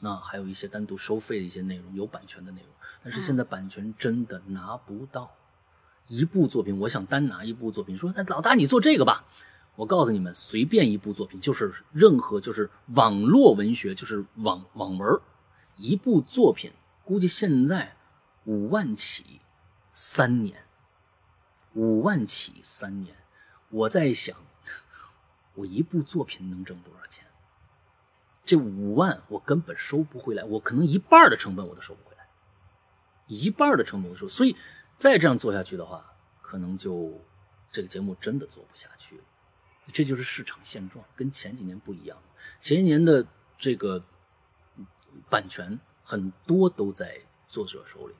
那还有一些单独收费的一些内容，有版权的内容，但是现在版权真的拿不到。一部作品，我想单拿一部作品，说那老大你做这个吧。我告诉你们，随便一部作品，就是任何就是网络文学，就是网网文，一部作品估计现在五万起，三年，五万起三年。我在想，我一部作品能挣多少钱？这五万我根本收不回来，我可能一半的成本我都收不回来，一半的成本我收，所以。再这样做下去的话，可能就这个节目真的做不下去了。这就是市场现状，跟前几年不一样。前一年的这个版权很多都在作者手里，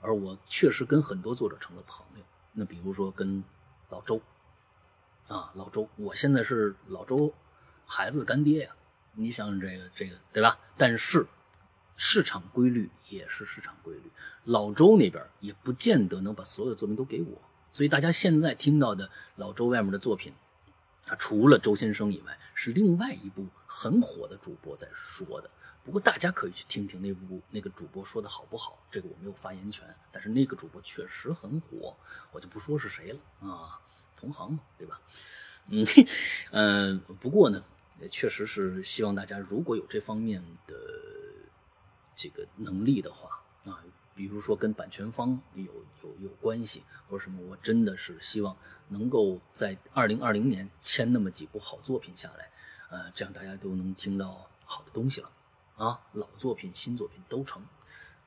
而我确实跟很多作者成了朋友。那比如说跟老周啊，老周，我现在是老周孩子的干爹呀。你想这个这个对吧？但是。市场规律也是市场规律，老周那边也不见得能把所有的作品都给我，所以大家现在听到的老周外面的作品，啊，除了周先生以外，是另外一部很火的主播在说的。不过大家可以去听听那部那个主播说的好不好，这个我没有发言权，但是那个主播确实很火，我就不说是谁了啊，同行嘛，对吧？嗯嗯，不过呢，也确实是希望大家如果有这方面的。这个能力的话啊，比如说跟版权方有有有关系或者什么，我真的是希望能够在二零二零年签那么几部好作品下来，呃，这样大家都能听到好的东西了啊，老作品、新作品都成。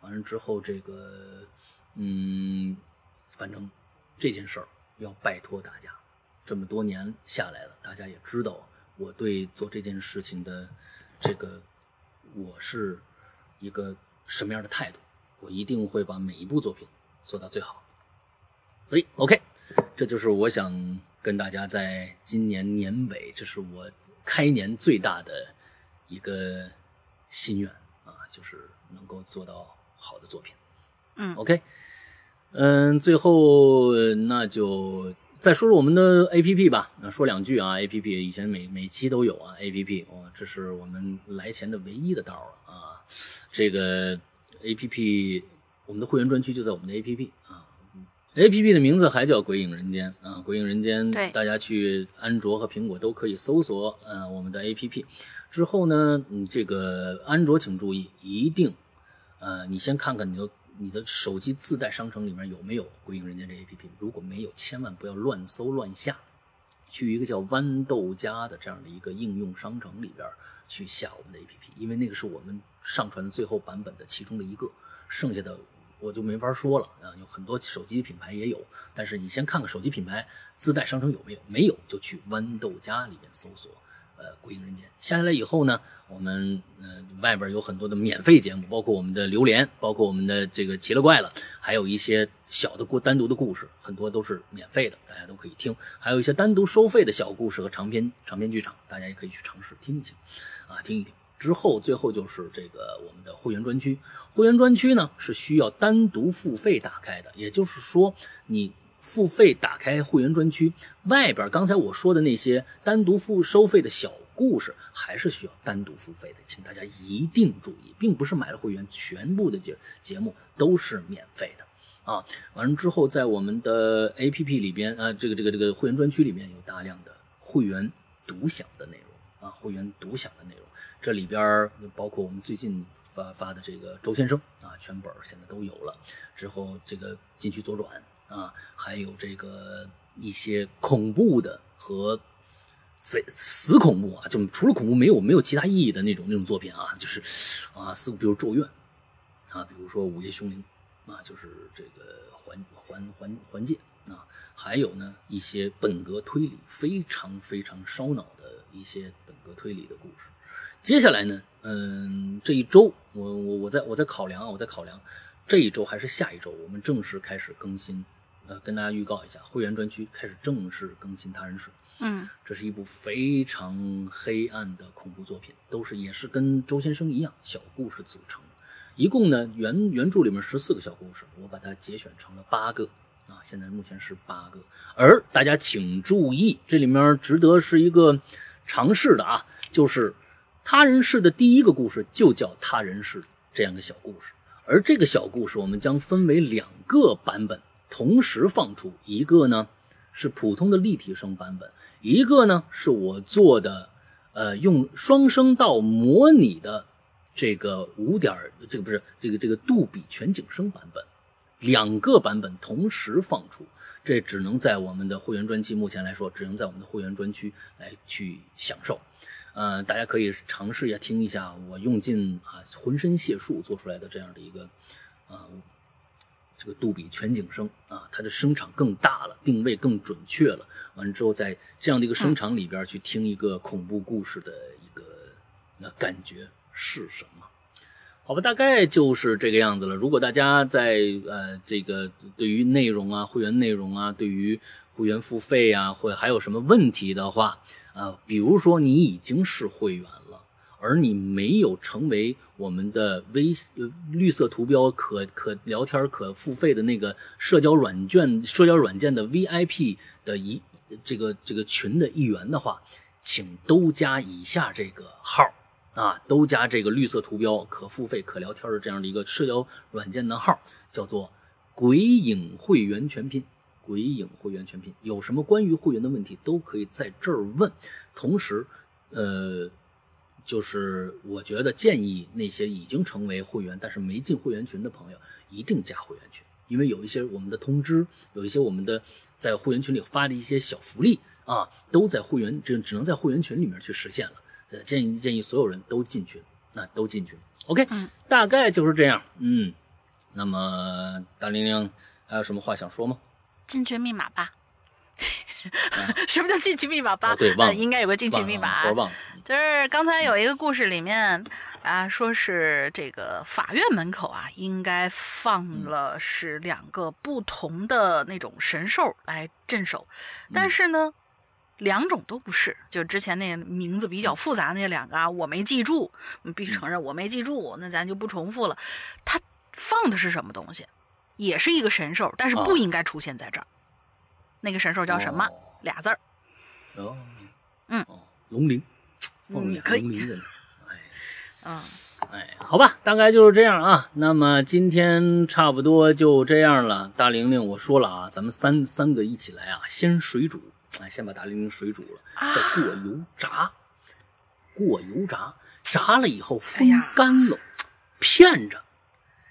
完了之后，这个嗯，反正这件事儿要拜托大家，这么多年下来了，大家也知道我对做这件事情的这个我是。一个什么样的态度，我一定会把每一部作品做到最好。所以，OK，这就是我想跟大家在今年年尾，这是我开年最大的一个心愿啊，就是能够做到好的作品。嗯，OK，嗯，最后那就再说说我们的 APP 吧。那说两句啊，APP 以前每每期都有啊，APP 哦，这是我们来钱的唯一的道了啊。这个 A P P，我们的会员专区就在我们的 A P P 啊，A P P 的名字还叫《鬼影人间》啊，《鬼影人间》大家去安卓和苹果都可以搜索，呃，我们的 A P P 之后呢，你这个安卓请注意，一定，呃，你先看看你的你的手机自带商城里面有没有《鬼影人间》这 A P P，如果没有，千万不要乱搜乱下，去一个叫豌豆荚的这样的一个应用商城里边去下我们的 A P P，因为那个是我们。上传的最后版本的其中的一个，剩下的我就没法说了啊。有很多手机品牌也有，但是你先看看手机品牌自带商城有没有，没有就去豌豆荚里面搜索呃《鬼影人间》。下下来以后呢，我们呃外边有很多的免费节目，包括我们的榴莲，包括我们的这个奇了怪了，还有一些小的故单独的故事，很多都是免费的，大家都可以听。还有一些单独收费的小故事和长篇长篇剧场，大家也可以去尝试听一听，啊，听一听。之后，最后就是这个我们的会员专区。会员专区呢是需要单独付费打开的，也就是说，你付费打开会员专区，外边刚才我说的那些单独付收费的小故事，还是需要单独付费的，请大家一定注意，并不是买了会员，全部的节节目都是免费的啊。完了之后，在我们的 APP 里边，呃，这个这个这个会员专区里面有大量的会员独享的内容啊，会员独享的内容。这里边包括我们最近发发的这个周先生啊，全本现在都有了。之后这个禁区左转啊，还有这个一些恐怖的和死死恐怖啊，就除了恐怖没有没有其他意义的那种那种作品啊，就是啊，死比如咒怨啊，比如说午夜凶铃啊，就是这个环环环环界啊，还有呢一些本格推理非常非常烧脑的一些本格推理的故事。接下来呢，嗯，这一周我我我在我在考量啊，我在考量这一周还是下一周，我们正式开始更新，呃，跟大家预告一下，会员专区开始正式更新《他人史》。嗯，这是一部非常黑暗的恐怖作品，都是也是跟周先生一样小故事组成，一共呢原原著里面十四个小故事，我把它节选成了八个啊，现在目前是八个，而大家请注意，这里面值得是一个尝试的啊，就是。他人世的第一个故事就叫他人世这样的小故事，而这个小故事我们将分为两个版本同时放出，一个呢是普通的立体声版本，一个呢是我做的，呃，用双声道模拟的这个五点，这个不是这个这个杜比全景声版本，两个版本同时放出，这只能在我们的会员专区，目前来说只能在我们的会员专区来去享受。呃，大家可以尝试一下听一下我用尽啊浑身解数做出来的这样的一个啊这个杜比全景声啊，它的声场更大了，定位更准确了。完之后，在这样的一个声场里边去听一个恐怖故事的一个那感觉是什么？好吧，大概就是这个样子了。如果大家在呃这个对于内容啊、会员内容啊、对于会员付费啊，或还有什么问题的话。啊，比如说你已经是会员了，而你没有成为我们的微绿色图标可可聊天可付费的那个社交软件社交软件的 VIP 的一这个这个群的一员的话，请都加以下这个号啊，都加这个绿色图标可付费可聊天的这样的一个社交软件的号，叫做“鬼影会员全拼”。鬼影会员全拼，有什么关于会员的问题都可以在这儿问。同时，呃，就是我觉得建议那些已经成为会员但是没进会员群的朋友，一定加会员群，因为有一些我们的通知，有一些我们的在会员群里发的一些小福利啊，都在会员只只能在会员群里面去实现了。呃，建议建议所有人都进群，那都进群。OK，大概就是这样。嗯，那么大玲玲还有什么话想说吗？进群密码吧，什么叫进群密码吧？对，忘了，应该有个进群密码。忘了，就是刚才有一个故事里面啊，说是这个法院门口啊，应该放了是两个不同的那种神兽来镇守，但是呢，两种都不是，就之前那名字比较复杂那两个啊，我没记住，必须承认我没记住，那咱就不重复了。他放的是什么东西？也是一个神兽，但是不应该出现在这儿。那个神兽叫什么？俩字儿。哦，嗯，龙鳞，凤眼龙鳞的。哎，嗯，哎，好吧，大概就是这样啊。那么今天差不多就这样了。大玲玲，我说了啊，咱们三三个一起来啊，先水煮，哎，先把大玲玲水煮了，再过油炸，过油炸，炸了以后风干了，片着，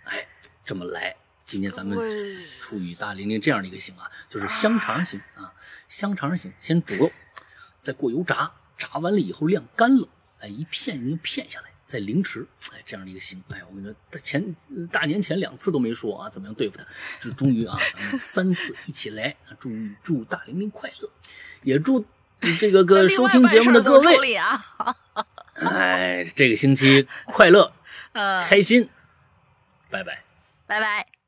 哎，这么来。今天咱们处于大玲玲这样的一个型啊，就是香肠型啊，香肠型，先煮肉，再过油炸，炸完了以后晾干了，哎，一片一片下来，再凌迟，哎，这样的一个型，哎，我跟你说，他前大年前两次都没说啊，怎么样对付他，这终于啊，咱们三次一起来啊，祝祝大玲玲快乐，也祝这个个收听节目的各位啊，哎，这个星期快乐，呃，开心，拜拜，拜拜。